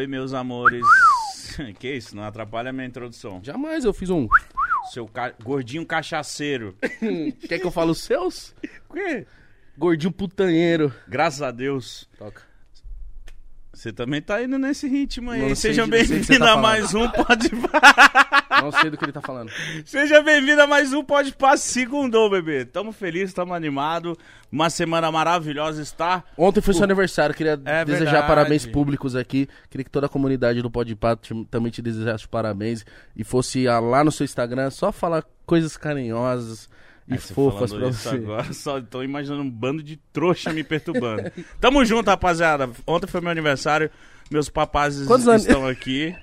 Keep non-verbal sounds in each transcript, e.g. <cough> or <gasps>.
Oi, meus amores. <laughs> que isso? Não atrapalha a minha introdução. Jamais eu fiz um. Seu ca- gordinho cachaceiro. <laughs> Quer que eu fale os seus? O quê? Gordinho putanheiro. Graças a Deus. Toca. Você também tá indo nesse ritmo aí. Não sei Seja de- não sei do que você bem-vindo tá a mais um Pode <laughs> Não sei do que ele tá falando. Seja bem-vindo a mais um Pode Pá Segundou, bebê. Tamo felizes, tamo animados. Uma semana maravilhosa está. Ontem foi seu aniversário, queria É desejar verdade. parabéns públicos aqui. Queria que toda a comunidade do Podpah te- também te desejasse parabéns. E fosse ah, lá no seu Instagram só falar coisas carinhosas e É, fofas pra você. Agora, só tô imaginando um bando de trouxa me perturbando. Tamo junto, rapaziada. Ontem foi meu aniversário. Meus papazes Quantos anos- estão aqui.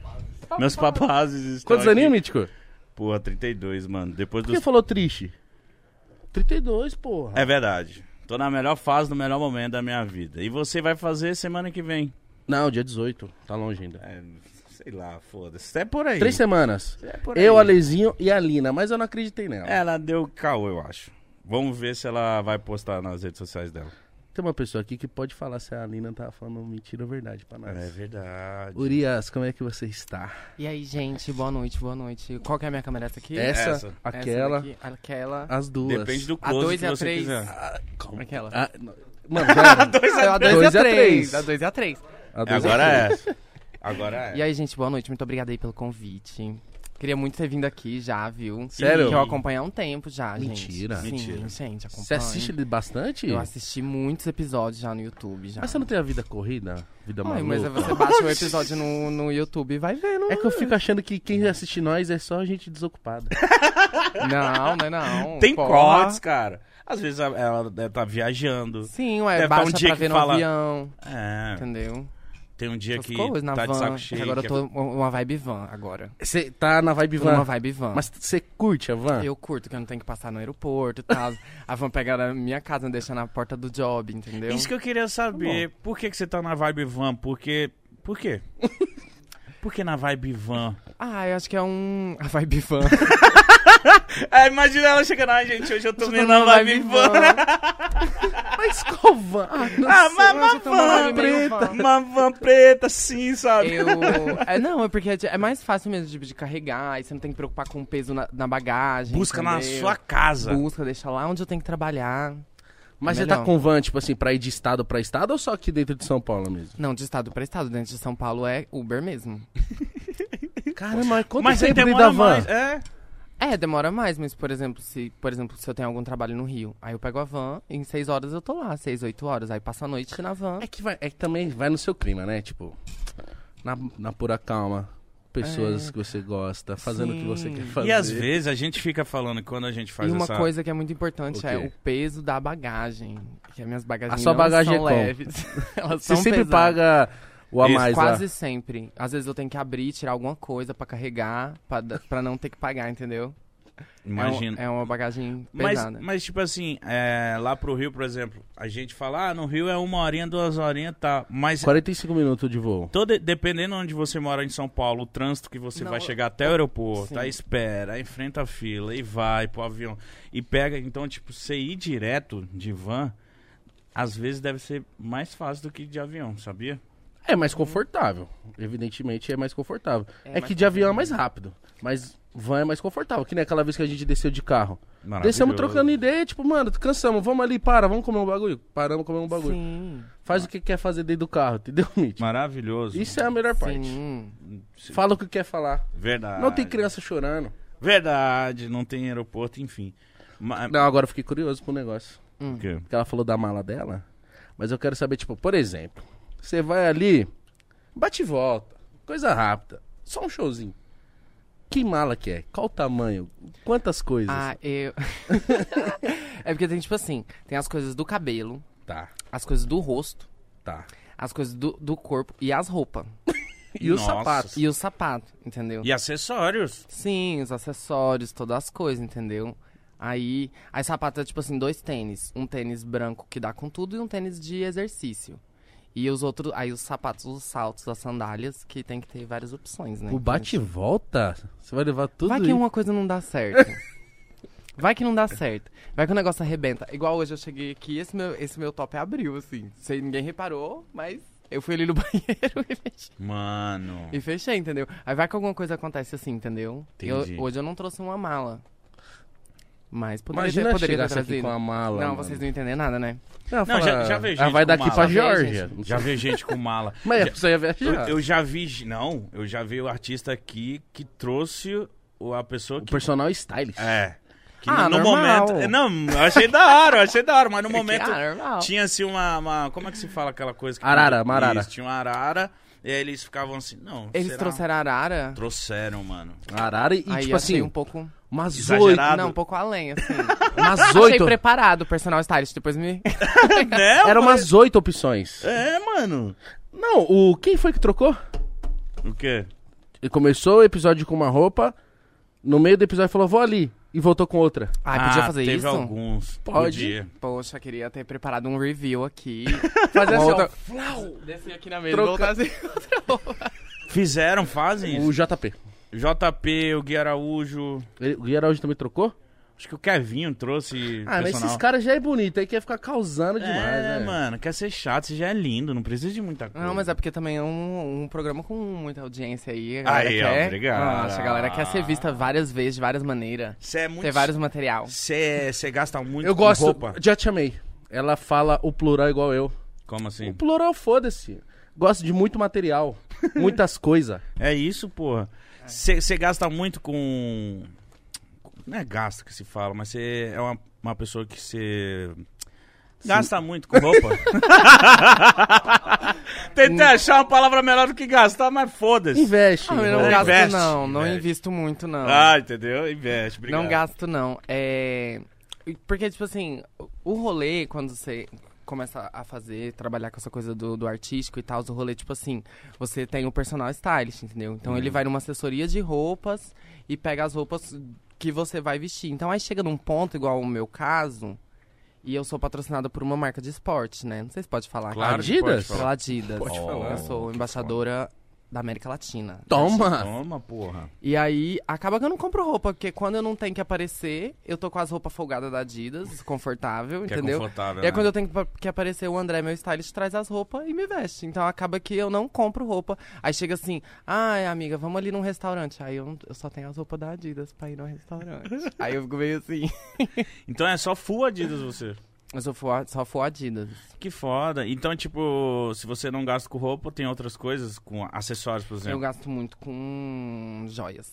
Meus papazes estão Quantos aqui. aninhos, Mítico? Porra, 32, mano. Depois Por dos... que falou triste? 32, porra. É verdade. Tô na melhor fase, no melhor momento da minha vida. E você vai fazer semana que vem. Não, dia 18. Tá longe ainda. É, sei lá, foda-se. É por aí. Três semanas. É por Eu, aí. Alezinho e a Lina, mas eu não acreditei nela. Ela deu caô, eu acho. Vamos ver se ela vai postar nas redes sociais dela. Tem uma pessoa aqui que pode falar se a Lina tá falando mentira ou verdade pra nós. É verdade. Urias, como é que você está? E aí, gente, boa noite, boa noite. Qual que é a minha câmera? Essa aqui? Essa, Essa. aquela, Essa daqui, aquela. as duas. Depende do A close dois que e a você três. quiser. Ah, calma. Aquela. Ah. Mano, já era. dois <laughs> a a dois dois e a a três. três. A dois e a três. A dois Agora a é. três. Agora é. E aí, gente, boa noite. Muito obrigada aí pelo convite. Queria muito ter vindo aqui já, viu? Sério? Que eu acompanho há um tempo já, Mentira. gente. Sim, Mentira. gente, acompanho. Você assiste ele bastante? Eu assisti muitos episódios já no YouTube, já. Mas você não tem a vida corrida? Vida Ai, maluca? mas você baixa o episódio no, no YouTube e vai vendo. É que eu fico achando que quem assiste nós é só gente desocupada. <laughs> Não, não é não. Tem Porra. cortes, cara. Às vezes ela- deve tá viajando. Sim, ué, Deve dar baixa um dia pra que ver no fala- avião, É. entendeu? Tem um dia Essas que coisas na tá de van. saco cheio. agora eu que tô uma vibe van agora. Você tá na vibe Tô van, numa vibe van. mas você curte a van? Eu curto, que eu não tenho que passar no aeroporto e tal. a van pega na minha casa e deixa na porta do job, entendeu? Isso que eu queria saber. Por que, que você tá na vibe van? Porque. Por quê? <laughs> Por que na vibe van? Ah, eu acho que é um... A vibe van. <laughs> É, imagina ela chegando, ai gente, hoje eu tô meio na vibe van. <laughs> Mas qual van? Ah, não Ah, sei. mas uma van preta. Uma van preta, sim, sabe? Eu... É, não, é porque é, é mais fácil mesmo tipo, de carregar, e você não tem que preocupar com o peso na, na bagagem. Busca na entendeu? sua casa. Busca, deixa lá onde eu tenho que trabalhar. Mas você Melhor. tá com van, tipo assim, pra ir de estado pra estado ou só aqui dentro de São Paulo mesmo? Não, de estado pra estado. Dentro de São Paulo é Uber mesmo. <laughs> Caramba, mas quanto Mas você tempo da van? mais. É. É, demora mais, mas por exemplo, se por exemplo, se eu tenho algum trabalho no Rio, aí eu pego a van, em seis horas eu tô lá, seis, oito horas, aí passo a noite na van. É que, vai, é que também vai no seu clima, né? Tipo, na, na pura calma. Pessoas É. que você gosta, fazendo o que você Sim. quer fazer. E às vezes a gente fica falando que quando a gente faz e uma essa. coisa que é muito importante O é o peso da bagagem. Que as minhas bagagens A sua não bagagem são é leves. <laughs> Elas Você são sempre pesadas. paga o a Isso, mais Quase lá. sempre. Às vezes eu tenho que abrir, tirar alguma coisa pra carregar, pra não ter que pagar, entendeu? É um- Imagina. É, uma bagagem Mas, pesada. mas, tipo assim, é, lá pro Rio, por exemplo, a gente fala, ah, no Rio é uma horinha, duas horinhas, tá. Mas 45 minutos de voo. todo, dependendo onde você mora em São Paulo, o trânsito que você Não, vai chegar até o aeroporto, sim. aí espera, aí enfrenta a fila, e vai pro avião, e pega. Então, tipo, você ir direto de van, às vezes deve ser mais fácil do que de avião, sabia? É mais confortável. Evidentemente é mais confortável. É, É que de avião é mais rápido. Mas van é mais confortável. Que nem aquela vez que a gente desceu de carro. Descemos trocando ideia, tipo, mano, cansamos, vamos ali, para, vamos comer um bagulho. Paramos comer um bagulho. Sim. Faz o que quer fazer dentro do carro, entendeu, Mitch? Maravilhoso. Isso é a melhor parte. Sim. Fala o que quer falar. Verdade. Não tem criança chorando. Verdade, não tem aeroporto, enfim. Ma- Não, agora eu fiquei curioso pro negócio. Hum. o quê? Porque ela falou da mala dela. Mas eu quero saber, tipo, por exemplo, você vai ali, bate e volta, coisa rápida, só um showzinho. Que mala que é? Qual o tamanho? Quantas coisas? Ah, eu. <laughs> é porque tem, tipo assim, tem as coisas do cabelo, Tá, as coisas do rosto, tá. as coisas do, do corpo e as roupas. <laughs> E os sapatos? E o sapato, entendeu? E acessórios. Sim, os acessórios, todas as coisas, entendeu? Aí, aí sapato é tipo assim, dois tênis. Um tênis branco que dá com tudo e um tênis de exercício. E os outros, aí os sapatos, os saltos, as sandálias, que tem que ter várias opções, né? O bate e volta? Você vai levar tudo Vai que isso? uma coisa não dá certo. <laughs> Vai que não dá certo. Vai que o negócio arrebenta. Igual hoje eu cheguei aqui, esse meu, esse meu top abriu, assim. Sei, ninguém reparou, mas Eu fui ali no <laughs> banheiro e fechei. Mano. E fechei, entendeu? Aí vai que alguma coisa acontece assim, entendeu? Eu- Entendi. hoje eu não trouxe uma mala. Mas poderia Imagina ter, poderia ter chegasse aqui trazido. com a mala. não, mano. vocês não entendem nada, né? Não, fala, já, já veio gente Ela vai com daqui mala. pra Já veio Geórgia. gente. Não Já veio gente com mala. <laughs> Mas Já- você ia eu, viajar. eu já vi. Não, eu já vi o artista aqui que trouxe o- a pessoa O que. personal stylist. É. Que Ah, no, no normal. momento. Não, eu achei da hora, eu achei da hora, mas no <laughs> momento. Ah, normal. Tinha assim uma, uma- Como é que se fala aquela coisa? Que Arara, uma arara. Isso, tinha uma arara. E aí eles ficavam assim, não. Eles será? trouxeram arara. Trouxeram, mano. Arara e, aí tipo achei assim, um pouco... umas oito. Não, um pouco além, assim. <laughs> Umas achei oito. preparado o personal stylist. Depois me... <laughs> né? Eram umas oito opções. É, mano. Não, o quem foi que trocou? O quê? Ele começou o episódio com uma roupa, no meio do episódio falou, vou ali. E voltou com outra. Ah, podia fazer teve isso? alguns. Pode. Podia. Poxa, queria ter preparado um review aqui. <laughs> Fazer assim, outra- ó, Descer aqui na mesa e Troca- voltar assim. Fizeram, fazem o isso. JP. JP, o Gui Araújo. Ele- O Gui Araújo também trocou? Acho que o Kevinho trouxe. Ah, mas personal. esses caras já é bonito, aí quer ficar causando demais, É, né? mano, quer ser chato, você já é lindo, não precisa de muita coisa. Não, mas é porque também é um, um programa com muita audiência aí. A galera Aí, ó, quer... obrigado. Nossa, a galera quer ser vista várias vezes, de várias maneiras. Você é muito. Ter vários material. Você gasta muito Eu com gosto, roupa. já te amei. Ela fala o plural igual eu. Como O assim? plural, foda-se. Gosto de muito material, <laughs> muitas coisas. É isso, porra. Você gasta muito com. Não é gasta que se fala, mas você é uma, uma pessoa que você. Gasta muito com roupa. <laughs> Tentei achar uma palavra melhor do que gastar, mas foda-se. Investe. Ah, eu não gasto investe, não, não investe. invisto muito não. Ah, entendeu? Investe, obrigado. não gasto não. É... Porque, tipo assim, o rolê, quando você começa a fazer, trabalhar com essa coisa do, do artístico e tal, o rolê, tipo assim, você tem o personal stylist, entendeu? Então Uhum. ele vai numa assessoria de roupas e pega as roupas que você vai vestir. Então aí chega num ponto, igual o meu caso, e eu sou patrocinada por uma marca de esporte, né? Não sei se pode falar. Claro Adidas? pode falar. Pela Adidas. Pode falar. Eu sou embaixadora da América Latina. Toma! Toma, porra. E aí, acaba que eu não compro roupa, porque quando eu não tenho que aparecer, eu tô com as roupas folgadas da Adidas, confortável, Que entendeu? é confortável. E aí né? quando eu tenho que, aparecer, o André, meu stylist, traz as roupas e me veste. Então acaba que eu não compro roupa. Aí chega assim, ai amiga, vamos ali num restaurante. Aí eu, eu só tenho as roupas da Adidas pra ir no restaurante. <laughs> aí eu fico meio assim. Então é só full Adidas você. Eu só for, só for Adidas. Que foda. Então, tipo, se você não gasta com roupa, tem outras coisas, com acessórios, por Eu exemplo. gasto muito com joias.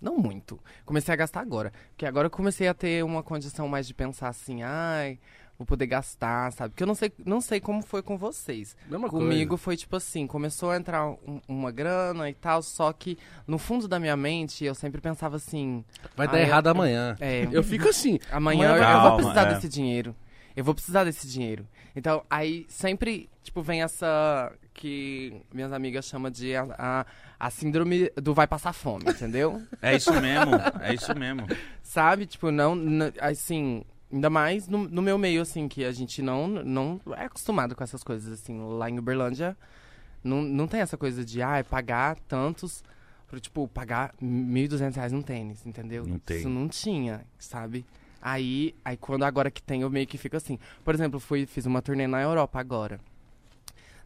Não muito. Comecei a gastar agora. Porque agora eu comecei a ter uma condição mais de pensar assim, ai, vou poder gastar, sabe? Porque eu não sei, não sei como foi com vocês. Mesma Comigo foi tipo assim, começou a entrar um- uma grana e tal, só que no fundo da minha mente eu sempre pensava assim, Vai dar Ah, eu- errado amanhã. é, Eu fico assim. amanhã eu, eu vou precisar é. desse dinheiro. Eu vou precisar desse dinheiro. Então, aí sempre, tipo, vem essa que minhas amigas chamam de a, a, a síndrome do vai passar fome, entendeu? É isso mesmo, é isso mesmo. <laughs> Sabe? Tipo, não, n- assim, ainda mais no, no meu meio, assim, que a gente não, não é acostumado com essas coisas, assim. Lá em Uberlândia, não, não tem essa coisa de, ah, pagar tantos, pro, tipo, pagar 1.200 reais num tênis, entendeu? Não tem. Isso não tinha, sabe? Aí, aí quando agora que tem, eu meio que fico assim. Por exemplo, fui, fiz uma turnê na Europa agora.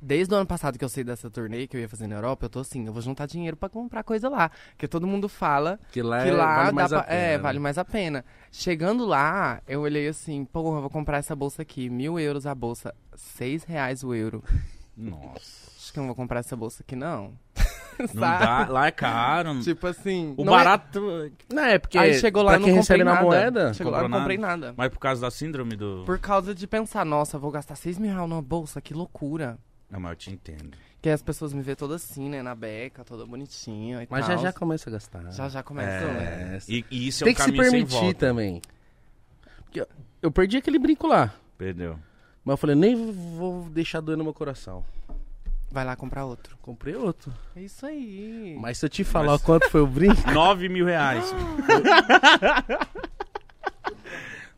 Desde o ano passado que eu sei dessa turnê que eu ia fazer na Europa, eu tô assim, eu vou juntar dinheiro pra comprar coisa lá. Porque todo mundo fala Que lá, que é- lá vale dá mais a pra- é, pena. vale mais a pena. Chegando lá, eu olhei assim, porra, eu vou comprar essa bolsa aqui, mil euros a bolsa, seis reais o euro. Nossa. Acho que eu não vou comprar essa bolsa aqui, não. <laughs> Não Sabe? dá, lá é caro. Tipo assim. o não é- barato. Não, é porque Aí chegou lá pra e quem não comprei recebe na nada. moeda... Chegou lá e não comprei nada. Mas por causa da síndrome do. Por causa de pensar, nossa, vou gastar seis mil reais numa bolsa, que loucura. Não, mas eu te entendo. Que as pessoas me vêem toda assim, né, na beca, toda bonitinha e Mas já tal. já começa a gastar. Já já começa, né? É, E, e isso é Tem um que se caminho sem permitir volta. também. Porque eu- eu perdi aquele brinco lá. Perdeu. Mas eu falei, nem vou deixar doer no meu coração. Vai lá comprar outro. Comprei outro. É isso aí. Mas se eu te falar Mas- quanto foi o brinco... <laughs> 9 mil reais. <laughs>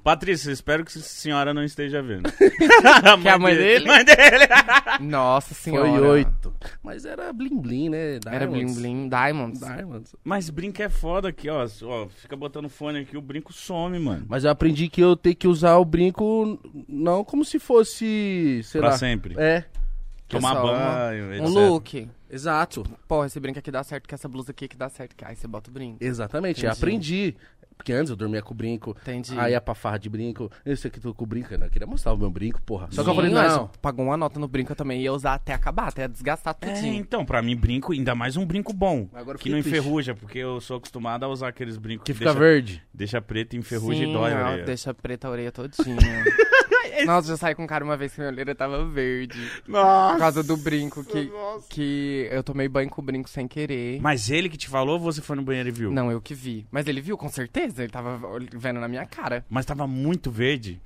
Patrícia, espero que a senhora não esteja vendo. <laughs> Que é a mãe dele? Mãe dele. Nossa senhora. Foi oito. Mas era bling bling, né? Era bling Diamonds. bling, diamonds. Diamonds. Mas brinco é foda aqui, ó. ó. Fica botando fone aqui, o brinco some, mano. Mas eu aprendi que eu tenho que usar o brinco não como se fosse, sei pra lá. sempre. É. É Tomar banho, etc. Um look. Exato. Pô, esse brinco aqui dá certo, que essa blusa aqui que dá certo. que Aí você bota o brinco. Exatamente, Entendi. aprendi. Porque antes eu dormia com brinco, Entendi. aí ia pra farra de brinco. Esse aqui tô com brinco, eu não queria mostrar o meu brinco, porra. Só que eu falei, mas não. Pagou uma nota no brinco, eu também ia usar até acabar, até desgastar É, tudinho. então, pra mim, brinco, ainda mais um brinco bom. Agora eu que não triste. enferruja, porque eu sou acostumado a usar aqueles brincos Que fica deixa, verde. deixa preto, enferruja Sim, e dói a orelha. Deixa preta a orelha todinha. <laughs> Nossa, já saí com um cara uma vez que minha orelha tava verde. Nossa! Por causa do brinco, que, que eu tomei banho com o brinco sem querer. Mas ele que te falou ou você foi no banheiro e viu? Não, eu que vi. Mas ele viu, com certeza. Ele tava vendo na minha cara. Mas tava muito verde.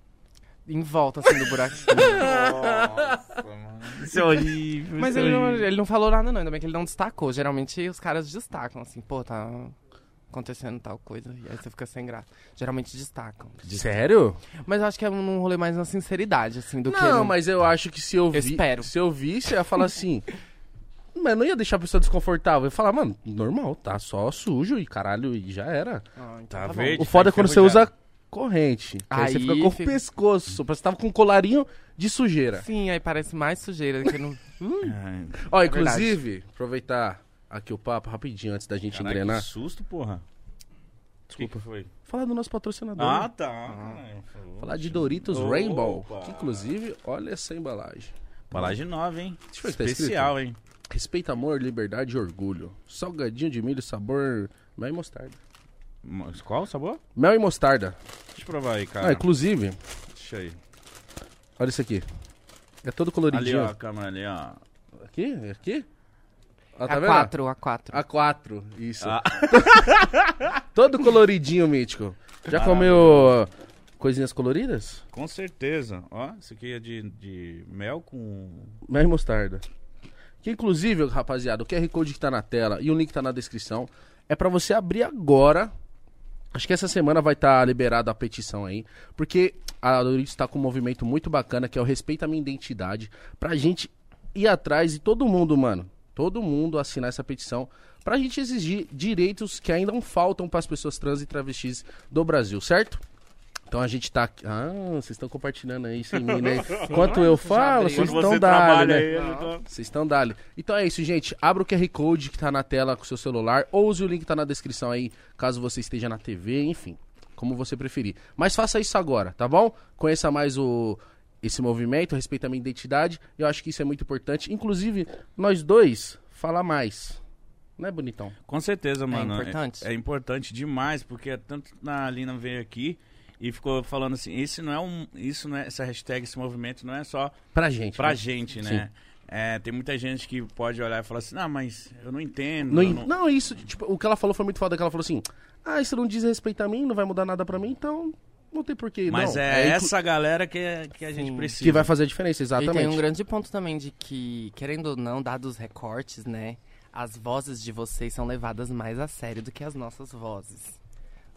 Em volta, assim, do buraquinho. <laughs> Isso é horrível. Mas isso é ele não, ele não falou nada, não. Ainda bem que ele não destacou. Geralmente os caras destacam, assim, pô, tá acontecendo tal coisa. E aí você fica sem graça. Geralmente destacam. Sério? Mas eu acho que é um rolê mais na sinceridade, assim, do que. Não, mas eu acho que se eu vi, espero. se eu visse, eu ia falar assim. <laughs> Mas não ia deixar a pessoa desconfortável. Eu ia falar, mano, normal, tá só sujo e caralho, e já era. Ah, então Tá bom. verde. O foda é quando você usa corrente. que Aí, você Aí fica com o fica- pescoço. Parece que tava com um colarinho de sujeira. Sim, aí parece mais sujeira que não. Ai, <laughs> Ó, É inclusive, aproveitar aqui o papo rapidinho antes da gente Caralho, engrenar. que susto, porra. Desculpa. Que que foi? Falar do nosso patrocinador. Ah, né? tá. Falar de Doritos Opa. Rainbow. Que inclusive, olha essa embalagem. Embalagem nova, hein? Deixa eu ver tá Especial, hein? Respeito, amor, liberdade e orgulho. Salgadinho de milho, sabor mel e mostarda. Qual o sabor? Mel e mostarda. Deixa eu provar aí, cara. Ah, inclusive, Deixa aí. olha isso aqui. É todo Ali, coloridinho. ó, a câmera ali, ó. Aqui? Aqui? Ó, tá vendo? A4, A4. A4, isso. Ah. <laughs> Todo coloridinho, mítico. Já Maravilha. comeu coisinhas coloridas? Com certeza. Ó, isso aqui é de, de mel com... Mel e mostarda. Que inclusive, rapaziada, o QR Code que tá na tela e o link tá na descrição é pra você abrir agora. Acho que essa semana vai estar liberada a petição aí, porque a Doritos tá com um movimento muito bacana que é o Respeita a Minha Identidade, pra gente ir atrás e todo mundo, mano, todo mundo assinar essa petição pra gente exigir direitos que ainda não faltam pras pessoas trans e travestis do Brasil, certo? Então a gente tá. Ah, vocês estão compartilhando aí sem mim, né? <laughs> Enquanto eu falo, vocês estão dali, né? Vocês estão dali. Então é isso, gente. Abra o QR Code que tá na tela com o seu celular, ou use o link que tá na descrição aí, caso você esteja na TV, enfim, como você preferir. Mas faça isso agora, tá bom? Conheça mais o esse movimento, respeita a minha identidade. Eu acho que isso é muito importante. Inclusive, nós dois falar mais. Né, bonitão? Com certeza, mano. importante? É, é importante demais, porque tanto na Lina veio aqui e ficou falando assim, isso não é um. Isso não é. Essa hashtag, esse movimento não é só Pra gente. pra né? gente, né? É, tem muita gente que pode olhar e falar assim, não, mas eu não entendo. Não, eu in- não, isso, tipo, o que ela falou foi muito foda, que ela falou assim, ah, isso não diz respeito a mim, não vai mudar nada pra mim, então não tem porquê, Mas não. é, inclu- essa galera que, é- que a gente Sim. precisa. que vai fazer a diferença, E exatamente. tem um grande ponto também de que, querendo ou não, dados os recortes, né? As vozes de vocês são levadas mais a sério do que as nossas vozes.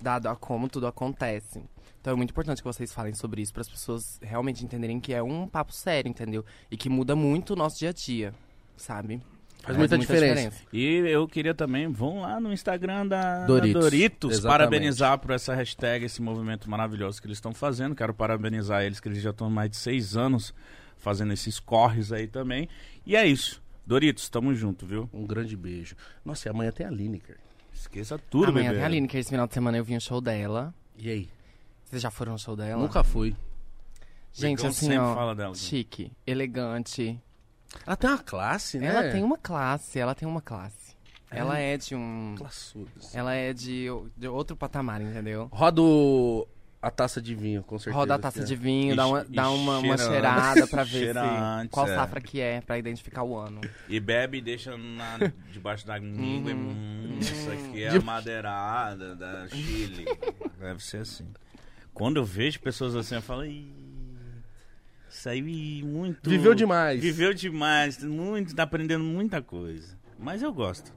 Dado a como tudo acontece. Então é muito importante que vocês falem sobre isso para as pessoas realmente entenderem que é um papo sério, entendeu? E que muda muito o nosso dia a dia, sabe? Faz muita diferença. E eu queria também, vão lá no Instagram da da Doritos. Doritos, Exatamente. parabenizar por essa hashtag, esse movimento maravilhoso que eles estão fazendo. Quero parabenizar eles, que eles já estão há mais de seis anos fazendo esses corres aí também. E é isso. Doritos, tamo junto, viu? Um grande beijo. Nossa, e amanhã tem a Lineker. Esqueça tudo, Amanhã bebê. tem a Aline, que esse final de semana eu vi um show dela. E aí? Vocês já foram no show dela? Nunca fui. Gente, assim, sempre ó, fala dela. chique, elegante. Ela tem uma classe, né? Ela tem uma classe, ela tem uma classe. É. Ela é de um... Classudas. Ela é de, de outro patamar, entendeu? Roda o- a taça de vinho, com certeza. Roda a taça que de vinho, E dá uma, dá uma, uma cheira cheirada pra <laughs> ver Cheira se, antes, qual é. safra que é, pra identificar o ano. E bebe e deixa na, debaixo da língua. e, Hum, isso aqui é De- a madeirada da Chile. Deve ser assim. Quando eu vejo pessoas assim, eu falo... "Ih, Isso aí muito... Viveu demais. Viveu demais. Muito, tá aprendendo muita coisa. Mas eu gosto.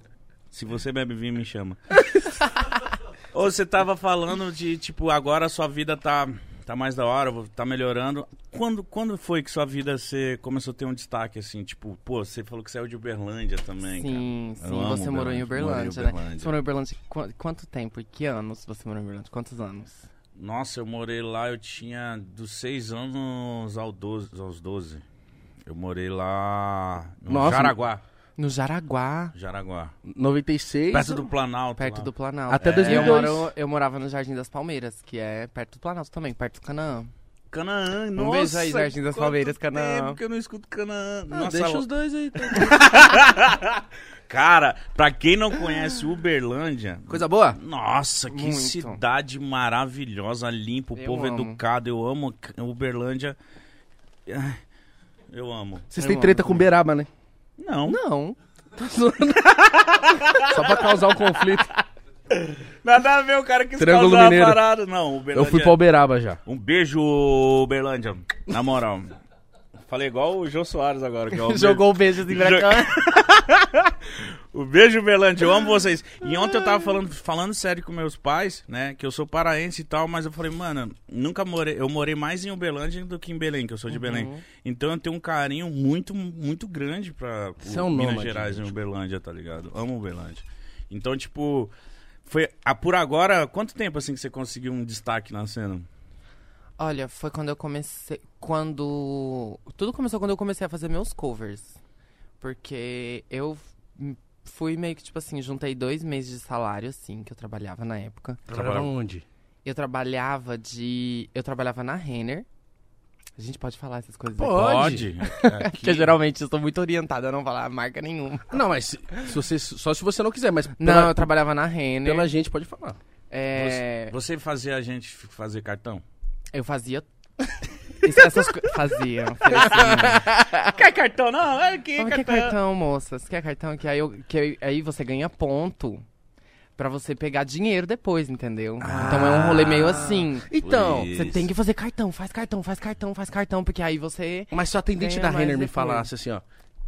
Se você bebe vinho, me chama. <laughs> Ou você tava falando de, tipo, agora a sua vida tá, tá mais da hora, tá melhorando. Quando, quando foi que sua vida você começou a ter um destaque, assim? Tipo, pô, você falou que saiu de Uberlândia também, Sim, cara. sim, você morou em Uberlândia, morei em Uberlândia, né? Você morou em Uberlândia qu- quanto tempo e que anos você morou em Uberlândia? Quantos anos? Nossa, eu morei lá, eu tinha dos 6 anos ao 12, aos 12. Eu morei lá no Nossa, Jaraguá. No Jaraguá, Jaraguá. 96. Perto do Planalto. perto lá. do Planalto. Até Eu, 2002. moro, eu morava no Jardim das Palmeiras, que é perto do Planalto também, perto do Canaã. Canaã, Um nossa. beijo aí, Jardim das Palmeiras, Canaã. tempo que eu não escuto Canaã. Ah, Nossa, deixa os dois aí. então. <laughs> Cara, pra quem não conhece Uberlândia... Coisa boa? Nossa, que Muito. cidade maravilhosa, limpa, o Eu povo amo. educado. Eu amo Uberlândia. Eu amo. Vocês Eu têm amo treta com. Beraba, né? Não. Não. <laughs> Só pra causar um conflito. Nada a ver o cara que Triângulo causar a Mineiro. parada. Não, Eu Uberlândia. fui pra Uberaba já. Um beijo, Uberlândia. Na moral. Falei igual o Jô Soares agora. Que é <laughs> o Jogou o beijo Jo- cá. <laughs> O beijo, Uberlândia, eu amo vocês. E ontem eu tava falando, falando sério com meus pais, né? Que eu sou paraense e tal, mas eu falei, mano, nunca morei. Eu morei mais em Uberlândia do que em Belém, que eu sou de Belém. Então eu tenho um carinho muito, muito grande pra Você é Minas nômade, Gerais e. Uberlândia, tá ligado? Amo Uberlândia. Então, tipo, foi. Ah, por agora, quanto tempo assim que você conseguiu um destaque na cena? Olha, foi quando eu comecei. Quando. Tudo começou quando eu comecei a fazer meus covers. Porque eu fui meio que, tipo assim, juntei dois meses de salário, assim, que eu trabalhava na época. Trabalhava onde? Eu trabalhava de. Eu trabalhava na Renner. A gente pode falar essas coisas Pode. aqui? Aqui- <laughs> Porque geralmente eu sou muito orientada a não falar marca nenhuma. Não, mas se, se você, só se você não quiser, mas Não, pela, eu trabalhava na Renner. pela gente pode falar. É, Você fazia a gente fazer cartão? Eu fazia. <laughs> Isso- essas coisas. Fazia, oferecia. <laughs> Quer cartão? Não, é que Não, quer cartão, moça? Você quer cartão? Que aí, eu, que aí- você ganha ponto pra você pegar dinheiro depois, entendeu? Então é um rolê meio assim. Então. Você tem que fazer cartão, faz cartão, faz cartão, faz cartão, porque aí você. mas se o atendente da Renner me falasse assim, ó,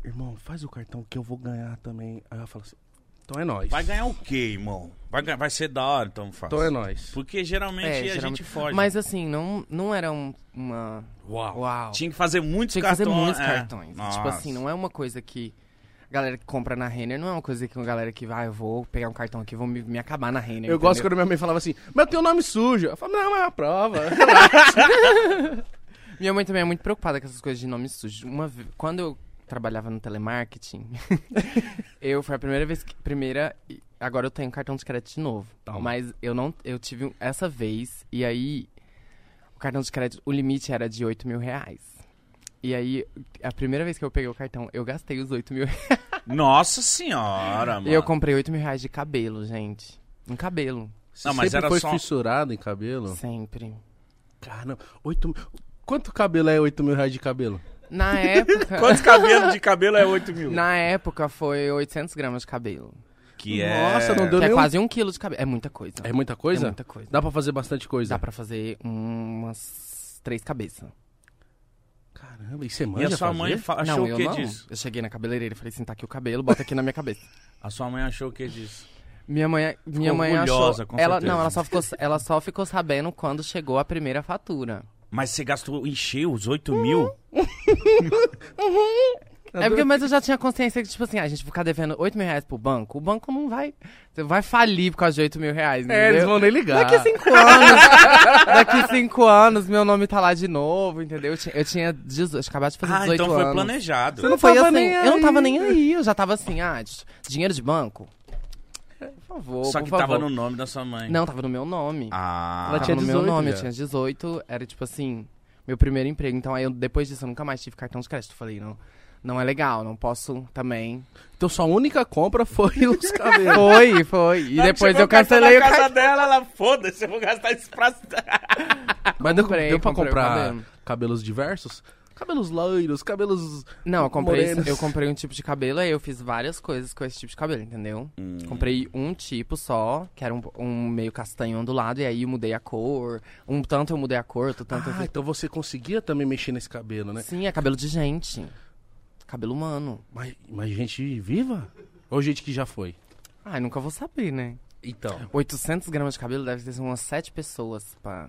irmão, faz o cartão que eu vou ganhar também. Aí eu falo assim, então é nóis. Vai ganhar o quê, irmão? Vai, ganhar- vai ser da hora, então faz. Então é nóis. Porque geralmente É, a geralmente- gente foge. Mas assim, não, não era um- uma. Uau. Uau. Tinha que fazer muitos Tinha que cartões. fazer muitos é. cartões. Nossa. Tipo assim, não é uma coisa que. A galera que compra na Renner não é uma coisa que a galera que vai, ah, eu vou pegar um cartão aqui, vou me, me acabar na Renner. Eu gosto entendeu? quando minha mãe falava assim, mas eu tenho nome sujo. Eu falo, não, é uma prova. <laughs> Minha mãe também é muito preocupada com essas coisas de nome sujo. Uma ve- quando eu trabalhava no telemarketing, <laughs> eu foi a primeira vez que primeira e agora eu tenho cartão de crédito de novo, Toma. mas eu não eu tive essa vez e aí o cartão de crédito o limite era de 8 mil reais. E aí, a primeira vez que eu peguei o cartão, eu gastei os 8 mil reais. Nossa senhora, mano. E eu comprei 8 mil reais de cabelo, gente. Um cabelo. Não, mas Sempre era foi só- fissurado em cabelo? Sempre. Caramba, oito mil... Quanto cabelo é 8 mil reais de cabelo? Na <laughs> época. Quantos cabelos de cabelo é 8 mil? na época foi 800 gramas de cabelo. Que é... Nossa, não deu Que é quase um quilo de cabelo. É muita coisa. É muita coisa? É muita coisa. Dá pra fazer bastante coisa? Dá pra fazer umas três cabeças. Caramba, e você E a sua fazer? mãe fa- achou não, o eu que não. disso? Eu cheguei na cabeleireira e falei assim, tá aqui o cabelo, bota aqui na minha cabeça. <laughs> A sua mãe achou o que disso? Minha mãe, minha mãe orgulhosa, achou... com ela, certeza. não, ela só, ficou, ela só ficou sabendo quando chegou a primeira fatura. Mas você gastou, encheu os 8 mil? É porque, mas eu já tinha consciência que, tipo assim, a gente ficar devendo 8 mil reais pro banco, o banco não vai... Você vai falir por causa de 8 mil reais, É, eles entendeu? vão nem ligar. Daqui cinco anos, daqui cinco anos, meu nome tá lá de novo, entendeu? Eu tinha, eu tinha 18, acabado de fazer Ah, 18 então foi anos. planejado. Você não Foi tava assim, nem eu não tava nem aí, eu já tava assim, ah, dinheiro de banco? Por favor, Só por que favor. tava no nome da sua mãe. Não, tava no meu nome. Ah, Ela tava tinha no 18 meu nome, já. eu tinha 18, era tipo assim, meu primeiro emprego. Então aí eu, depois disso eu nunca mais tive cartão de crédito. Falei, não, não é legal, não posso também. Então sua única compra foi <laughs> os cabelos. Foi, foi. E depois eu cancelei o na casa cartão. dela, ela, foda-se, eu vou gastar isso pra... <laughs> Mas deu, Comprei, deu pra comprei o comprar cabelo. cabelos diversos? Cabelos loiros, cabelos... Não, eu comprei, Morenos. eu comprei um tipo de cabelo, aí eu fiz várias coisas com esse tipo de cabelo, entendeu? Hum. Comprei um tipo só, que era um, um meio castanho ondulado, e aí eu mudei a cor. Um tanto eu mudei a cor, outro tanto eu Ah, fiz... então você conseguia também mexer nesse cabelo, né? Sim, é cabelo de gente. Cabelo humano. Mas, mas gente viva? Ou gente que já foi? Ai, nunca vou saber, né? Então. 800 gramas de cabelo deve ter umas 7 pessoas pra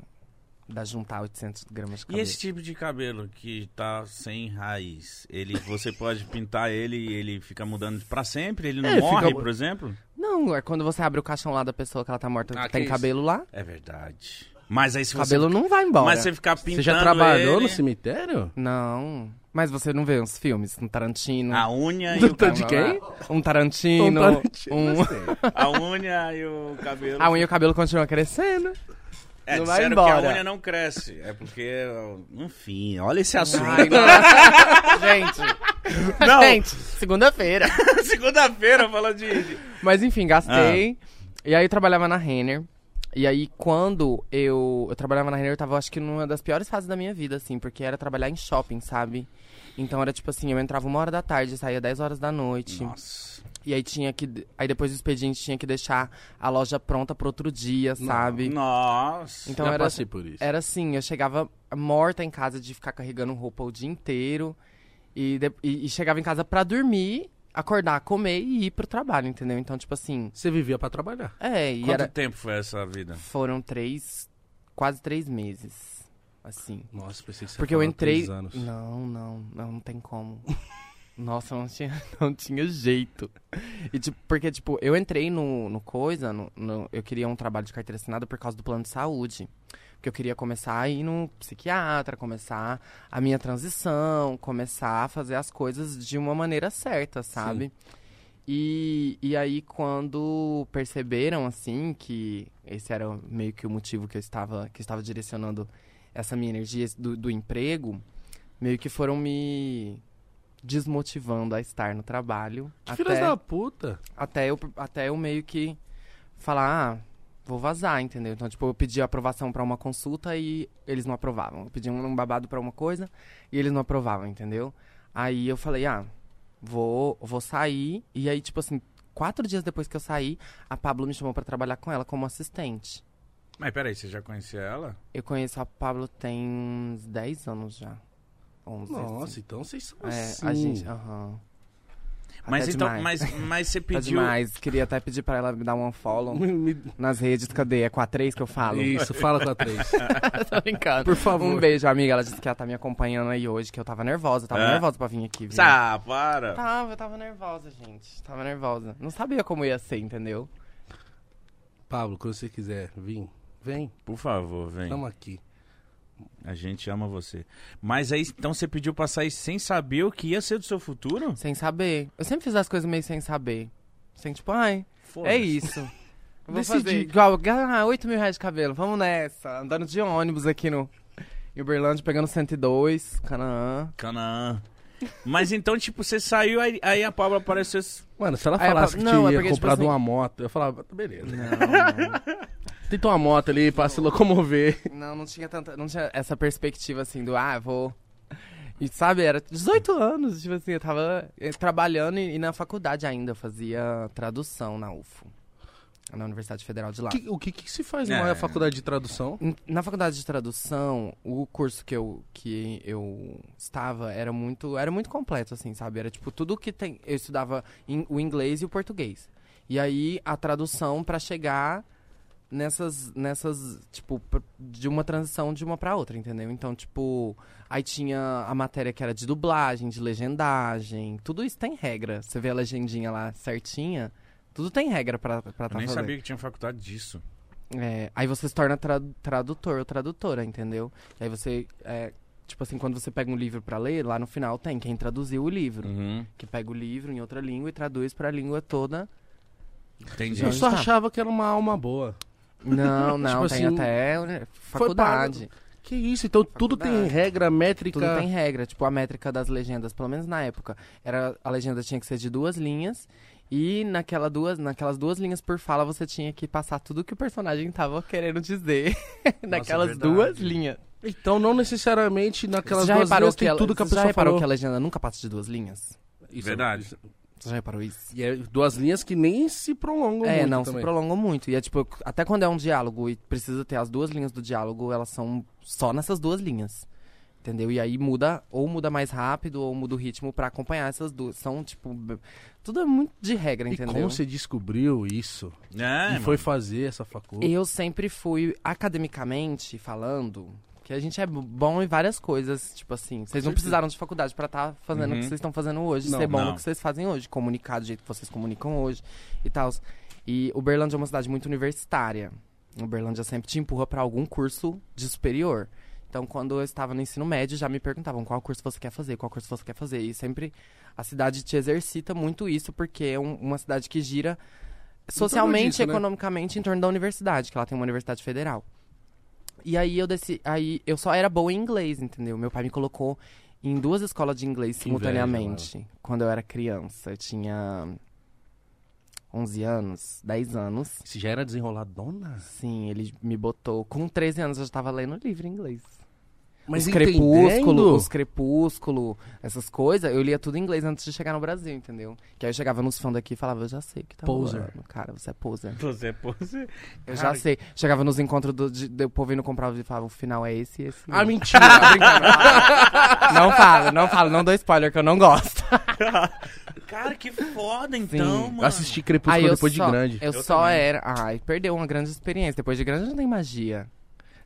dar juntar 800 gramas de E cabelo. esse tipo de cabelo que tá sem raiz, ele, você pode pintar ele e ele fica mudando pra sempre? Ele não É, morre, fica- por exemplo? Não, é quando você abre o caixão lá da pessoa que ela tá morta, Ah, tem isso. cabelo lá. É verdade. Mas aí se O você. cabelo não vai embora. Mas você ficar pintando. Você já trabalhou ele, no cemitério? Não. Mas você não vê uns filmes? Um Tarantino. A unha e Do o tanto cabelo. de quem? Um Tarantino. <laughs> Um Tarantino, um-. A unha e o cabelo. A unha e o cabelo continuam crescendo. É, não vai embora. que a unha não cresce. É porque. Enfim, olha esse assunto. Ai, <laughs> gente. Não. Gente, segunda-feira. <laughs> Segunda-feira fala de. de- Mas enfim, gastei. Ah. E aí eu trabalhava na Renner. E aí, quando eu, eu trabalhava na Renner, eu tava, acho que, numa das piores fases da minha vida, assim, porque era trabalhar em shopping, sabe? Então era tipo assim, eu entrava uma hora da tarde, saía 10 horas da noite. Nossa. E aí tinha que. Aí depois do expediente tinha que deixar a loja pronta pro outro dia, sabe? Nossa. Então já era, passei por isso. era assim, eu chegava morta em casa de ficar carregando roupa o dia inteiro. E, de- e- e chegava em casa pra dormir, acordar, comer e ir pro trabalho, entendeu? Então, tipo assim. Você vivia pra trabalhar. É, e Quanto era. tempo foi essa vida? Foram três. Quase três meses. Assim. Nossa, pensei que você Porque eu entrei. três anos. Não, não, não, não tem como. <laughs> Nossa, não tinha, <laughs> não tinha jeito. E, tipo, porque, tipo, eu entrei no, no coisa, no, no- eu queria um trabalho de carteira assinada por causa do plano de saúde. Porque eu queria começar a ir no psiquiatra, começar a minha transição, começar a fazer as coisas de uma maneira certa, sabe? E, e aí, quando perceberam, assim, que esse era meio que o motivo que eu estava, que eu estava direcionando essa minha energia do, do emprego, meio que foram me desmotivando a estar no trabalho. Que filhas até, da puta. até, eu, até eu meio que falar, ah, vou vazar, entendeu? Então, tipo, eu pedi aprovação pra uma consulta e eles não aprovavam. Eu pedi um babado pra uma coisa e eles não aprovavam, entendeu? Aí eu falei, ah, vou, vou sair. E aí, tipo assim, quatro dias depois que eu saí, a Pablo me chamou pra trabalhar com ela como assistente. Mas peraí, você já conhecia ela? Eu conheço a Pablo tem uns 10 anos já. 11, Nossa, assim. então vocês são É, assim. a gente. Aham. Mas Até então, demais. mas, mas você Tá pediu. demais. Queria até pedir pra ela me dar um me- nas redes. Cadê? É com a 3 que eu falo? Isso, fala com a três. <laughs> Tô brincando. Por favor. Um beijo, amiga. Ela disse que ela tá me acompanhando aí hoje, que eu tava nervosa. Tava É? nervosa pra vir aqui. Viu? Ah, para. Tava, eu tava nervosa, gente. Tava nervosa. Não sabia como ia ser, entendeu? Pablo, quando você quiser vir, vem. Por favor, vem. Tamo aqui. A gente ama você. Mas aí, então você pediu pra sair sem saber o que ia ser do seu futuro? Sem saber. Eu sempre fiz as coisas meio sem saber. Sem tipo, ai, Foda-se. é isso. <laughs> Eu vou Decidi. fazer igual, ah, 8 mil reais de cabelo, vamos nessa. Andando de ônibus aqui no em Uberlândia, pegando 102, Canaã. Canaã. Mas então, tipo, você saiu, aí, aí a Pablo apareceu. Mano, se ela Aí falasse que não, é tinha tipo comprado assim- uma moto, eu falava, beleza. Não, Tem uma moto ali pra se locomover. não, não tinha tanta, não tinha essa perspectiva assim do, ah, vou... E sabe, era 18 anos, tipo assim, eu tava eh, trabalhando e, e na faculdade ainda, eu fazia tradução na UFO. Na Universidade Federal de lá. Que- o que, que se faz É. numa faculdade de tradução? Na faculdade de tradução, o curso que eu, que eu estava era muito, era muito completo, assim, sabe? Era tipo tudo que tem. Eu estudava in- o inglês e o português. E aí a tradução pra chegar nessas, nessas, tipo, de uma transição de uma pra outra, entendeu? Então, tipo, aí tinha a matéria que era de dublagem, de legendagem, tudo isso tem regra. Você vê a legendinha lá certinha, tudo tem regra pra, pra Eu tá nem fazendo. sabia que tinha faculdade disso. É, aí você se torna tra- tradutor ou tradutora, entendeu? E aí você, é, tipo assim, quando você pega um livro pra ler, lá no final tem quem traduziu o livro. Uhum. Que pega o livro em outra língua e traduz pra língua toda. Entendi. Eu só tá? achava que era uma alma boa. Não, <laughs> não, Tipo tem assim, até né, faculdade. Que isso? Então tudo tem Faculdade. regra, métrica. Tudo tem regra, tipo a métrica das legendas, pelo menos na época, era a legenda tinha que ser de duas linhas e naquela duas, naquelas duas linhas por fala você tinha que passar tudo que o personagem tava querendo dizer <laughs> naquelas verdade. duas linhas. Então não necessariamente naquelas duas linhas que tem ela, tudo que a você já pessoa reparou falou. que a legenda nunca passa de duas linhas? Isso, Verdade. isso. Você já reparou isso? E é duas linhas que nem se prolongam É, muito não, também. se prolongam muito. E é tipo, até quando é um diálogo e precisa ter as duas linhas do diálogo, elas são só nessas duas linhas. Entendeu? E aí muda, ou muda mais rápido, ou muda o ritmo pra acompanhar essas duas. São, tipo, tudo é muito de regra, E entendeu? como você descobriu isso É, e foi mano. fazer essa faculdade? Eu sempre fui, academicamente falando, que a gente é bom em várias coisas, tipo assim. Vocês não precisaram de faculdade pra estar fazendo o Uhum. que vocês estão fazendo hoje, Não, ser bom não. no que vocês fazem hoje, comunicar do jeito que vocês comunicam hoje e tal. E Uberlândia é uma cidade muito universitária. Uberlândia sempre te empurra pra algum curso de superior. Então, quando eu estava no ensino médio, já me perguntavam qual curso você quer fazer, qual curso você quer fazer. E sempre a cidade te exercita muito isso, porque é um- uma cidade que gira socialmente disso, e né? economicamente em torno da universidade, que ela tem uma universidade federal. E aí eu desci, aí eu só era boa em inglês, entendeu? Meu pai me colocou em duas escolas de inglês Que inveja, simultaneamente, quando eu era criança. Eu tinha 11 anos, 10 anos. Se já era desenroladona. Sim, ele me botou. Com 13 anos eu já estava lendo livro em inglês. Mas os crepúsculo, os crepúsculo, essas coisas, eu lia tudo em inglês antes de chegar no Brasil, entendeu? Que aí eu chegava nos fãs daqui e falava, eu já sei que tá Poser. rolando. Cara, você é poser. Você, você. Eu Cara, já sei. Chegava nos encontros do, de, do povo indo comprar e falava, o final é esse e esse. Ah, mesmo." mentira. <laughs> Não fala, não fala, não dou spoiler que eu não gosto. <laughs> Cara, que foda então, Sim. mano. Assisti Crepúsculo depois só, de grande. Eu, Eu só também. era. Ai, perdeu uma grande experiência. Depois de grande não tem magia.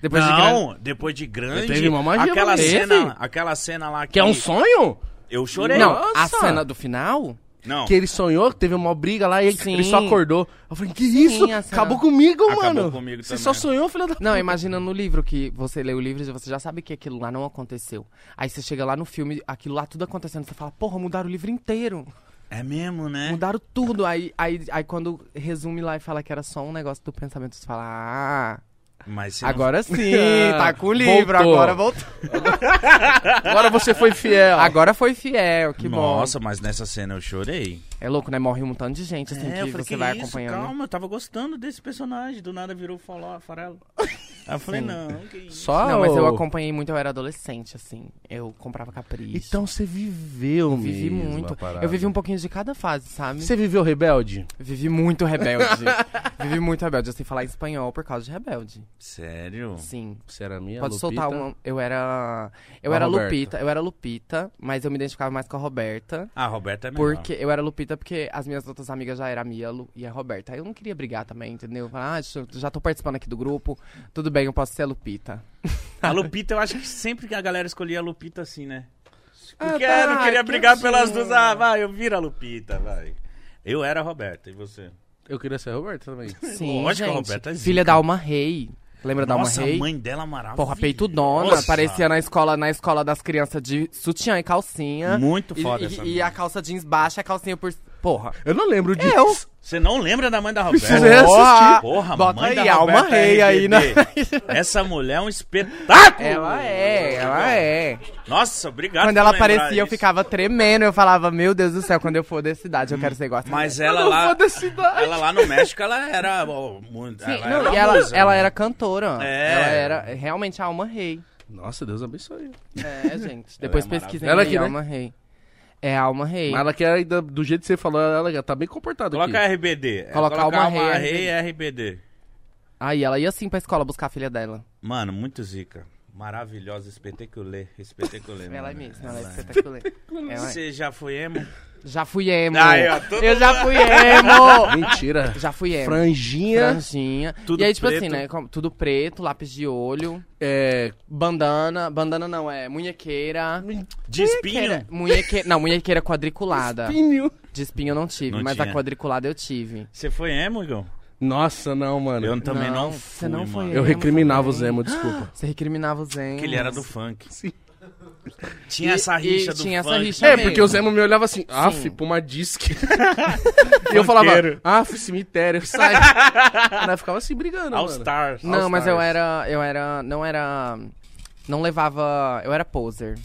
Depois de grande. Não, depois de grande. Teve uma magia aquela cena, aquela cena lá que, Que é um sonho? eu chorei. Não, Nossa! a cena do final? Não. Que ele sonhou, que teve uma briga lá e ele, ele só acordou. Eu falei, que Sim, isso? Acabou comigo, Acabou mano. comigo Você só sonhou, filho da... Não, imagina no livro que você lê o livro e você já sabe que aquilo lá não aconteceu. Aí você chega lá no filme, aquilo lá tudo acontecendo, você fala, porra, mudaram o livro inteiro. É mesmo, né? Mudaram tudo. Aí, aí, aí quando resume lá e fala que era só um negócio do pensamento, você fala, ah, Mas você não- agora sim, <laughs> tá com o livro, Voltou. agora voltou. <laughs> Agora você foi fiel. Agora foi fiel, que bom. Nossa, mas nessa cena eu chorei. É louco, né? Morre um montão de gente, assim, é, que eu falei, você que vai isso? acompanhando. Calma, eu tava gostando desse personagem. Do nada virou faló, farelo. Aí eu falei, Sim. não, que isso. Só Não, mas eu acompanhei muito, eu era adolescente, assim. Eu comprava capricho. Então você viveu eu vivi mesmo muito. parada. Eu vivi um pouquinho de cada fase, sabe? Você viveu rebelde? Vivi muito rebelde. <laughs> vivi muito rebelde. Eu sei falar espanhol por causa de rebelde. Sério? Sim. Você era minha, Pode Lupita? soltar uma. Eu era. Eu A era Roberta. Lupita. Eu era Lupita, mas eu me identificava mais com a Roberta. Ah, a Roberta é melhor. Porque eu era Lupita porque as minhas outras amigas já eram a Mia Lu- e a Roberta. Aí eu não queria brigar também, entendeu? Eu falava, ah, já tô participando aqui do grupo. Tudo bem, eu posso ser a Lupita. A Lupita, eu acho que sempre que a galera escolhia a Lupita assim, né? Ah, Porque tá, eu não queria que brigar pelas duas. Ah, vai, eu viro a Lupita, vai. Eu era a Roberta, e você? Eu queria ser a Roberta também. Sim, Lógico, a gente. Roberta é zica. Filha da Alma Rei. Lembra da Alma Nossa, Rei? a mãe dela maravilhosa. Porra, peito dona, Nossa. aparecia na escola, na escola das crianças de sutiã e calcinha. Muito E, foda e- essa e mãe. a calça jeans baixa, a calcinha por. Porra. Eu não lembro disso. Eu? Você não lembra da mãe da Roberta? Precisa assistir. Porra, Porra, Bota mãe aí, da Alma Roberta Rei aí, né? Essa mulher é um espetáculo. Ela é, ela é. Nossa, obrigado Quando por ela aparecia, eu isso. ficava tremendo. Eu falava, meu Deus do céu, quando eu for dessa idade, eu quero ser igual a essa Mas ela Eu lá, cidade. ela lá no México, ela era muito. Sim, ela não, era e ela, musa, ela né? era cantora. É. Ela era realmente a Alma Rei. Nossa, Deus abençoe. É, gente. Depois é pesquisem Ela aqui, né? Alma Rei. É a Alma Rei. Mas ela quer ainda, do jeito que você falou, ela tá bem comportada Coloca aqui. RBD. É, Coloca coloca Alma Alma Rei, Rei e RBD. Aí ela ia assim pra escola buscar a filha dela. Mano, muito zica. Maravilhosa, espetacular. Espetacular. Ela é mano. mesmo, ela é Ela espetacular. Ela é. Você já foi emo? Já fui emo. Aí, ó, todo Eu já fui emo. <laughs> Mentira. já fui emo. Franjinha, Franjinha. Tudo e aí, tipo preto. assim, né? Tudo preto, lápis de olho, é... bandana. Bandana não, é munhequeira. De espinho? Munhequeira. Não, munhequeira quadriculada. Espinho. De espinho eu não tive, Não mas a tinha. quadriculada eu tive. Você foi emo, Igor? Nossa, não, mano. Eu também não, Não, fui, você não foi mano. Eu recriminava também. os emo, desculpa. <gasps> Você recriminava os emos. Que ele era do funk. <laughs> Sim. Tinha E- essa rixa do tinha essa funk. rixa É, mesmo. porque os emo me olhavam assim, af, Sim. pra uma disque. <laughs> e eu falava, af, cemitério, sai. Aí eu ficava assim brigando, All mano. Stars. Não, All mas eu Stars. era. Eu era. Não era. Não levava. Eu era poser.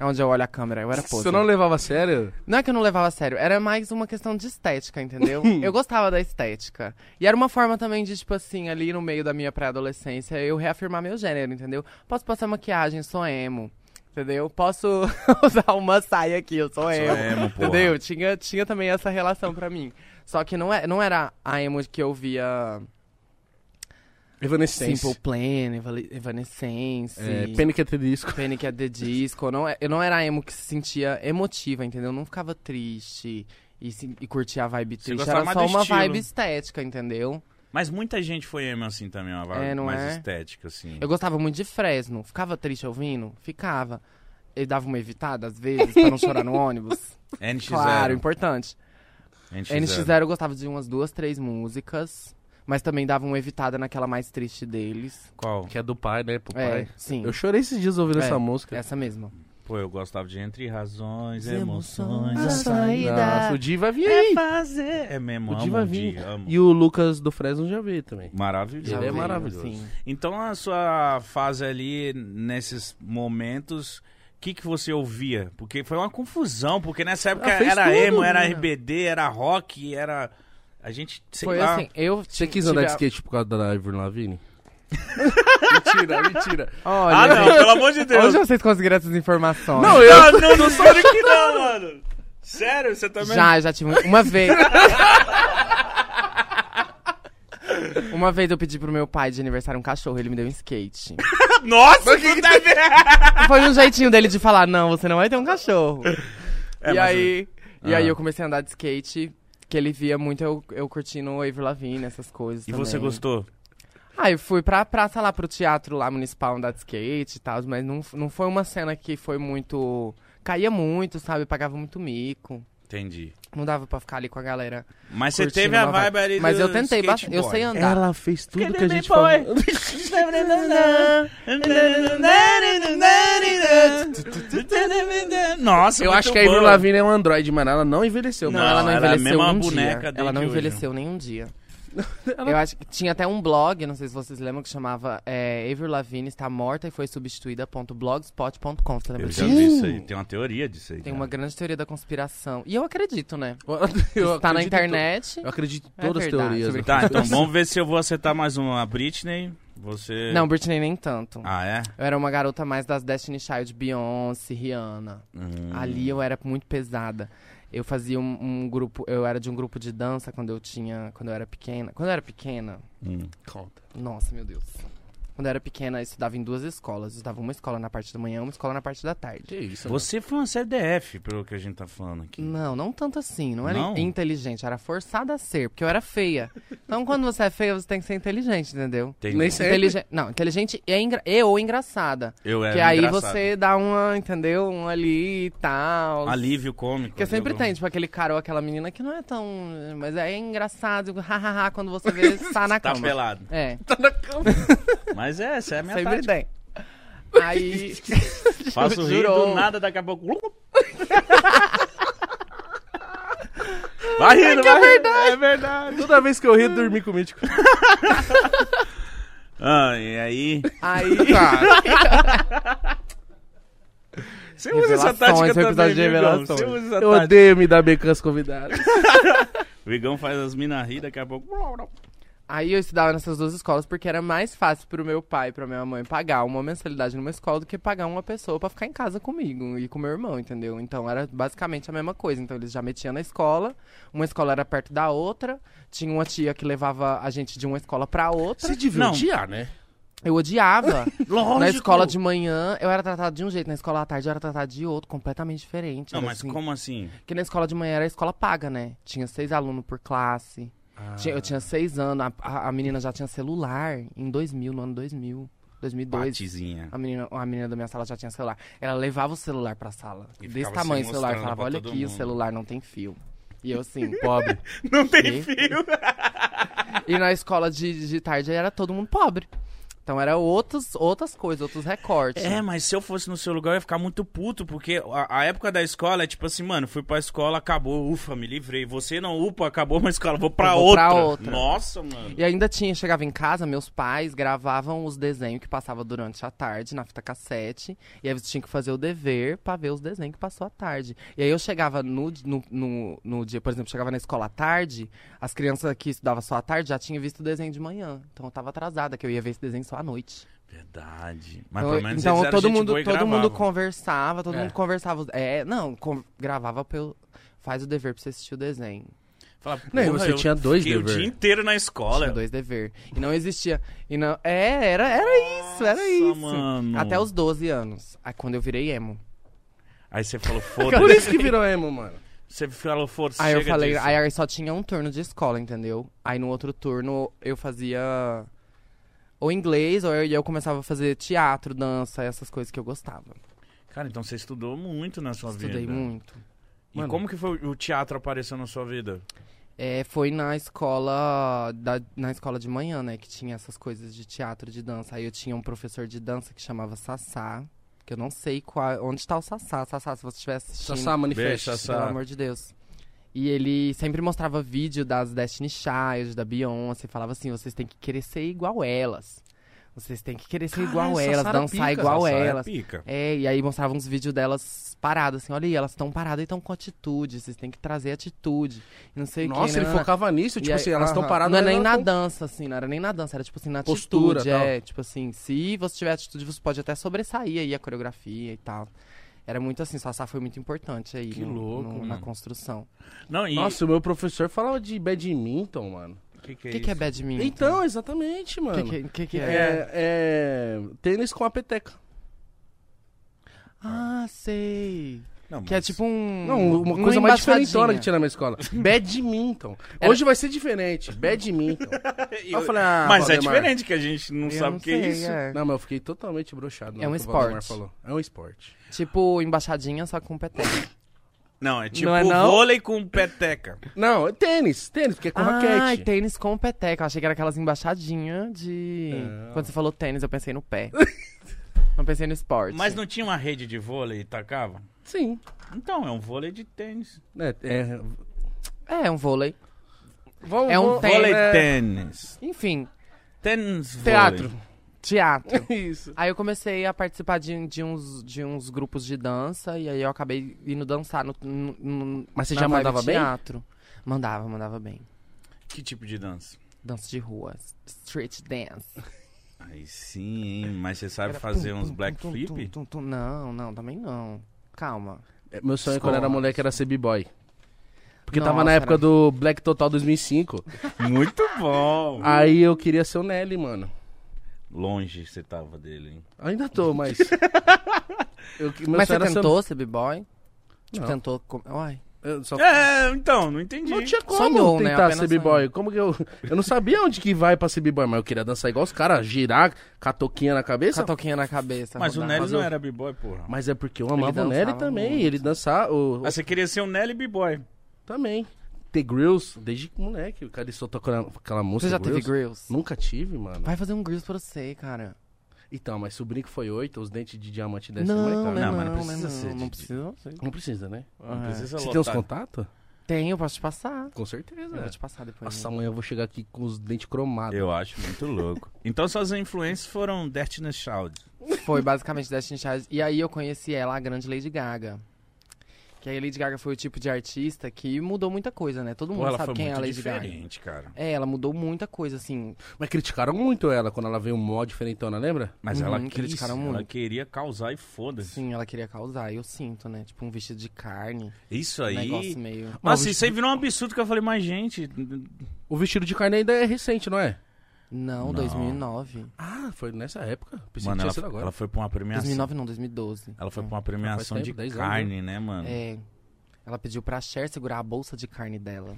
É onde eu olho a câmera, eu era poser. Você não levava a sério? Não é que eu não levava a sério, era mais uma questão de estética, entendeu? <laughs> eu gostava da estética. E era uma forma também de, tipo assim, ali no meio da minha pré-adolescência, eu reafirmar meu gênero, entendeu? Posso passar maquiagem, sou emo. Entendeu? Posso <laughs> usar uma saia aqui, eu sou emo. emo, porra. entendeu? Tinha, tinha também essa relação pra mim. Só que não, é, não era a emo que eu via Evanescence. Simple Plan, Evanescence. É, Panic! at the Disco. Panic at the Disco. Não, é- eu não era a emo que se sentia emotiva, entendeu? Eu não ficava triste e, e curtia a vibe triste. gostava Era mais só uma estilo. vibe estética, entendeu? Mas muita gente foi emo assim também, uma vibe É, mais é? estética, assim. Eu gostava muito de Fresno. Ficava triste ouvindo? Ficava. Ele dava uma evitada, às vezes, pra não chorar no <laughs> ônibus. NX0. Claro, importante. NX0. NX0 eu gostava de umas duas, três músicas. Mas também dava uma evitada naquela mais triste deles. Qual? Que é do pai, né? Pro É, pai. sim. Eu chorei esses dias ouvindo É, essa música. Essa mesma. Pô, eu gostava de Entre Razões, Emoções, Emoções, a saída. Nossa, o Di vai vir É aí. fazer. É mesmo, O amo Di vai vir. E o Lucas do Fresno já veio também. Maravilhoso. Ele é maravilhoso. Sim. Então a sua fase ali, nesses momentos, o que, que você ouvia? Porque foi uma confusão, porque nessa época Ah, fez era tudo, emo, era né? RBD, era rock, era... A gente, sei Foi lá... assim, eu... Você quis andar de skate por causa da Ivor Lavigne? <laughs> mentira, mentira. Olha, Ah, não, pelo amor de Deus. Onde vocês conseguiram essas informações? Não, eu... Não, não, não sério <laughs> que não, mano. Sério, você também... Já, já tive uma vez. <laughs> Uma vez eu pedi pro meu pai de aniversário um cachorro, ele me deu um skate. Nossa, que tá vendo? Foi um jeitinho dele de falar, não, você não vai ter um cachorro. É, e aí, e aí Ah. eu comecei a andar de skate, que ele via muito eu, eu curtindo o Avril Lavigne, essas coisas E também. você gostou? Ah, eu fui pra praça lá, pro teatro lá municipal andar de skate e tal, mas não, não foi uma cena que foi muito... Caía muito, sabe? Pagava muito mico. Entendi. Não dava pra ficar ali com a galera. Mas você teve a vibe ali Mas do eu tentei bastante. Eu sei andar. Ela fez tudo que a gente falou. Nossa, Eu muito acho que a Ivor boa. Lavigne é um android, mano. Ela não envelheceu, Não, mano. ela não ela é a envelheceu mesma um boneca dia. desde Ela não hoje. envelheceu nenhum dia. <laughs> Eu acho que tinha até um blog, não sei se vocês lembram, que chamava é, Avril Lavigne está morta e foi substituída ponto blogspot.com. Você lembra Eu disso? já vi isso aí. Tem uma teoria disso aí. Tem cara. uma grande teoria da conspiração. E eu acredito, né? Eu Está na internet. to- Eu acredito em É todas as verdade, teorias. sobre- Tá, então vamos ver se eu vou acertar mais uma. A Britney, você... Não, Britney nem tanto. Ah, é? Eu era uma garota mais das Destiny Child, Beyoncé, Rihanna. Hum. Ali eu era muito pesada. Eu fazia um, um grupo, eu era de um grupo de dança quando eu tinha, quando eu era pequena. Quando eu era pequena, Hum. Conta. nossa, meu Deus. Quando eu era pequena, eu estudava em duas escolas. Eu estudava uma escola na parte da manhã, uma escola na parte da tarde. Que isso, Você foi uma CDF, pelo que a gente tá falando aqui. Não, não tanto assim. Não era Não? inteligente, era forçada a ser, porque eu era feia. Então, quando você é feia, você tem que ser inteligente, entendeu? Entendi. Nem sempre. Inteligen... Não, inteligente e, engra... e ou engraçada. Eu era que aí engraçado. você dá uma, entendeu? Um ali e tal. Alívio cômico. Porque sempre tem, tipo, aquele cara ou aquela menina que não é tão. Mas é engraçado, <laughs> hahaha, quando você vê, <laughs> tá na Tá cama. pelado. É, Tá na cama. <laughs> Mas é, essa é a minha sempre tática. tem. Aí. <laughs> Faço rir do nada, daqui a pouco... <laughs> Vai rindo, vai rindo. É verdade. Toda vez que eu rio, dormi com o mítico. <laughs> Ah, e aí... Aí. Você usa essa Revelações, tática episódio também, de Vigão. revelações. Você usa essa Eu tática. odeio me dar bem com as convidadas. O Vigão faz as minas rir, daqui a pouco... Aí eu estudava nessas duas escolas porque era mais fácil pro meu pai e pra minha mãe pagar uma mensalidade numa escola do que pagar uma pessoa pra ficar em casa comigo e com meu irmão, entendeu? Então era basicamente a mesma coisa. Então eles já metiam na escola, uma escola era perto da outra, tinha uma tia que levava a gente de uma escola pra outra. Você devia Não. odiar, né? Eu odiava. <laughs> Lógico. Na escola de manhã eu era tratado de um jeito, na escola à tarde eu era tratado de outro, completamente diferente. Não, mas assim, como assim? Porque na escola de manhã era escola paga, né? Tinha seis alunos por classe. Tinha- eu tinha seis anos, a, a- a menina já tinha celular em 2000, no ano 2000, 2002. Patizinha. A menina, a menina da minha sala já tinha celular. Ela levava o celular pra sala. E desse ficava tamanho o celular. mostrando Falava, pra olha todo aqui, o mundo." celular não tem fio. E eu assim, <laughs> pobre. Não tem E? fio. <laughs> E na escola de, de tarde era todo mundo pobre. Então era outros, outras coisas, outros recortes. É, mas se eu fosse no seu lugar, eu ia ficar muito puto, porque a, a época da escola é tipo assim, mano, fui pra escola, acabou, ufa, me livrei. Você não, upa, acabou uma escola, vou pra, vou outra. pra outra. Nossa, mano. E ainda tinha, chegava em casa, meus pais gravavam os desenhos que passava durante a tarde na fita cassete. E aí você tinha que fazer o dever pra ver os desenhos que passou à tarde. E aí eu chegava no, no, no, no dia, por exemplo, chegava na escola à tarde, as crianças que estudavam só à tarde já tinham visto o desenho de manhã. Então eu tava atrasada, que eu ia ver esse desenho só à noite. Verdade. Mas então pelo menos então eles eram todo gente mundo, todo mundo gravavam. conversava, todo É. mundo conversava. É, não, com- gravava pelo. Faz o dever pra você assistir o desenho. Fala, Não, você eu tinha dois fiquei o dever. dia inteiro na escola. Tinha dois dever. E não existia. E não, é, era, era isso, era Nossa, isso. mano. Até os 12 anos. Aí quando eu virei emo. Aí você falou, <laughs> Por foda-se. isso que virou emo, mano. Você falou, foda-se, Aí eu falei, disso. aí só tinha um turno de escola, entendeu? Aí no outro turno eu fazia ou inglês, ou eu, e eu começava a fazer teatro, dança, essas coisas que eu gostava. Cara, então você estudou muito na sua Estudei vida. muito. E Mano. como que foi o teatro apareceu na sua vida? É, foi na escola da, na escola de manhã, né? Que tinha essas coisas de teatro, de dança. Aí eu tinha um professor de dança que chamava Sassá. Que eu não sei qual, onde tá o Sassá. Sassá, se você estiver assistindo, Sassá manifesta. Beijo, Sassá. pelo amor de Deus. E ele sempre mostrava vídeo das Destiny Child, da Beyoncé. Falava assim, vocês têm que querer ser igual elas. Vocês têm que querer ser Caralho, igual elas, era dançar pica. igual é elas. pica. É, e aí mostrava uns vídeos delas paradas, assim, olha aí, elas estão paradas e estão com atitude, vocês têm que trazer atitude. E não sei o que. Nossa, ele nanana. focava nisso, tipo aí- assim, elas estão aham. paradas. Não é mas nem na tão- dança, assim, não era nem na dança, era tipo assim, na Postura, atitude. tal. É, tipo assim, se você tiver atitude, você pode até sobressair aí a coreografia e tal. Era muito assim, Sassá foi muito importante aí Que no- louco, no- na construção. Não, e... Nossa, o meu professor falava de badminton, mano. o que, que O é que, que é badminton? Então, exatamente, O mano. que, que, que, que é? é, é tênis com a peteca. Ah, sei. Não, Que é mas- tipo um. Não, uma coisa mais diferentona que tinha na minha escola. <laughs> Badminton. Era- Hoje vai ser diferente. Badminton. Aí <laughs> eu falei, ah, Mas é Valdemar. diferente que a gente não Eu sabe o que é sei, isso. é. Não, mas eu fiquei totalmente broxado. É um esporte. Falou. É um esporte. Tipo embaixadinha, só com peteca. <laughs> Não, é tipo Não é não? vôlei com peteca. Não, é tênis. Tênis, porque é com ah, raquete. tênis com peteca. Eu achei que era aquelas embaixadinhas de. Não. Quando você falou tênis, eu pensei no pé. não pensei no esporte. Mas não tinha uma rede de vôlei e tacava? Sim. Então, é um vôlei de tênis. É, é... É, um vôlei. Vamos, É um. Vôlei é- tênis. Enfim, Tênis vôlei. Teatro. teatro. <laughs> Isso. aí eu comecei a participar de, de, uns, de uns grupos de dança e aí eu acabei indo dançar no. no- no- Mas você já mandava bem? teatro. Mandava, mandava bem. Que tipo de dança? Dança de rua, street dance. Aí sim, hein? Mas você sabe Era fazer tum, uns tum, black tum, flip? tum, tum, tum. Não, não, também não. Calma. É, Meu sonho quando era moleque era ser b-boy. Porque tava Nossa, na época era- do Black Total 2005. <laughs> Muito bom. Aí eu queria ser o Nelly, mano. Longe você tava dele, hein? Ainda tô, mas. <laughs> eu, meu Mas você tentou ser b-boy? Tipo, tentou. Uai. Só É, então, não entendi. Não tinha como Sonhou, né? tentar Apenas ser b-boy. Como que eu. Eu não sabia onde que vai pra ser b-boy, mas eu queria dançar igual os caras, girar, com a toquinha na cabeça. Catoquinha na cabeça. Mas o rodar. Nelly Mas não eu- era b-boy, porra. Mas é porque eu amava o Nelly também. muito. Ele dançar. O, Ah, você queria ser um Nelly b-boy. Também. The Grills, desde moleque, o cara só tocando aquela música. Você já teve Grills. grills? Nunca tive, mano. Vai fazer um grills pra você, cara. Então, mas sobrinho que foi oito, os dentes de diamante descem Não, não. Não, não, mas não precisa não, ser não de- precisa. Não precisa, né? Não É. precisa Você lotar. tem os contatos? Tenho, posso te passar. Com certeza. Eu vou te passar depois. Nossa, amanhã eu vou chegar aqui com os dentes cromados. Eu acho muito louco. <laughs> Então suas influências foram Destiny's Child. Foi basicamente Destiny Child. E aí eu conheci ela, a grande Lady Gaga. Que aí a Lady Gaga foi o tipo de artista que mudou muita coisa, né? Todo Pô, mundo ela sabe quem é a Lady Gaga. diferente, cara. É, ela mudou muita coisa, assim. Mas criticaram muito ela quando ela veio um mó diferentona, lembra? Mas Uhum, ela quis, criticaram ela muito. queria causar e foda-se. Sim, ela queria causar. Eu sinto, né? Tipo um vestido de carne. Isso Um aí... negócio meio... Nossa, isso aí virou um absurdo que eu falei, mas gente... O vestido de carne ainda é recente, não é? Não, Não. 2009. Ah, foi nessa época. Pensei Mano, que tinha ela, sido agora. ela foi pra uma premiação. 2009 não, 2012. Ela foi É. pra uma premiação tempo, de 10 anos, carne, né, mano? É. Ela pediu pra Cher segurar a bolsa de carne dela.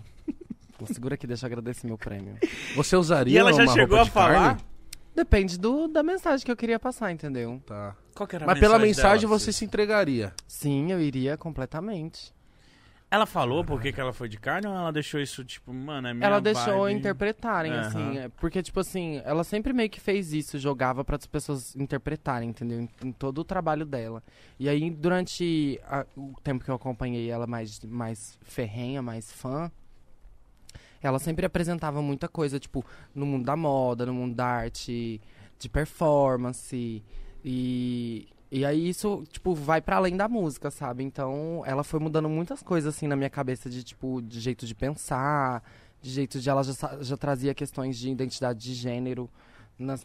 Ela segura aqui, deixa eu agradecer meu prêmio. Você usaria E ela já uma chegou a de falar? carne? Depende do, da mensagem que eu queria passar, entendeu? Tá. Qual que era a Mas pela mensagem mensagem dela, você assim? se entregaria. Sim, eu iria completamente. Ela falou por que que ela foi de carne ou ela deixou isso, tipo, mano, é minha ela deixou vibe? interpretarem, Aham. assim. é, Porque, tipo assim, ela sempre meio que fez isso, jogava para as pessoas interpretarem, entendeu? Em, em todo o trabalho dela. E aí, durante a- o tempo que eu acompanhei ela mais, mais ferrenha, mais fã, ela sempre apresentava muita coisa, tipo, no mundo da moda, no mundo da arte, de performance. E, e aí isso, tipo, vai para além da música, sabe? Então, ela foi mudando muitas coisas, assim, na minha cabeça, de, tipo, de jeito de pensar, de jeito de ela já, já trazia questões de identidade de gênero, nas,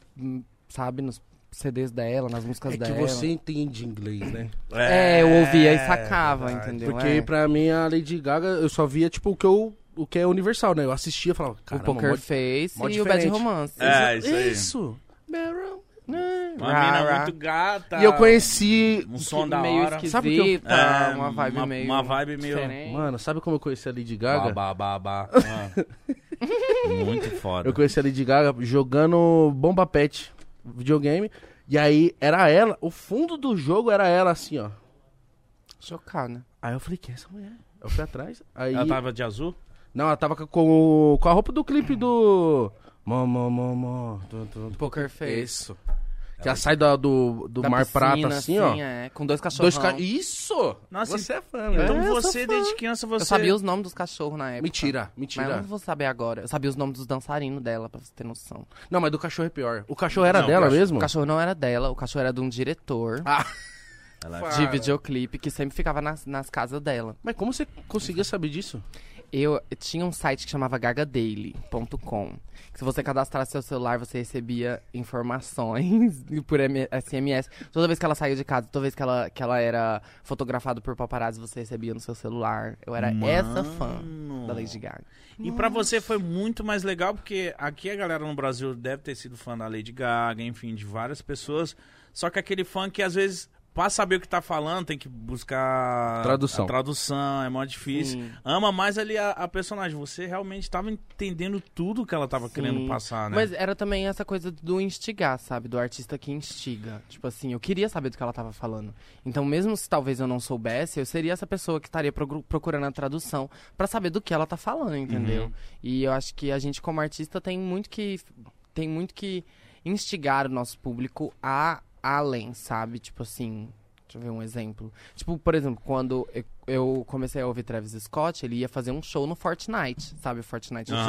sabe, nos CDs dela, nas músicas É que dela. você entende inglês, né? É, eu ouvia e sacava, verdade. entendeu? Porque É. pra mim a Lady Gaga, eu só via, tipo, o que, eu, o que é universal, né? Eu assistia e falava, O cara, Poker Face mó e o Bad diferente. Romance. É, isso aí. Isso! Meryl. Uma Rara. mina muito gata. E eu conheci... Um som da meio hora. Sabe o que eu- É, uma vibe uma- meio uma vibe meio- diferente. Mano, sabe como eu conheci a Lady Gaga? Ba, ba, ba, ba. <laughs> Ah. Muito foda. Eu conheci a Lady Gaga jogando Bomba Pet, videogame. E aí era ela, o fundo do jogo era ela assim, ó. Chocada. Aí eu falei, quem é essa mulher? Eu fui atrás. Aí. Ela tava de azul? Não, ela tava com, com a roupa do clipe do. Mó, mó, mó, mó. do- do- Poker Face. Isso. Que ela sai da- do, do Da Mar piscina, Prata, assim, ó. É, com dois cachorros. Dois ca... Isso! Nossa, você é fã, né? Então É, eu sou você, fã. desde criança, você... Eu sabia os nomes dos cachorros na época. Mentira, Mas eu mentira. não vou saber agora. Eu sabia os nomes dos dançarinos dela, pra você ter noção. Não, mas do cachorro é pior. O cachorro era Não, dela o cachorro- mesmo? O cachorro não era dela, o cachorro era de um diretor Ah, Ela- de videoclipe que sempre ficava nas, nas casas dela. mas como você conseguia saber disso? Eu tinha um site que chamava gargadaily.com. Que se você cadastrasse seu celular, você recebia informações <laughs> por SMS. Toda vez que ela saía de casa, toda vez que ela, que ela era fotografada por paparazzi, você recebia no seu celular. Eu era essa fã Mano. da Lady Gaga. E pra você foi muito mais legal, porque aqui a galera no Brasil deve ter sido fã da Lady Gaga, enfim, de várias pessoas. Só que aquele fã que às vezes, pra saber o que tá falando, tem que buscar Tradução. a tradução, é mó difícil. Sim. Ama mais ali a, a personagem. Você realmente tava entendendo tudo que ela tava Sim. querendo passar, né? Mas era também essa coisa do instigar, sabe? Do artista que instiga. Tipo assim, eu queria saber do que ela tava falando. Então, mesmo se talvez eu não soubesse, eu seria essa pessoa que estaria procu- procurando a tradução pra saber do que ela tá falando, entendeu? Uhum. E eu acho que a gente, como artista, tem muito que. Tem muito que instigar o nosso público a além, sabe? Tipo assim. Deixa eu ver um exemplo. Tipo, por exemplo, quando eu- comecei a ouvir Travis Scott, ele ia fazer um show no Fortnite, sabe? O Fortnite o Aham,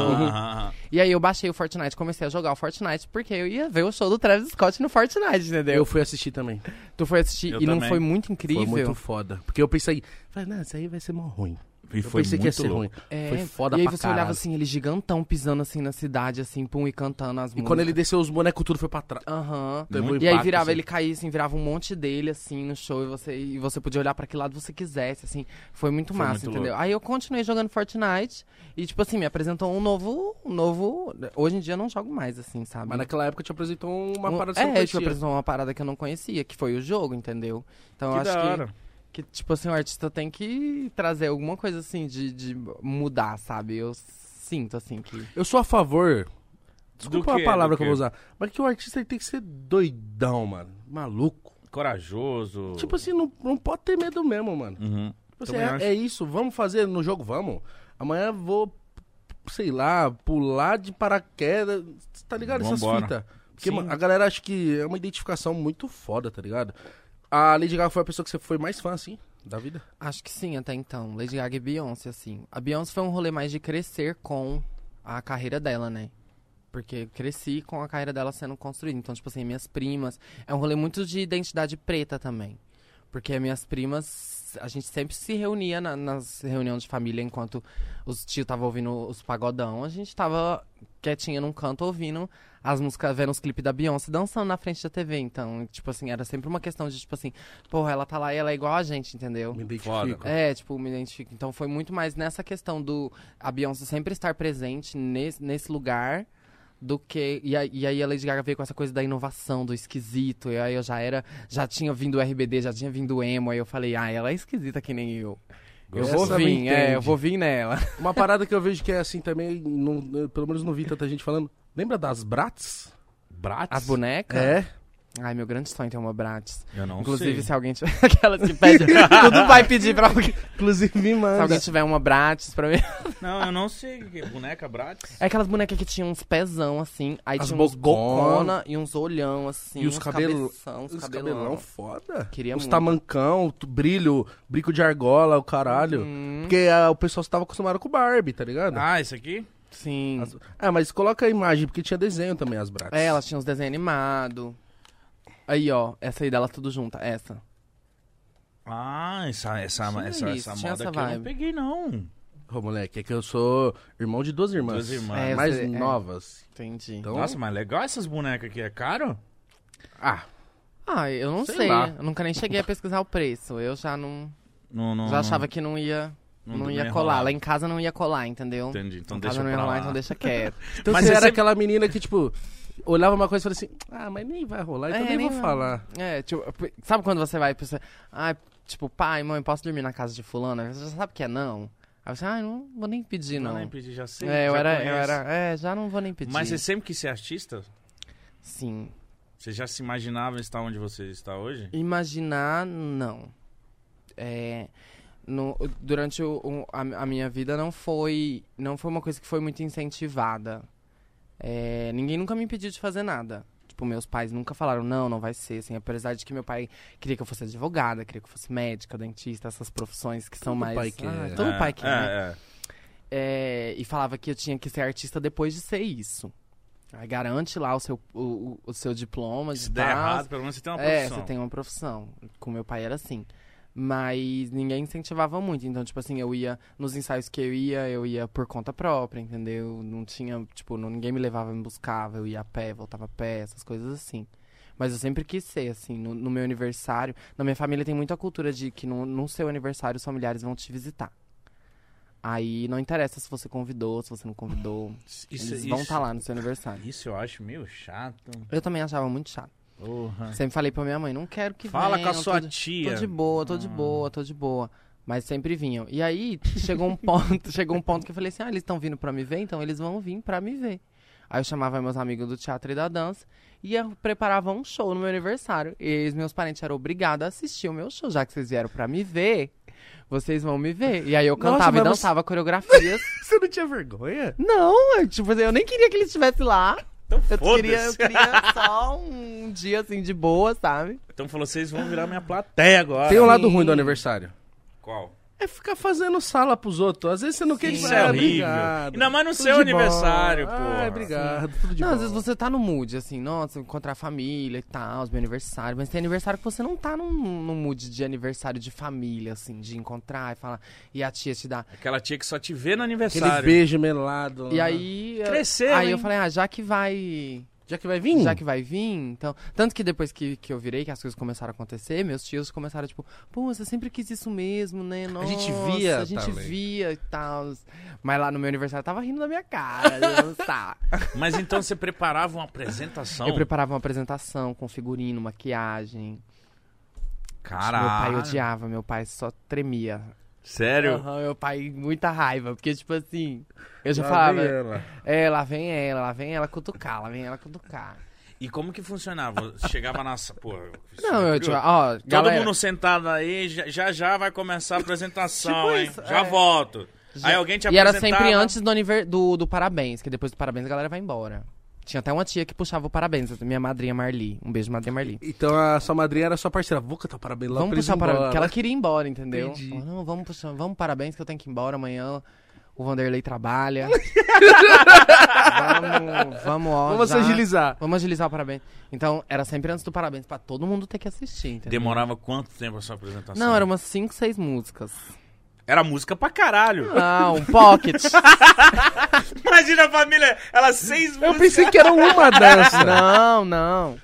jogo. E aí eu baixei o Fortnite, comecei a jogar o Fortnite, porque eu ia ver o show do Travis Scott no Fortnite, entendeu? Eu fui assistir também. Tu foi assistir Eu e não também. foi muito incrível? Foi muito foda. Porque eu pensei, falei, não, isso aí vai ser mó ruim. E Eu foi pensei que ia muito ser louco. ruim. É, Foi foda E aí pra você olhava caralho. assim, ele gigantão pisando assim na cidade, assim, pum, e cantando as E músicas. quando ele desceu, os bonecos tudo foi pra trás. Aham. Teve um E aí impacto, virava, assim. ele caía assim, virava um monte dele, assim, no show, e você, e você podia olhar pra que lado você quisesse, assim. Foi muito Foi massa, muito entendeu? louco. Aí eu continuei jogando Fortnite e, tipo assim, me apresentou um novo. Um novo. Hoje em dia eu não jogo mais, assim, sabe? Mas naquela época te apresentou uma Um- parada que você não É, tipo, conhecia. apresentou uma parada que eu não conhecia, que foi o jogo, entendeu? Então eu Que acho da que, hora. Que, tipo assim, o artista tem que trazer alguma coisa assim de, de mudar, sabe? Eu sinto assim que. Eu sou a favor. Desculpa a palavra que eu vou usar. Mas que o artista ele tem que ser doidão, mano. Maluco. Corajoso. Tipo assim, não, não pode ter medo mesmo, mano. Uhum. Tipo assim, é, é isso, vamos fazer no jogo, vamos. Amanhã vou, sei lá, pular de paraquedas. Tá ligado? Essas Vambora. fitas. Porque Sim. a galera acha que é uma identificação muito foda, tá ligado? A Lady Gaga foi a pessoa que você foi mais fã, assim, da vida? Acho que sim, até então. Lady Gaga e Beyoncé, assim. A Beyoncé foi um rolê mais de crescer com a carreira dela, né? Porque cresci com a carreira dela sendo construída. Então, tipo assim, minhas primas. É um rolê muito de identidade preta também. Porque minhas primas, a gente sempre se reunia na- nas reuniões de família enquanto os tios estavam ouvindo os pagodão. A gente tava quietinha num canto ouvindo as músicas, vendo os clipes da Beyoncé dançando na frente da TV. Então, tipo assim, era sempre uma questão de, tipo assim, porra, ela tá lá e ela é igual a gente, entendeu? Me identifico. É, tipo, me identifico. Então foi muito mais nessa questão do a Beyoncé sempre estar presente nesse, nesse lugar do que. E, aí- e aí a Lady Gaga veio com essa coisa da inovação, do esquisito. E aí eu já era. Já tinha vindo o RBD, já tinha vindo o emo. Aí eu falei, ah, ela é esquisita que nem eu. Eu Essa vou vir, é, eu vou vir nela. Uma parada que eu vejo que é assim também, não- pelo menos não vi tanta gente falando. Lembra das Bratz? Bratz? As bonecas? É. Ai, meu grande sonho é ter uma Bratz. Eu não Inclusive, sei. se alguém tiver. <laughs> Aquelas que pedem. <laughs> tudo vai pedir pra alguém. Inclusive, me Se manda. alguém tiver uma Bratz pra mim. <laughs> Não, eu não sei. o que é Boneca Bratz? É aquelas bonecas que tinham uns pezão, assim. Aí As tinha uns bocona. bocona e uns olhão, assim. E os uns cabelo- cabeção, uns Os cabelão. cabelão foda. Queria Os muito. tamancão, brilho, brinco de argola, o caralho. Hum, Porque ah, o pessoal estava acostumado com Barbie, tá ligado? Ah, esse aqui? Sim. As- Ah, mas coloca a imagem, porque tinha desenho também, as Bratz. É, elas tinham uns desenhos animados. Aí, ó. Essa aí dela tudo junta. Essa. Ah, essa, essa, Tinha essa, isso, essa moda essa aqui eu não peguei, não. Ô, moleque, é que eu sou irmão de duas irmãs. Duas irmãs. É, mais você- é. novas. Entendi. Então, Nossa, mas legal essas bonecas aqui. É caro? ah, Ah, eu não Sei sei. Eu nunca nem cheguei a pesquisar o preço. Eu já não. Não, não, já achava que não ia. Não, ia colar. rolar. Lá em casa não ia colar, entendeu? Entendi, então em deixa casa não ia rolar, lá. então deixa quieto. <laughs> então Mas você era sempre- aquela menina que, tipo, olhava uma coisa e falava assim, ah, mas nem vai rolar, então É, nem nem vou vai. falar. É, tipo, sabe quando você vai pra você. Ah, tipo, pai, mãe, posso dormir na casa de fulano? Você já sabe que é não. Aí você, ah, não vou nem pedir, não. Não, nem pedi, já sei. é, eu já era, eu era. É, já não vou nem pedir. Mas você sempre quis ser artista? Sim. Você já se imaginava estar onde você está hoje? Imaginar, não. É, no- durante o- o- a, a minha vida não foi, não foi uma coisa que foi muito incentivada. É, ninguém nunca me impediu de fazer nada. Tipo, meus pais nunca falaram, não, não vai ser, assim, apesar de que meu pai queria que eu fosse advogada, queria que eu fosse médica, dentista, essas profissões que são Todo mais... pai quer. Ah, todo É, pai quer, né? é, é. É, e falava que eu tinha que ser artista depois de ser isso. Aí garante lá o seu, o, o- seu diploma de Se der tal. errado, pelo menos você tem uma É, profissão. você tem uma profissão. Com meu pai era assim. Mas ninguém incentivava muito. Então, tipo assim, eu ia. Nos ensaios que eu ia, eu ia por conta própria, entendeu? Não tinha, tipo, não, ninguém me levava, me buscava. Eu ia a pé, voltava a pé, essas coisas assim. Mas eu sempre quis ser, assim, no, no meu aniversário. Na minha família tem muita cultura de que no, no seu aniversário os familiares vão te visitar. Aí não interessa se você convidou, se você não convidou. Isso, eles vão estar lá no seu aniversário. Isso eu acho meio chato. Eu também achava muito chato. Porra. Sempre falei pra minha mãe, não quero que Fala com a venham, sua tô de- tia. Tô de boa, tô de Ah. boa, tô de boa. Mas sempre vinham. E aí chegou um <laughs> ponto, chegou um ponto que eu falei assim: "Ah, eles estão vindo pra me ver, então eles vão vir pra me ver". Aí eu chamava meus amigos do teatro e da dança e ia preparava um show no meu aniversário. E os meus parentes eram obrigados a assistir o meu show, já que vocês vieram pra me ver. Vocês vão me ver. E aí eu Nossa, cantava e mas você- dançava coreografias. <laughs> Você não tinha vergonha? não, eu, tipo, eu nem queria que eles estivessem lá. Então Eu queria, eu queria só um dia assim de boa, sabe? Então falou, vocês vão virar minha plateia agora. Tem um lado ruim do aniversário. Qual? É ficar fazendo sala pros outros. Às vezes você não quer Sim. que Isso é horrível. Obrigado. Ainda mais no Tudo seu aniversário, pô. Ah, obrigado. Tudo de não, bom. às vezes você tá no mood, assim, nossa, encontrar a família e tal, meu aniversário. Mas tem aniversário que você não tá num, num mood de aniversário de família, assim, de encontrar e falar. E a tia te dá. Aquela tia que só te vê no Aquele aniversário. beijo melado. E aí. Cresceu, Aí hein? eu falei, ah, já que vai. Já que vai vir? Já que vai vir, então. Tanto que depois que, que eu virei, que as coisas começaram a acontecer, meus tios começaram, tipo, pô, você sempre quis isso mesmo, né? Nossa, gente via A gente também. via e tal. Mas lá no meu aniversário tava rindo da minha cara, <laughs> dançar. Mas então você preparava uma apresentação? Eu preparava uma apresentação com figurino, maquiagem. Caralho. Meu pai odiava, meu pai só tremia. Sério? Aham, meu pai, muita raiva, porque, tipo assim, eu já Lá falava, vem ela. é, lá vem ela, lá vem ela cutucar, lá vem ela cutucar. E como que funcionava? Chegava na... Pô, Não, é eu, tipo, ó, Todo galera, mundo sentado aí, já já, vai começar a apresentação, Tipo hein? isso, já é. volto. Já- Aí alguém te E era apresentava... sempre antes do, aniver... do, do parabéns, que depois do parabéns a galera vai embora. Tinha até uma tia que puxava o parabéns, minha madrinha Marli. Um beijo, madrinha Marli. Então a sua madrinha era sua parceira. Vou cantar parabéns lá Vamos puxar o parabéns, porque ela queria ir embora, entendeu? Entendi. Falou, não, vamos puxar, vamos parabéns que eu tenho que ir embora amanhã. O Vanderlei trabalha. <laughs> vamos, vamos, ó, Vamos já- agilizar. Vamos agilizar o parabéns. Então, era sempre antes do parabéns, pra todo mundo ter que assistir, entendeu? Demorava quanto tempo a sua apresentação? Não, eram umas 5, 6 músicas. Era música pra caralho. Ah, um pocket. <laughs> Imagina a família, elas seis Eu músicas. pensei que era uma dança. não, não.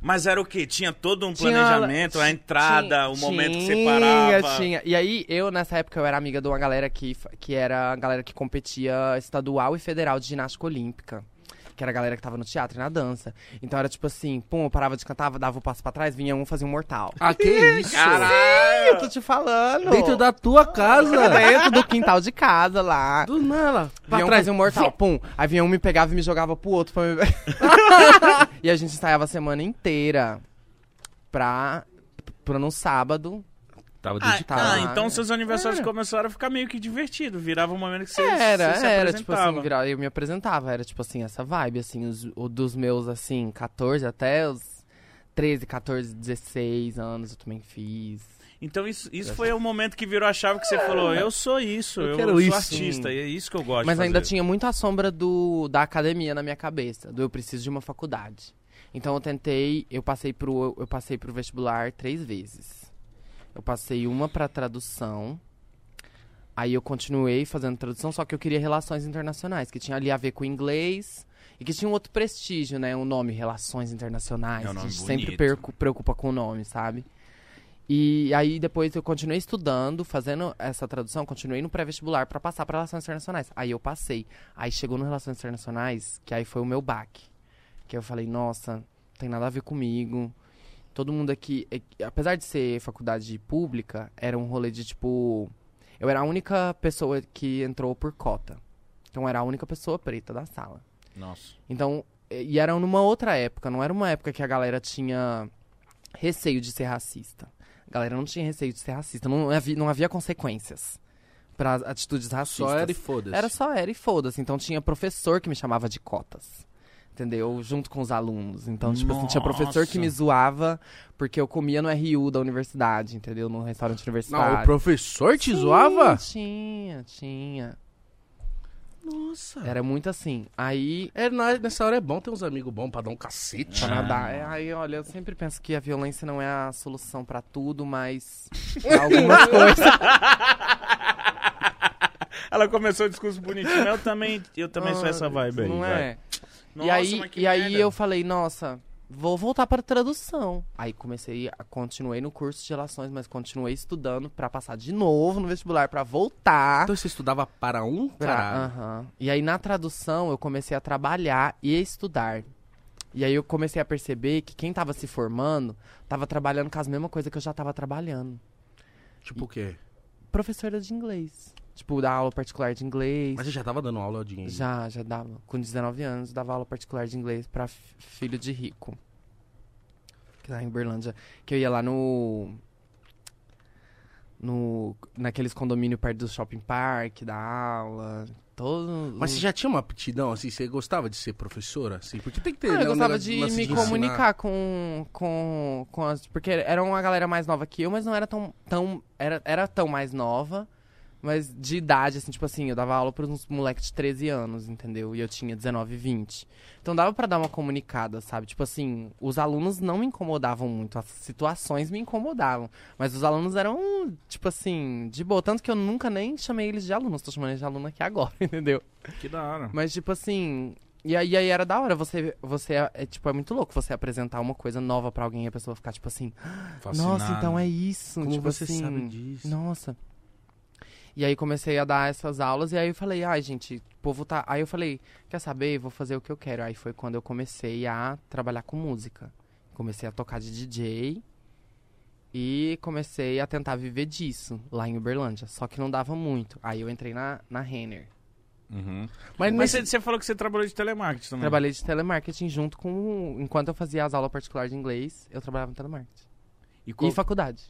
Mas era o quê? Tinha todo um Tinha- planejamento, a entrada, Tinha- o momento que tinha, separava. Tinha. E aí, eu, nessa época, eu era amiga de uma galera que, fa- que era a galera que competia estadual e federal de ginástica olímpica. Que era a galera que tava no teatro e na dança. Então era tipo assim, pum, eu parava de cantar, dava o passo pra trás, vinha um fazia um mortal. Ah, que isso? Caralho! Eu tô te falando. Dentro da tua casa. <laughs> Dentro do quintal de casa lá. Do nada. Pra Vinha um trás. fazia um mortal, pum. Aí vinha um, me pegava e me jogava pro outro pra me... <laughs> e a gente ensaiava a semana inteira pra, pra no sábado. Tava Ah, dedicado. Tá. ah, então seus aniversários É. começaram a ficar meio que divertido. Virava um momento que você, Era, você se era, tipo assim, apresentava. vira- eu me apresentava, era tipo assim, essa vibe, assim, os, o dos meus, assim, 14 até os 13, 14, 16 anos eu também fiz. Então isso, isso foi o momento que virou a chave que você falou, eu sou isso, Eu eu, sou isso. artista, e é isso que eu gosto Mas de ainda tinha muito a sombra do, da academia na minha cabeça, do eu preciso de uma faculdade. Então eu tentei, eu passei pro, eu passei pro vestibular três vezes. Eu passei uma pra tradução, aí eu continuei fazendo tradução, só que eu queria relações internacionais, que tinha ali a ver com inglês e que tinha um outro prestígio, né? O nome Relações Internacionais. É um a gente sempre bonito. percu- preocupa com o nome, sabe? E aí depois eu continuei estudando, fazendo essa tradução, continuei no pré-vestibular pra passar para relações internacionais. Aí eu passei. Aí chegou no relações internacionais, que aí foi o meu baque. Que eu falei, nossa, não tem nada a ver comigo. Todo mundo aqui, é- apesar de ser faculdade pública, era um rolê de tipo, eu era a única pessoa que entrou por cota. Então era a única pessoa preta da sala. Nossa. Então, e era numa outra época, não era uma época que a galera tinha receio de ser racista. A galera não tinha receio de ser racista. Não havia, não havia consequências pra atitudes racistas. Só era e foda-se. Era só era e foda-se. Então tinha professor que me chamava de cotas. Entendeu? Junto com os alunos. Então, tipo assim, tinha professor que me Nossa. zoava porque eu comia no RU da universidade, entendeu? No restaurante universitário. Não, o professor te Sim, zoava? Tinha, tinha. Nossa. Era muito assim. Aí, É, nessa hora é bom ter uns amigos bons pra dar um cacete. pra Ah. nadar. é, Aí, olha, eu sempre penso que a violência não é a solução pra tudo, mas. <laughs> pra algumas coisas. Ela começou o discurso bonitinho, eu também, eu também sou essa vibe aí. Não vai. Nossa, e aí, e aí merda. eu falei, nossa, vou voltar para tradução. Aí comecei, a, continuei no curso de relações, mas continuei estudando pra passar de novo no vestibular pra voltar. Então você estudava para um caralho. aham. E aí na tradução eu comecei a trabalhar e a estudar. E aí eu comecei a perceber que quem tava se formando tava trabalhando com as mesmas coisas que eu já tava trabalhando. Tipo o quê? Professora de inglês. Tipo, dar aula particular de inglês. Mas você já tava dando aula de... Já, já dava. Com 19 anos, dava aula particular de inglês pra filho de rico. Que lá em Uberlândia. Que eu ia lá no. No. Naqueles condomínios perto do shopping park, da aula. Todo. Mas você já tinha uma aptidão, assim? Você gostava de ser professora, assim? Porque tem que ter, Ah, né, eu um gostava negócio- de me ensinar. comunicar com, com, com as. Porque era uma galera mais nova que eu, mas não era tão. tão era, era tão mais nova. Mas de idade, assim, tipo assim, eu dava aula para uns moleques de 13 anos, entendeu? E eu tinha 19, 20. Então dava pra dar uma comunicada, sabe? Tipo assim, os alunos não me incomodavam muito, as situações me incomodavam. Mas os alunos eram, tipo assim, de boa. Tanto que eu nunca nem chamei eles de alunos, tô chamando eles de aluno aqui agora, <laughs> entendeu? Que da hora. Mas, tipo assim. E aí, aí era da hora você. você é, é, tipo, é muito louco você apresentar uma coisa nova pra alguém e a pessoa ficar, tipo assim, nossa, então é isso. Como tipo você assim, sabe disso? Nossa. E aí comecei a dar essas aulas e aí eu falei, ai, gente, o povo tá. Aí eu falei, quer saber? Vou fazer o que eu quero. Aí foi quando eu comecei a trabalhar com música. Comecei a tocar de DJ e comecei a tentar viver disso lá em Uberlândia. Só que não dava muito. Aí eu entrei na, na Renner. Uhum. Mas, Mas nesse- você, você falou que você trabalhou de telemarketing também. Trabalhei de telemarketing junto com. Enquanto eu fazia as aulas particulares de inglês, eu trabalhava em telemarketing. E, qual- E faculdade.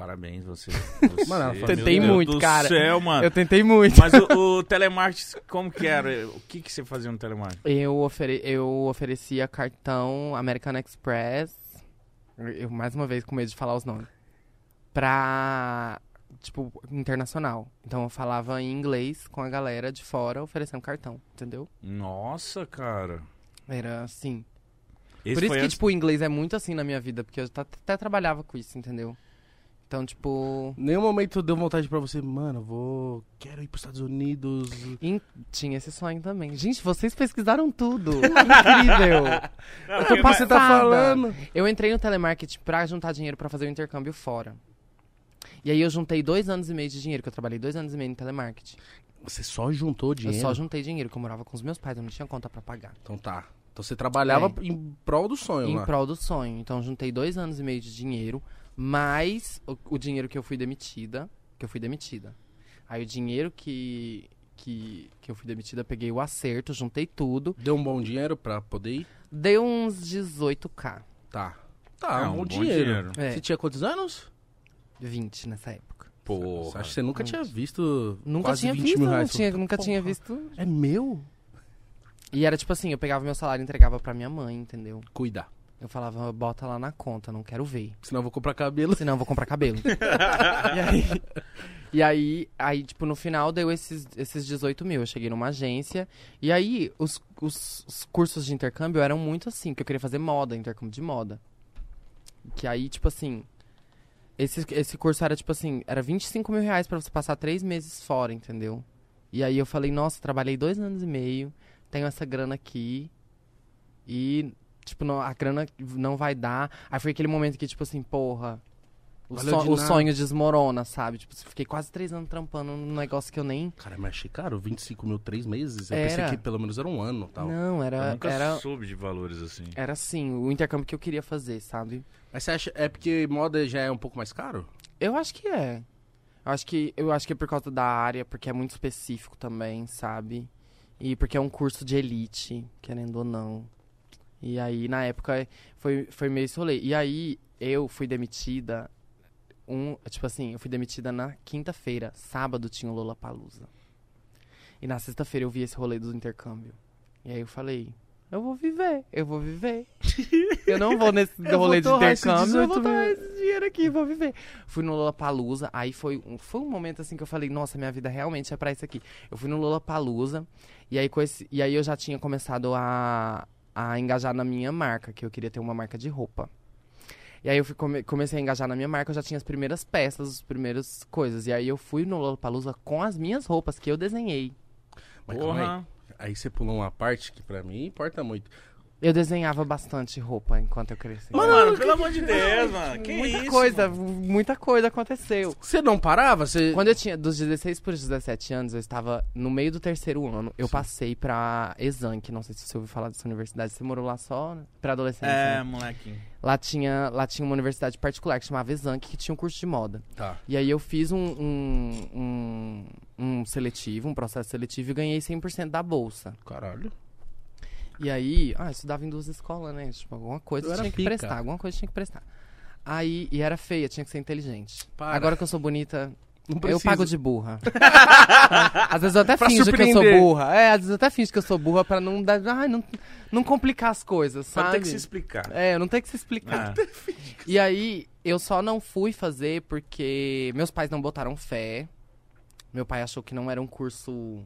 Parabéns, você. <laughs> você Mano, ela meu tentei Deus muito, do cara. céu, mano. Eu tentei muito. Mas o, o <laughs> telemarketing, como que era? O que, que você fazia no telemarketing? Eu, ofere eu oferecia cartão American Express. Eu, mais uma vez, com medo de falar os nomes. Pra. Tipo, internacional. Então eu falava em inglês com a galera de fora oferecendo cartão, entendeu? Nossa, cara. Era assim. Esse Por isso que, antes- tipo, o inglês é muito assim na minha vida, porque eu até trabalhava com isso, entendeu? Então, tipo. Nenhum momento deu vontade pra você, mano, vou. Quero ir pros Estados Unidos. in- Tinha esse sonho também. Gente, vocês pesquisaram tudo. Incrível. <laughs> Não, eu tô porque- Você tá falando? Eu entrei no telemarketing pra juntar dinheiro pra fazer o intercâmbio fora. E aí eu juntei dois anos e meio de dinheiro, que eu trabalhei dois anos e meio no telemarketing. Você só juntou dinheiro? Eu só juntei dinheiro, que eu morava com os meus pais, eu não tinha conta pra pagar. Então tá. Então você trabalhava É. em prol do sonho em lá. prol do sonho. Então juntei dois anos e meio de dinheiro, mais o, o dinheiro que eu fui demitida. Que eu fui demitida. Aí o dinheiro que, que, que eu fui demitida, peguei o acerto, juntei tudo. Deu um bom dinheiro pra poder ir? Deu uns 18k. Tá. Tá, É, um bom, dinheiro. É. Você tinha quantos anos? 20 nessa época. Porra. Acho que você nunca tinha visto Nunca quase tinha 20 visto, mil não reais. tinha, nunca Porra. tinha visto. É meu? E era tipo assim, eu pegava meu salário e entregava pra minha mãe, entendeu? Cuida. Eu falava, bota lá na conta, não quero ver. Senão eu vou comprar cabelo. Senão eu vou comprar cabelo. <laughs> e aí, e aí, aí, tipo, no final deu esses, esses 18 mil. Eu cheguei numa agência. E aí, os, os, os cursos de intercâmbio eram muito assim, que eu queria fazer moda, intercâmbio de moda. Que aí, tipo assim. Esse, esse curso era tipo assim, era 25 mil reais pra você passar três meses fora, entendeu? E aí eu falei, nossa, trabalhei dois anos e meio, tenho essa grana aqui. E, tipo, não, a grana não vai dar. Aí foi aquele momento que, tipo assim, porra. O, so- de o sonho desmorona, sabe? Tipo, fiquei quase três anos trampando num negócio que eu nem. Cara, mas achei caro, 25 mil, três meses. Eu Era. pensei que pelo menos era um ano tal. Não, Eu era. nunca Era, soube de valores assim. era assim, o intercâmbio que eu queria fazer, sabe? Mas você acha, é porque moda já é um pouco mais caro? Eu acho que é. Eu acho que, eu acho que é por causa da área, porque é muito específico também, sabe? E porque é um curso de elite, querendo ou não. E aí, na época, foi, foi meio esse rolê. E aí, eu fui demitida um. Tipo assim, eu fui demitida na quinta-feira. Sábado tinha o Lollapalooza. E na sexta-feira eu vi esse rolê do intercâmbio. E aí eu falei, eu vou viver, eu vou viver. <laughs> eu não vou nesse Eu rolê de vou esse intercâmbio, eu vou 18 torrar mil. esse dinheiro aqui, vou viver. Fui no Lollapalooza, aí foi um, foi um momento assim que eu falei, nossa, minha vida realmente é pra isso aqui. Eu fui no Lollapalooza, e aí, com esse, e aí eu já tinha começado a, a engajar na minha marca, que eu queria ter uma marca de roupa. E aí eu fui come- comecei a engajar na minha marca, eu já tinha as primeiras peças, as primeiras coisas. E aí eu fui no Lollapalooza com as minhas roupas que eu desenhei. Mas calma aí. Porra. Aí você pulou uma parte que pra mim importa muito. Eu desenhava bastante roupa enquanto eu cresci. Mano, pelo amor de Deus, mano. Que muita isso? coisa, mano? muita coisa aconteceu. Você não parava? Você... Quando eu tinha dos 16 para os 17 anos, eu estava no meio do terceiro ano. Eu passei pra Exanc, não sei se você ouviu falar dessa universidade. Você morou lá só pra adolescência? É, né? molequinho. Lá tinha, lá tinha uma universidade particular que chamava Exanc, que tinha um curso de moda. Tá. E aí eu fiz um, um, um, um seletivo, um processo seletivo e ganhei 100% da bolsa. Caralho. E aí, ah, eu estudava em duas escolas, né? Tipo, alguma coisa Eu tinha que pica. prestar, alguma coisa tinha que prestar. Aí, e era feia, tinha que ser inteligente. Para. Agora que eu sou bonita, Não eu pago de burra. <laughs> às vezes eu até Pra finjo que eu sou burra. É, às vezes eu até finjo que eu sou burra pra não dar, ai, não, não complicar as coisas, sabe? tem que se explicar. É, não tenho que se explicar. Ah. E aí, eu só não fui fazer porque meus pais não botaram fé. Meu pai achou que não era um curso.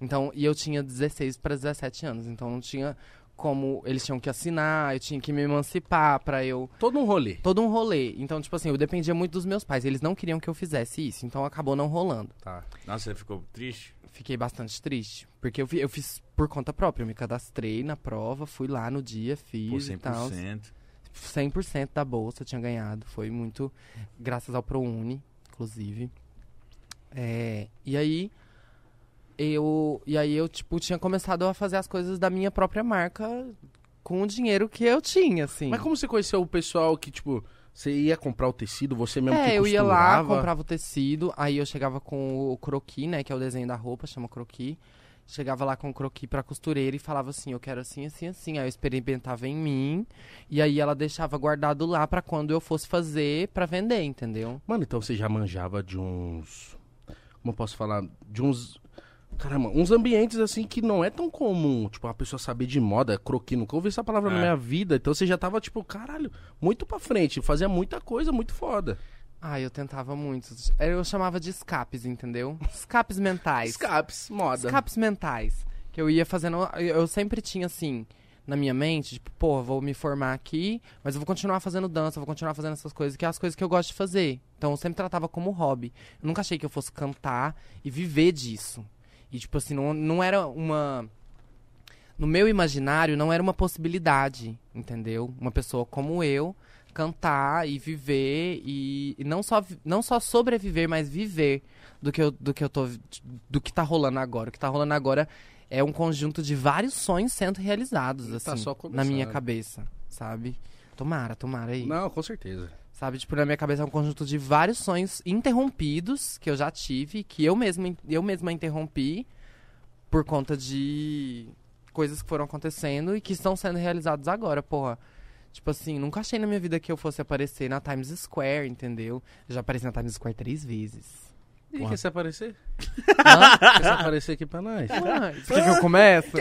Então, e eu tinha 16 para 17 anos, então não tinha como eles tinham que assinar, eu tinha que me emancipar pra eu Todo um rolê. todo um rolê. Então, tipo assim, eu dependia muito dos meus pais, eles não queriam que eu fizesse isso, então acabou não rolando. Tá. Nossa, você ficou triste? Fiquei bastante triste, porque eu, eu fiz por conta própria, eu me cadastrei na prova, fui lá no dia, fiz Por e tal. 100%. 100% da bolsa eu tinha ganhado. Foi muito graças ao ProUni, inclusive. É, e aí eu e aí eu tipo tinha começado a fazer as coisas da minha própria marca com o dinheiro que eu tinha, assim. Mas como você conheceu o pessoal que, tipo, você ia comprar o tecido, você mesmo que é, eu ia lá, costurava? comprava o tecido, aí eu chegava com o croquis, né, que é o desenho da roupa, chama croquis. Chegava lá com o croquis pra costureira e falava assim, eu quero assim, assim, assim. Aí eu experimentava em mim, e aí ela deixava guardado lá pra quando eu fosse fazer pra vender, entendeu? Mano, então você já manjava de uns. Como eu posso falar? De uns. Caramba, uns ambientes assim que não é tão comum. Tipo, a pessoa saber de moda, croquis. Nunca ouvi essa palavra na É. minha vida. Então você já tava, tipo, caralho, muito pra frente. Fazia muita coisa muito foda. Ah, eu tentava muito. Eu chamava de escapes, entendeu? Escapes mentais. Escapes, moda. Escapes mentais. Que eu ia fazendo. Eu eu sempre tinha assim, na minha mente, tipo, pô, vou me formar aqui, mas eu vou continuar fazendo dança, vou continuar fazendo essas coisas, que é as coisas que eu gosto de fazer. Então eu sempre tratava como hobby. Eu nunca achei que eu fosse cantar e viver disso. E, tipo assim, não, não era uma. No meu imaginário, não era uma possibilidade, entendeu? Uma pessoa como eu cantar e viver e, e não, só, não só sobreviver, mas viver do que, eu, do que eu tô. do que tá rolando agora. O que tá rolando agora é um conjunto de vários sonhos sendo realizados, Tá assim, só na minha cabeça, sabe? Tomara, tomara aí. Não, com certeza. Sabe, tipo, na minha cabeça é um conjunto de vários sonhos interrompidos que eu já tive, que eu mesma, eu mesma interrompi por conta de coisas que foram acontecendo e que estão sendo realizados agora, porra. Tipo assim, nunca achei na minha vida que eu fosse aparecer na Times Square, entendeu? Eu já apareci na Times Square três vezes. E quer se aparecer? <laughs> Hã? quer se aparecer aqui pra nós? Ué, Quer que eu começo? <laughs>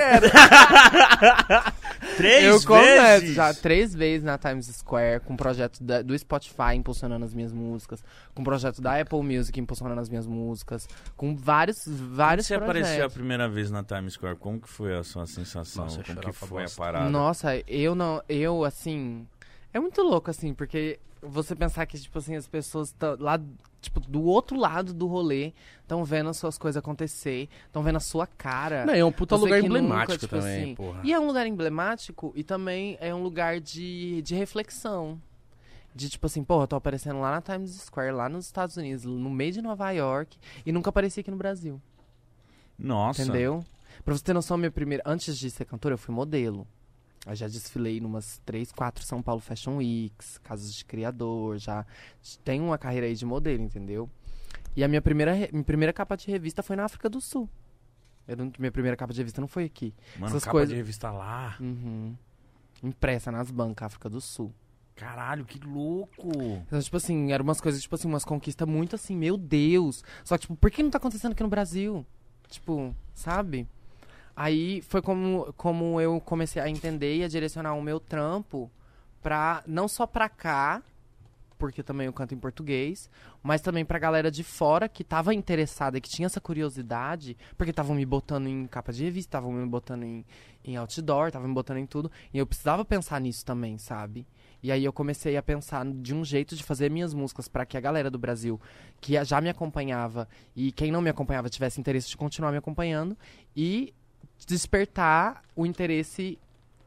Três eu vezes? começo já três vezes na Times Square, com o projeto da- do Spotify impulsionando as minhas músicas, com o projeto da Apple Music impulsionando as minhas músicas, com vários, Quando vários você apareceu a projetos. primeira vez na Times Square, como que foi a sua sensação? Nossa, eu como que chorava foi a bosta. parada? Nossa, eu não, eu assim, é muito louco assim, porque você pensar que tipo assim as pessoas estão lá tipo do outro lado do rolê, estão vendo as suas coisas acontecer, estão vendo a sua cara. Não, é um puta Você lugar que nunca, emblemático tipo também, assim, porra. E é um lugar emblemático e também é um lugar de, de reflexão. De tipo assim, porra, eu tô aparecendo lá na Times Square, lá nos Estados Unidos, no meio de Nova York, e nunca apareci aqui no Brasil. Nossa. Entendeu? Pra você ter noção, minha primeira. Antes de ser cantora, eu fui modelo. Eu já desfilei numas três, quatro São Paulo Fashion Weeks, casas de criador, já tenho uma carreira aí de modelo, entendeu? E a minha primeira, minha primeira capa de revista foi na África do Sul. Não- minha primeira capa de revista não foi aqui. Mano, essas capa coisas- de revista lá. Uhum. Impressa nas bancas, África do Sul. Caralho, que louco. Então, tipo assim, eram umas coisas, tipo assim, umas conquistas muito assim, meu Deus. Só que, tipo, por que não tá acontecendo aqui no Brasil? Tipo, sabe? Aí foi como, como eu comecei a entender e a direcionar o meu trampo pra, não só pra cá, porque também eu canto em português, mas também pra galera de fora que tava interessada, que tinha essa curiosidade, porque estavam me botando em capa de revista, estavam me botando em, em outdoor, estavam me botando em tudo, e eu precisava pensar nisso também, sabe? E aí eu comecei a pensar de um jeito de fazer minhas músicas pra que a galera do Brasil, que já me acompanhava e quem não me acompanhava tivesse interesse de continuar me acompanhando e despertar o interesse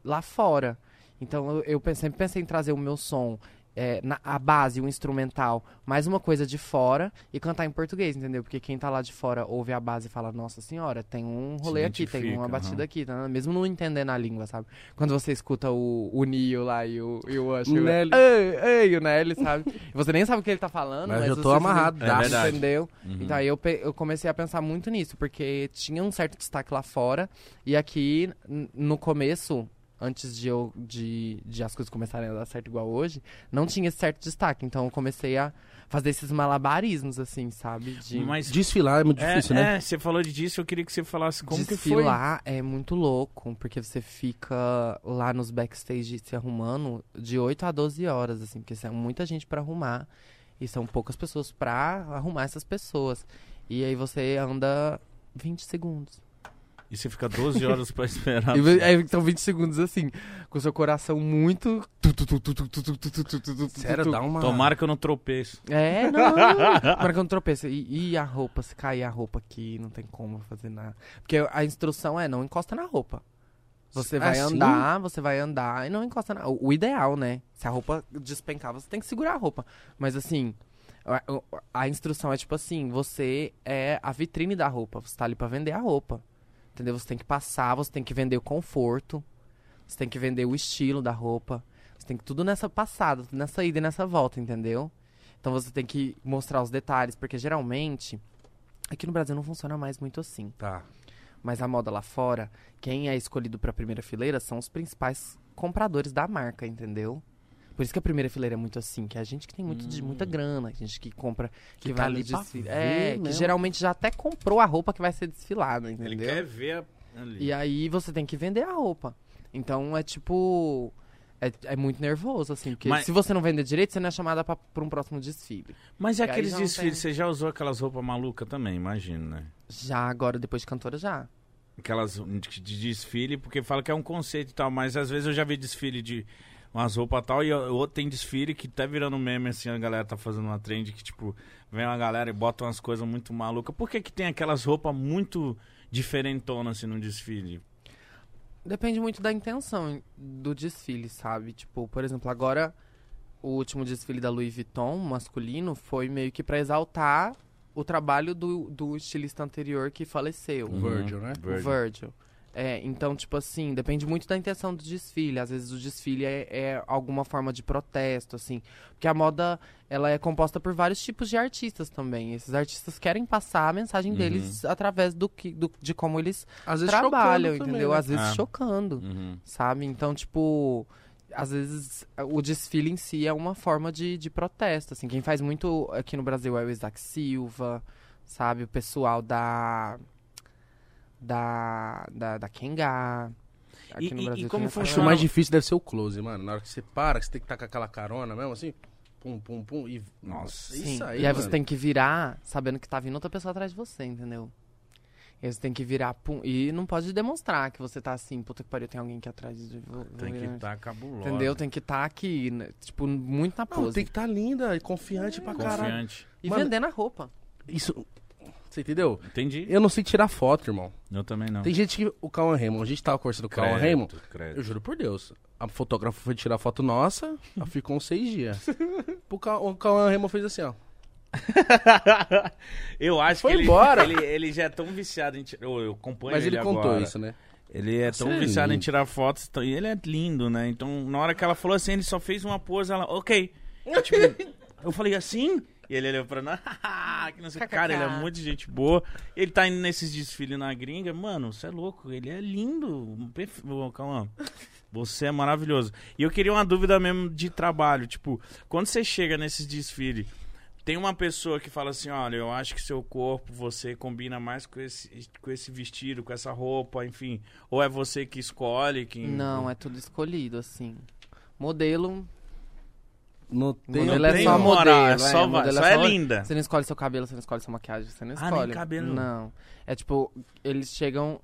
lá fora. Então eu, eu sempre pensei em trazer o meu som, é, na, a base, o instrumental, mais uma coisa de fora e cantar em português, entendeu? Porque quem tá lá de fora ouve a base e fala, nossa senhora, tem um rolê aqui, tem uma batida aham. aqui, tá? mesmo não entendendo a língua, sabe? Quando você escuta o, o Neo lá e o, e o Usher, O Nelly. ei, ei, o Nelly, sabe? Você nem sabe o que ele tá falando, Mas mas, eu tô amarrado, É verdade. entendeu? Uhum. Então aí eu, eu comecei a pensar muito nisso, porque tinha um certo destaque lá fora, e aqui, no começo, antes de, eu, de, de as coisas começarem a dar certo igual hoje, não tinha esse certo destaque. Então eu comecei a fazer esses malabarismos, assim, sabe? De Mas Desfilar é muito é, difícil, né? é, você falou disso, eu queria que você falasse como que foi. desfilar é muito louco, porque você fica lá nos backstage se arrumando de 8 a 12 horas, assim, porque são muita gente pra arrumar e são poucas pessoas pra arrumar essas pessoas. E aí você anda 20 segundos. E você fica 12 horas pra esperar. e, aí, então 20 segundos assim, com seu coração muito. Sério, dá uma. Tomara que eu não tropeço. É, não. Tomara que eu não tropeço. E, e a roupa, se cair a roupa aqui, não tem como fazer nada. Porque a instrução é: não encosta na roupa. Você vai assim? andar, você vai andar e não encosta na. O ideal, né? Se a roupa despencar, você tem que segurar a roupa. Mas assim, a, a instrução é tipo assim: você é a vitrine da roupa. Você tá ali pra vender a roupa. Entendeu? Você tem que passar, você tem que vender o conforto. Você tem que vender o estilo da roupa. Você tem que tudo nessa passada, nessa ida e nessa volta, entendeu? Então você tem que mostrar os detalhes, porque geralmente aqui no Brasil não funciona mais muito assim. Tá. Mas a moda lá fora, quem é escolhido pra primeira fileira são os principais compradores da marca, entendeu? Por isso que a primeira fileira é muito assim, que é a gente que tem muito de muita grana, a gente que compra, que, Que tá vai ali desfile. É, que mesmo. geralmente já até comprou a roupa que vai ser desfilada, entendeu? Ele quer ver a- ali. E aí você tem que vender a roupa. Então é tipo. É, é muito nervoso, assim, porque Mas- se você não vender direito, você não é chamada pra, pra um próximo desfile. Mas e E aqueles desfiles? tem. Você já usou aquelas roupas malucas também, imagino, né? Já agora, depois de cantora, já. Aquelas de, de desfile, porque fala que é um conceito e tal, mas às vezes eu já vi desfile de umas roupas tal, e o- outro tem desfile que tá virando meme, assim, a galera tá fazendo uma trend que, tipo, vem uma galera e bota umas coisas muito malucas. Por que que tem aquelas roupas muito diferentonas, assim, no desfile? Depende muito da intenção do desfile, sabe? Tipo, por exemplo, agora o último desfile da Louis Vuitton, masculino, foi meio que pra exaltar o trabalho do, do estilista anterior que faleceu. O Virgil, né? O Virgil. É, então, tipo assim, depende muito da intenção do desfile. Às vezes o desfile é, é alguma forma de protesto, assim. Porque a moda, ela é composta por vários tipos de artistas também. Esses artistas querem passar a mensagem Uhum. deles através do que, do- de como eles Às vezes trabalham, chocando também, entendeu? né? Às vezes Ah. chocando, Uhum. sabe? Então, tipo... Às vezes o desfile em si é uma forma de, de protesto, assim. Quem faz muito aqui no Brasil é o Isaac Silva, sabe? O pessoal da... Da... Da, da Kenga. Aqui E- no Brasil e como que o funciona? mais difícil deve ser o close, mano. Na hora que você para, que você tem que estar com aquela carona mesmo, assim. Pum, pum, pum. E... Nossa, Sim, isso aí, e aí mano. você tem que virar sabendo que tá vindo outra pessoa atrás de você, entendeu? E aí você tem que virar, pum, e não pode demonstrar que você tá assim, puta que pariu, tem alguém aqui atrás de vou Tem que estar cabuloso. Entendeu? Tem que estar aqui, né? tipo, muito na Não, pose. tem que estar linda e confiante pra caralho. Confiante. E Mano, vendendo a roupa. Isso. Você entendeu? Entendi. Eu não sei tirar foto, irmão. Eu também não. Tem gente que. O Cauã Raymond, a gente tava conversando com o Cauã Raymond. Crédito. Eu juro por Deus. A fotógrafa foi tirar foto nossa, ela <laughs> ficou uns seis dias. O Ca- O Cauã Raymond fez assim, ó. <laughs> eu acho Foi que ele, embora. Ele, ele já é tão viciado em tirar. Eu, eu acompanho Mas ele contou agora. isso, né? Ele é tão é viciado em tirar fotos então- e ele é lindo, né? Então, na hora que ela falou assim, ele só fez uma pose, ela, ok. <laughs> Tipo, eu falei assim, e ele olhou pra nós, <laughs> que não sei, cara, ele é muito gente boa. Ele tá indo nesses desfiles na gringa, mano, você é louco, ele é lindo. Perfe... Calma. Você é maravilhoso. E eu queria uma dúvida mesmo de trabalho. Tipo, quando você chega nesses desfiles, tem uma pessoa que fala assim: olha, eu acho que seu corpo, você combina mais com esse, com esse vestido, com essa roupa, enfim. Ou é você que escolhe? Quem... Não, é tudo escolhido, assim. Modelo. Tem. Modelo Não é tem só moral, modelo. é só, vai- só é só- linda. Você não escolhe seu cabelo, você não escolhe sua maquiagem, você não Ah, nem escolhe. cabelo. Não. É tipo, eles chegam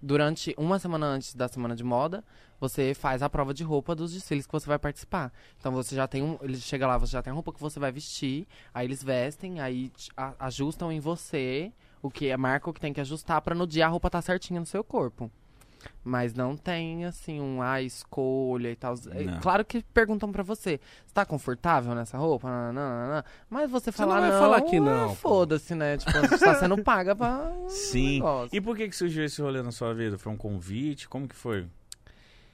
durante uma semana antes da semana de moda, você faz a prova de roupa dos desfiles que você vai participar. Então você já tem um. Eles chegam lá, você já tem a roupa que você vai vestir, aí eles vestem, aí ajustam em você o que é marca o que tem que ajustar pra no dia a roupa tá certinha no seu corpo. Mas não tem, assim, um ah, escolha e tal. Não. Claro que perguntam pra você, você tá confortável nessa roupa? Não, não, não. Mas você Você fala, não vai não, falar que não. Foda-se, né? Tipo, você tá sendo <laughs> paga pra. um Sim. negócio. E por que, que surgiu esse rolê na sua vida? Foi um convite? Como que foi?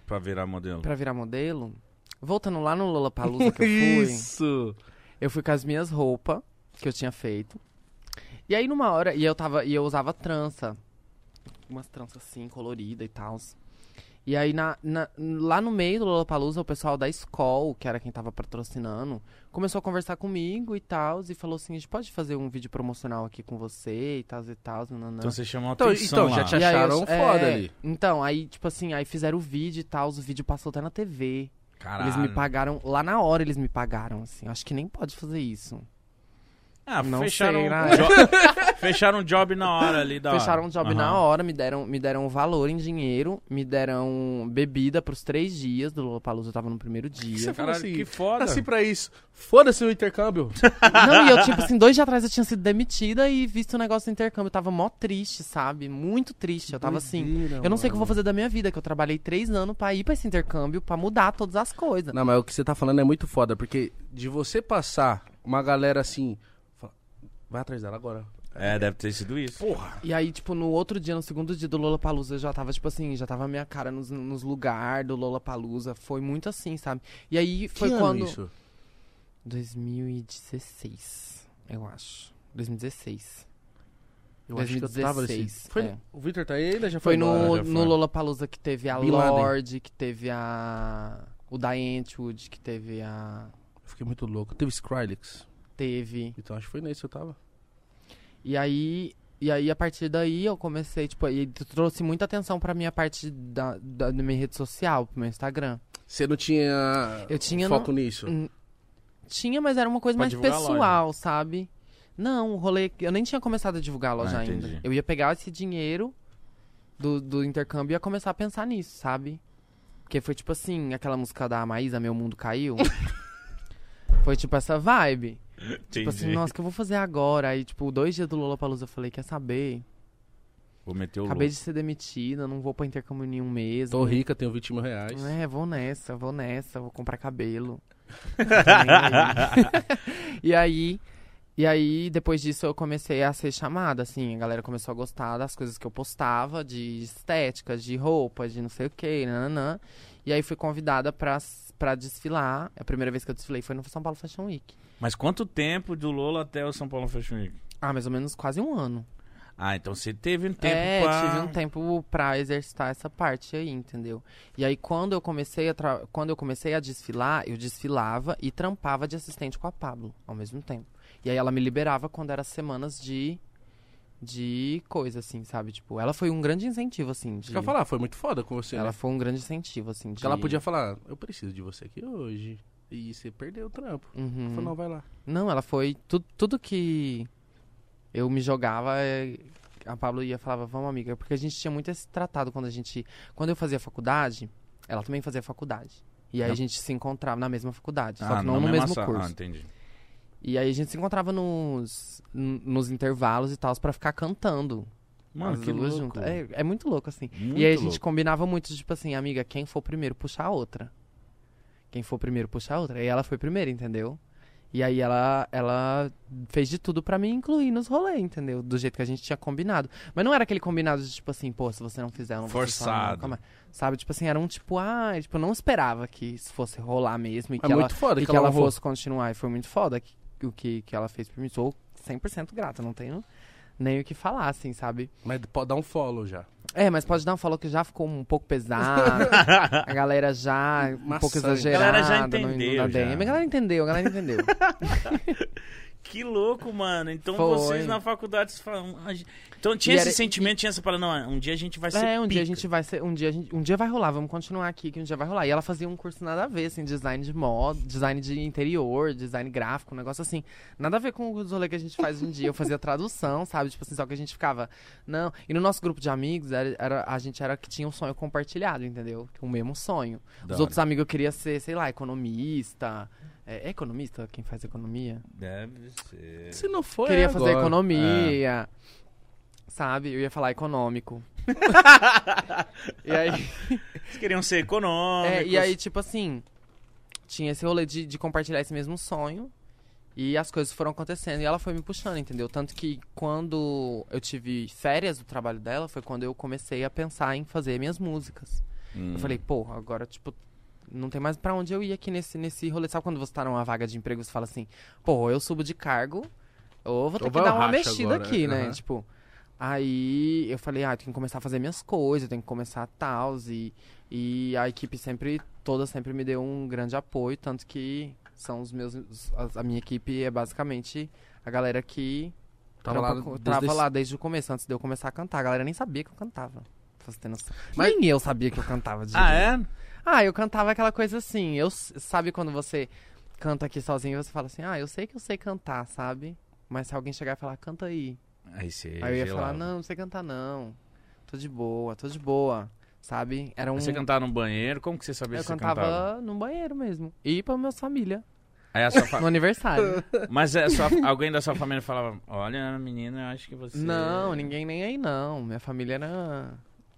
Pra virar modelo? Pra virar modelo, voltando lá no Lollapalooza que eu <laughs> fui, Isso. eu fui com as minhas roupas que eu tinha feito. E aí numa hora, e eu tava, e eu usava trança. Umas tranças assim, colorida e tal. E aí na, na- lá no meio do Lollapalooza, o pessoal da Skol, que era quem tava patrocinando, começou a conversar comigo e tal, e falou assim, a gente pode fazer um vídeo promocional aqui com você e tal e tal. Então você chamou a Então- atenção então, já lá. te E aí eu- acharam foda é, ali. Então, aí, tipo assim, aí fizeram o vídeo e tal, o vídeo passou até na TV. Caralho. Eles me pagaram, lá na hora eles me pagaram, assim. Acho que nem pode fazer isso. Ah, Não fecharam, sei, né? jo- <laughs> fecharam um job na hora ali da Fecharam um job Aham. na hora, me deram, me deram um valor em dinheiro, me deram bebida pros três dias do Lollapalooza, eu tava no primeiro dia. Você falou Caralho, assim, que foda. Nasci pra isso. Foda-se o intercâmbio. <laughs> Não, e eu, tipo assim, dois dias atrás eu tinha sido demitida e visto o negócio do intercâmbio. Eu tava mó triste, sabe? Muito triste. Eu tava assim. Eu não sei o que eu vou fazer da minha vida, que eu trabalhei três anos pra ir pra esse intercâmbio, pra mudar todas as coisas. Não, mas o que você tá falando é muito foda, porque de você passar uma galera assim. Vai atrás dela agora. É, deve ter sido isso. Porra. E aí, tipo, no outro dia, no segundo dia do Lollapalooza, eu já tava, tipo assim, já tava a minha cara nos, nos lugares do Lollapalooza. Foi muito assim, sabe? E aí foi que quando... ano isso? 2016, eu acho. 2016. Eu acho que eu tava nesse. 2016, Foi, é. O Victor tá aí, ele já Foi foi, no, já no foi. Lollapalooza que teve a Bin Laden. Lorde, que teve a... O Diantwood, que teve a... Eu fiquei muito louco. Teve Skrillex. Teve... Então acho que foi nesse que eu tava. E aí... E aí, a partir daí, eu comecei, tipo, e trouxe muita atenção pra minha parte da, da, da minha rede social, pro meu Instagram. Você não tinha, Eu tinha foco no- nisso? Tinha, mas era uma coisa Pra mais pessoal, sabe? Não, o rolê. Eu nem tinha começado a divulgar a loja Ah, ainda. Eu ia pegar esse dinheiro do, do intercâmbio e ia começar a pensar nisso, sabe? Porque foi tipo assim, aquela música da Maísa, Meu Mundo Caiu. <laughs> foi tipo essa vibe. Tipo assim, Entendi. nossa, o que eu vou fazer agora? Aí, tipo, dois dias do Lollapalooza eu falei, quer saber? Vou meter o Acabei louco. de ser demitida, não vou pra intercâmbio nenhum mesmo. Tô rica, tenho 20 mil reais. É, vou nessa, vou nessa, vou comprar cabelo. <laughs> e aí, e aí, depois disso, eu comecei a ser chamada, assim, a galera começou a gostar das coisas que eu postava, de estética, de roupa, de não sei o que, nananã. E aí fui convidada pra, pra desfilar. A primeira vez que eu desfilei foi no São Paulo Fashion Week. Mas quanto tempo do Lola até o São Paulo Fashion Week? Ah, mais ou menos quase um ano. Ah, então você teve um tempo é, pra... tive um tempo pra exercitar essa parte aí, entendeu? E aí quando eu comecei a tra- quando eu comecei a desfilar, eu desfilava e trampava de assistente com a Pablo ao mesmo tempo. E aí ela me liberava quando era semanas de de coisa assim, sabe? Tipo, ela foi um grande incentivo assim, de Isso que eu ia falar, foi muito foda com você, Ela né? foi um grande incentivo assim, de Porque ela podia falar, eu preciso de você aqui hoje. E você perdeu o trampo. Uhum. Falou, não, vai lá. Não, ela foi. Tu, tudo que eu me jogava, é, a Pablo ia falava, vamos, amiga. Porque a gente tinha muito esse tratado quando a gente. Quando eu fazia faculdade, ela também fazia faculdade. E aí Na- a gente se encontrava na mesma faculdade, só Ah, que não na no mesmo sala. curso. Ah, entendi. E aí a gente se encontrava nos, nos intervalos e tal, pra ficar cantando. Mano, que louco. É, é muito louco, assim. Muito e aí a gente louco. combinava muito, tipo assim, amiga, quem for primeiro puxar a outra. Quem for primeiro puxar a outra. E ela foi primeiro, entendeu? E aí ela, ela fez de tudo pra me incluir nos rolês, entendeu? Do jeito que a gente tinha combinado. Mas não era aquele combinado de tipo assim, pô, se você não fizer, eu não Forçado. Sabe? Tipo assim, era um tipo, ah, tipo, eu não esperava que isso fosse rolar mesmo e que É ela, muito foda e que, que ela honrou. fosse continuar. E foi muito foda que- o que, que ela fez por mim. Sou 100% grata, não tenho nem o que falar, assim, sabe? Mas pode dar um follow já. É, mas pode dar um falou que já ficou um pouco pesado. <laughs> a galera já um Maçã. pouco A exagerada. galera já no- no entendeu, já. A galera entendeu, a galera entendeu. <laughs> Que louco, mano. Então Foi. vocês na faculdade falam. "Ah, gente-" Então tinha E esse era- sentimento, tinha essa parada, não, um dia a gente vai ser. É, um dia a pica. gente vai ser. Um dia, a gente, um dia vai rolar, vamos continuar aqui, que um dia vai rolar. E ela fazia um curso nada a ver, assim, design de moda, design de interior, design gráfico, um negócio assim. Nada a ver com os rolês que a gente faz hoje em dia. Eu fazia tradução, sabe? Tipo assim, só que a gente ficava. Não. E no nosso grupo de amigos, era, era- a gente era que tinha um sonho compartilhado, entendeu? O mesmo sonho. Da Os hora. outros amigos eu queria ser, sei lá, economista. É, é economista quem faz economia? Deve ser. Se não for, queria é fazer agora. economia. Sabe? Eu ia falar econômico. <laughs> e aí. Vocês queriam ser econômicos. É, e aí, tipo assim, tinha esse rolê de, de compartilhar esse mesmo sonho. E as coisas foram acontecendo. E ela foi me puxando, entendeu? Tanto que quando eu tive férias do trabalho dela, foi quando eu comecei a pensar em fazer minhas músicas. Hum. Eu falei, porra, agora, tipo, não tem mais pra onde eu ir aqui nesse, nesse rolê. Sabe quando você tá numa vaga de emprego, você fala assim, pô, eu subo de cargo, ou vou ter Ou que dar uma mexida agora, aqui, né? aham. Tipo, aí eu falei, ah, eu tenho que começar a fazer minhas coisas, eu tenho que começar tal, e, e a equipe sempre, toda sempre me deu um grande apoio, tanto que são os meus, a, a minha equipe é basicamente a galera que Tava lá, trampa desde tava esse- lá desde o começo, antes de eu começar a cantar. A galera nem sabia que eu cantava. Pra você ter noção. Mas- Nem eu sabia que eu cantava. Ah, é? Ah, eu cantava aquela coisa assim. Eu sabe quando você canta aqui sozinho, você fala assim: "Ah, eu sei que eu sei cantar", sabe? Mas se alguém chegar e falar: "Canta aí". Aí você. aí eu ia gelava. falar: "Não, não sei cantar não. Tô de boa, tô de boa". Sabe? Era um Você cantava no banheiro? Como que você sabia Eu se você cantava cantava? no banheiro mesmo. E pra minha família, Aí a sua fa- <laughs> no aniversário. <laughs> Mas é, sua- alguém da sua família falava: Olha, menina, eu acho que você. Não, ninguém nem aí não. Minha família era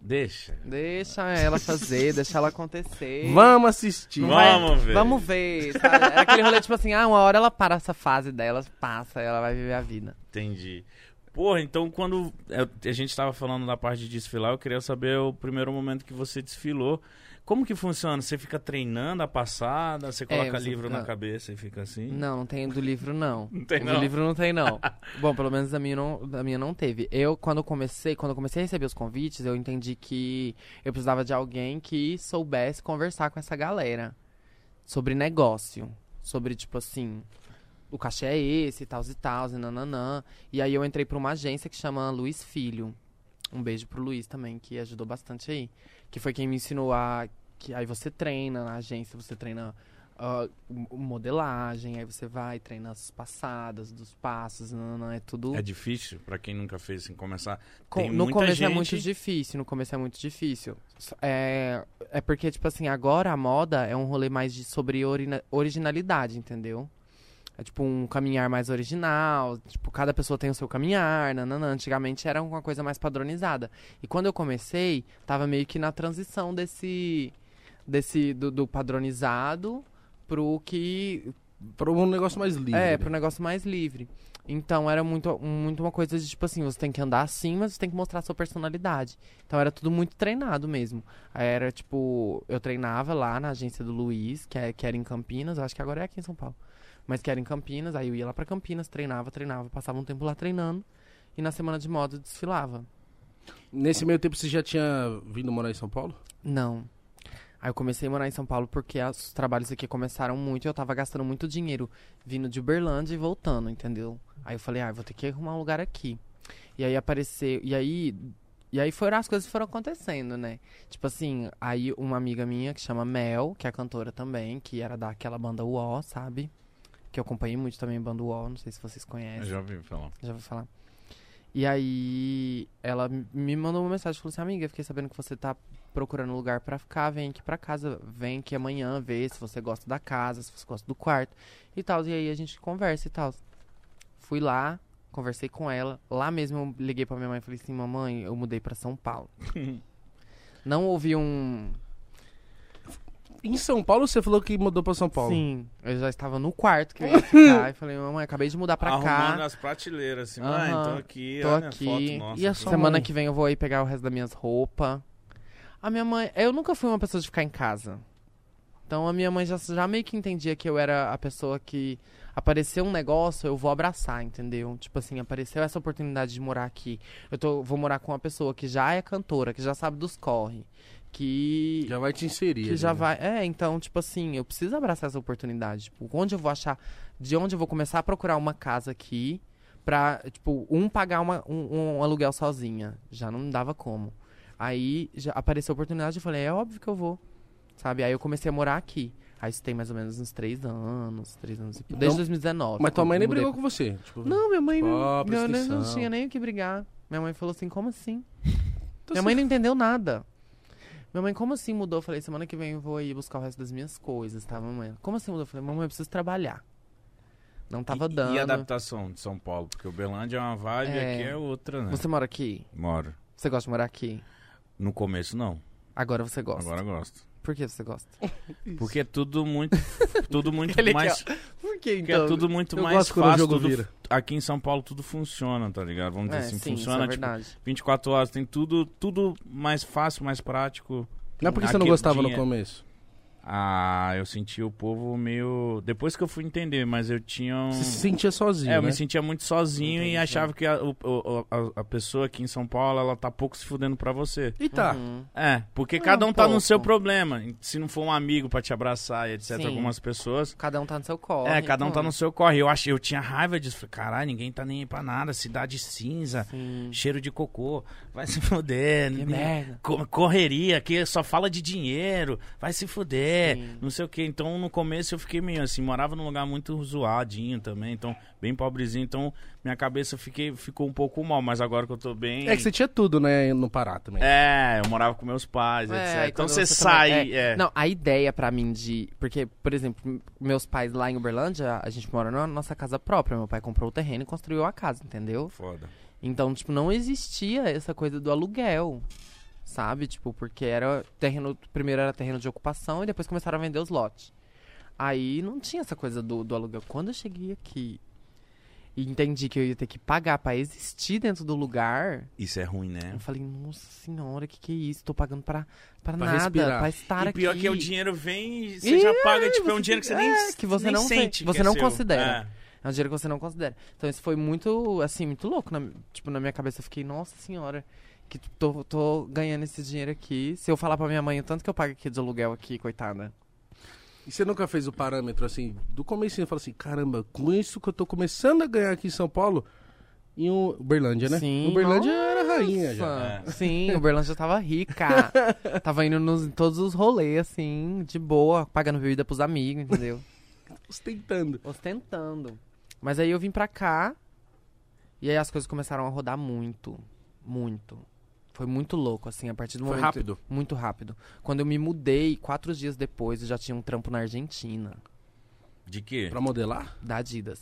Deixa. Deixa ela fazer, deixa ela acontecer. Vamos assistir. Não vai- Vamos ver. Vamos ver, sabe? Era aquele rolê tipo assim, ah, uma hora ela para essa fase dela, passa, ela vai viver a vida. Entendi. Porra, então quando eu- a gente tava falando da parte de desfilar, eu queria saber o primeiro momento que você desfilou. Como que funciona? Você fica treinando a passada? Você coloca você livro na fica- cabeça e fica assim? Não, não tem do livro, não. <laughs> Não tem, do não? livro não tem, não. <laughs> Bom, pelo menos a minha não, da minha não teve. Eu, quando comecei, quando eu comecei a receber os convites, eu entendi que eu precisava de alguém que soubesse conversar com essa galera sobre negócio. Sobre, tipo assim, o cachê é esse, tal e tal, e nananã. E aí eu entrei pra uma agência que chama Luiz Filho. Um beijo pro Luiz também, que ajudou bastante aí. Que foi quem me ensinou a. Que aí você treina na agência, você treina m- modelagem, aí você vai, treina as passadas dos passos, nananã, é tudo. É difícil pra quem nunca fez assim começar. Com- no começo é gente- muito difícil, no começo é muito difícil. É, é porque, tipo assim, agora a moda é um rolê mais de, sobre orina- originalidade, entendeu? É tipo um caminhar mais original, tipo, cada pessoa tem o seu caminhar, nananã. Antigamente era uma coisa mais padronizada. E quando eu comecei, tava meio que na transição desse, desse do, do padronizado pro que Para um negócio mais livre. é, pro negócio mais livre. Então era muito, muito uma coisa de tipo assim, você tem que andar assim, mas você tem que mostrar a sua personalidade. Então era tudo muito treinado mesmo. Aí Era tipo, eu treinava lá na agência do Luiz, que, é, que era em Campinas, acho que agora é aqui em São Paulo. Mas que era em Campinas, aí eu ia lá pra Campinas, treinava, treinava, passava um tempo lá treinando. E na semana de moda eu desfilava. Nesse meio tempo você já tinha vindo morar em São Paulo? Não. Aí eu comecei a morar em São Paulo porque os trabalhos aqui começaram muito e eu tava gastando muito dinheiro vindo de Uberlândia e voltando, entendeu? Aí eu falei, ah, eu vou ter que arrumar um lugar aqui. E aí apareceu, e aí e aí foram as coisas foram acontecendo, né? Tipo assim, aí uma amiga minha que chama Mel, que é cantora também, que era daquela banda UO, sabe? Que eu acompanhei muito também a banda UO, não sei se vocês conhecem. Eu já ouvi falar. Já vou falar. E aí, ela me mandou uma mensagem, falou assim, amiga, fiquei sabendo que você tá procurando um lugar pra ficar, vem aqui pra casa, vem aqui amanhã, vê se você gosta da casa, se você gosta do quarto e tal. E aí a gente conversa e tal. Fui lá, conversei com ela. Lá mesmo eu liguei pra minha mãe e falei assim, mamãe, eu mudei pra São Paulo. <laughs> Não ouvi um... Em São Paulo você falou que mudou pra São Paulo. Sim, eu já estava no quarto que eu ia <laughs> ficar. e falei, mamãe, acabei de mudar pra Arrumando cá. as prateleiras, assim, mãe, Aham, tô aqui, Tô olha aqui. foto nossa. E a aqui. sua Semana mãe? que vem eu vou aí pegar o resto das minhas roupas. A minha mãe. Eu nunca fui uma pessoa de ficar em casa. Então a minha mãe já, já meio que entendia que eu era a pessoa que apareceu um negócio, eu vou abraçar, entendeu? Tipo assim, apareceu essa oportunidade de morar aqui. Eu tô, vou morar com uma pessoa que já é cantora, que já sabe dos corre, que Já vai te inserir. que já né? vai. É, então, tipo assim, eu preciso abraçar essa oportunidade. Tipo, onde eu vou achar. De onde eu vou começar a procurar uma casa aqui pra, tipo, um pagar uma, um, um aluguel sozinha. Já não dava como. Aí já apareceu a oportunidade e falei, é óbvio que eu vou. Sabe? Aí eu comecei a morar aqui. Aí isso tem mais ou menos uns três anos, três anos e pouco. Desde Então- 2019. Mas tua mãe nem brigou com você. Tipo, Não, minha mãe não, minha mãe não prescrição. tinha nem o que brigar. Minha mãe falou assim, como assim? Então Minha mãe não entendeu nada. Minha mãe, como assim mudou? Eu falei, semana que vem eu vou ir buscar o resto das minhas coisas, tá, mamãe? Como assim mudou? Eu falei, mamãe, eu preciso trabalhar. Não tava e, dando. E a adaptação de São Paulo? Porque o Belândia é uma vibe e É. aqui é outra, né? Você mora aqui? Moro. Você gosta de morar aqui? No começo, não. Agora você gosta. Agora eu gosto. Por que você gosta? Porque é tudo muito. tudo muito <laughs> mais. Por que Porque é tudo muito Eu mais fácil. jogo tudo- vira. Aqui em São Paulo tudo funciona, tá ligado? Vamos dizer É, assim, sim, funciona é tipo, verdade. 24 horas, tem tudo, tudo mais fácil, mais prático. Não é porque você não Aqui gostava no começo. Ah, eu senti o povo meio. Depois que eu fui entender, mas eu tinha um. Você se sentia sozinho, É, eu né? me sentia muito sozinho Entendi. e achava que a, o- a, a pessoa aqui em São Paulo, ela tá pouco se fudendo pra você. E tá. Uhum. É, porque Não, cada um um tá no seu problema. Se não for um amigo pra te abraçar e etc, Sim. algumas pessoas. Cada um tá no seu corre. é, cada um tá mano. no seu corre. Eu achei, eu tinha raiva disso. Falei, caralho, ninguém tá nem aí pra nada. Cidade cinza, Sim. cheiro de cocô. Vai se fuder. Que merda. Co- Correria, que só fala de dinheiro, vai se fuder, Sim. não sei o que. Então no começo eu fiquei meio assim, morava num lugar muito zoadinho também, então bem pobrezinho, então minha cabeça fiquei, ficou um pouco mal, mas agora que eu tô bem. É que você tinha tudo, né, no Pará também. É, eu morava com meus pais, É, etc. Então você você sai. também- é. Não, a ideia pra mim de. Porque, por exemplo, meus pais lá em Uberlândia, a gente mora na nossa casa própria. Meu pai comprou o terreno e construiu a casa, entendeu? Foda. Então, tipo, não existia essa coisa do aluguel. Sabe? Tipo, porque era terreno. Primeiro era terreno de ocupação e depois começaram a vender os lotes. Aí não tinha essa coisa do, do aluguel. Quando eu cheguei aqui e entendi que eu ia ter que pagar pra existir dentro do lugar, Isso é ruim, né? eu falei, nossa senhora, que que é isso? Tô pagando pra, pra, Pra nada, respirar. pra estar E pior aqui. que é o dinheiro vem e você E já paga, tipo, é um dinheiro que você nem, é, que você nem não sente. você é não seu. considera. É. É um dinheiro que você não considera. Então isso foi muito, assim, muito louco. Na, tipo, na minha cabeça eu fiquei, nossa senhora, que tô, tô ganhando esse dinheiro aqui. Se eu falar pra minha mãe o tanto que eu pago aqui de aluguel aqui, coitada. E você nunca fez o parâmetro assim, do começo você fala assim, caramba, com isso que eu tô começando a ganhar aqui em São Paulo, em um- Uberlândia, né? Sim. Uberlândia era rainha já. Nossa. É. Sim, o Berlândia tava rica. <laughs> tava indo nos, em todos os rolês, assim, de boa, pagando bebida pros amigos, entendeu? Ostentando. Ostentando. Mas aí eu vim pra cá e aí as coisas começaram a rodar muito. Muito. Foi muito louco, assim, a partir do Foi momento. rápido. Muito rápido. Quando eu me mudei, quatro dias depois, eu já tinha um trampo na Argentina, De quê? Pra modelar? da Adidas.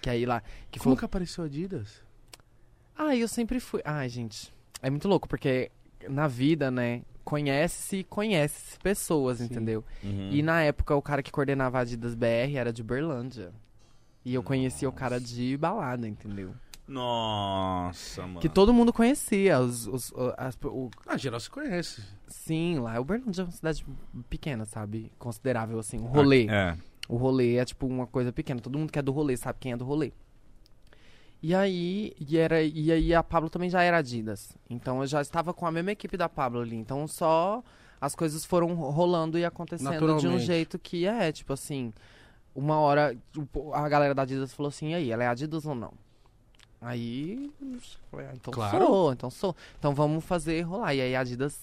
Que aí lá. Que Como foi. que apareceu a Adidas? Ah, eu sempre fui. Ai, gente. É muito louco, porque na vida, né? Conhece-se, conhece-se pessoas, Sim. entendeu? Uhum. E na época o cara que coordenava a Adidas BR era de Berlândia. E eu conhecia o cara de balada, entendeu? Nossa, mano. Que todo mundo conhecia. Os, os, o- as- o- Ah, geral se conhece. sim, lá. O Berlândia é uma cidade pequena, sabe? Considerável, assim. Um rolê. É. O rolê é tipo uma coisa pequena. Todo mundo que é do rolê sabe quem é do rolê. E aí, e, era, e aí a Pablo também já era Adidas. Então eu já estava com a mesma equipe da Pablo ali. Então só as coisas foram rolando e acontecendo de um jeito que é, tipo assim. Uma hora a galera da Adidas falou assim: e aí, ela é Adidas ou não? Aí. ah, então Claro. sou, então sou. Então vamos fazer rolar. E aí a Adidas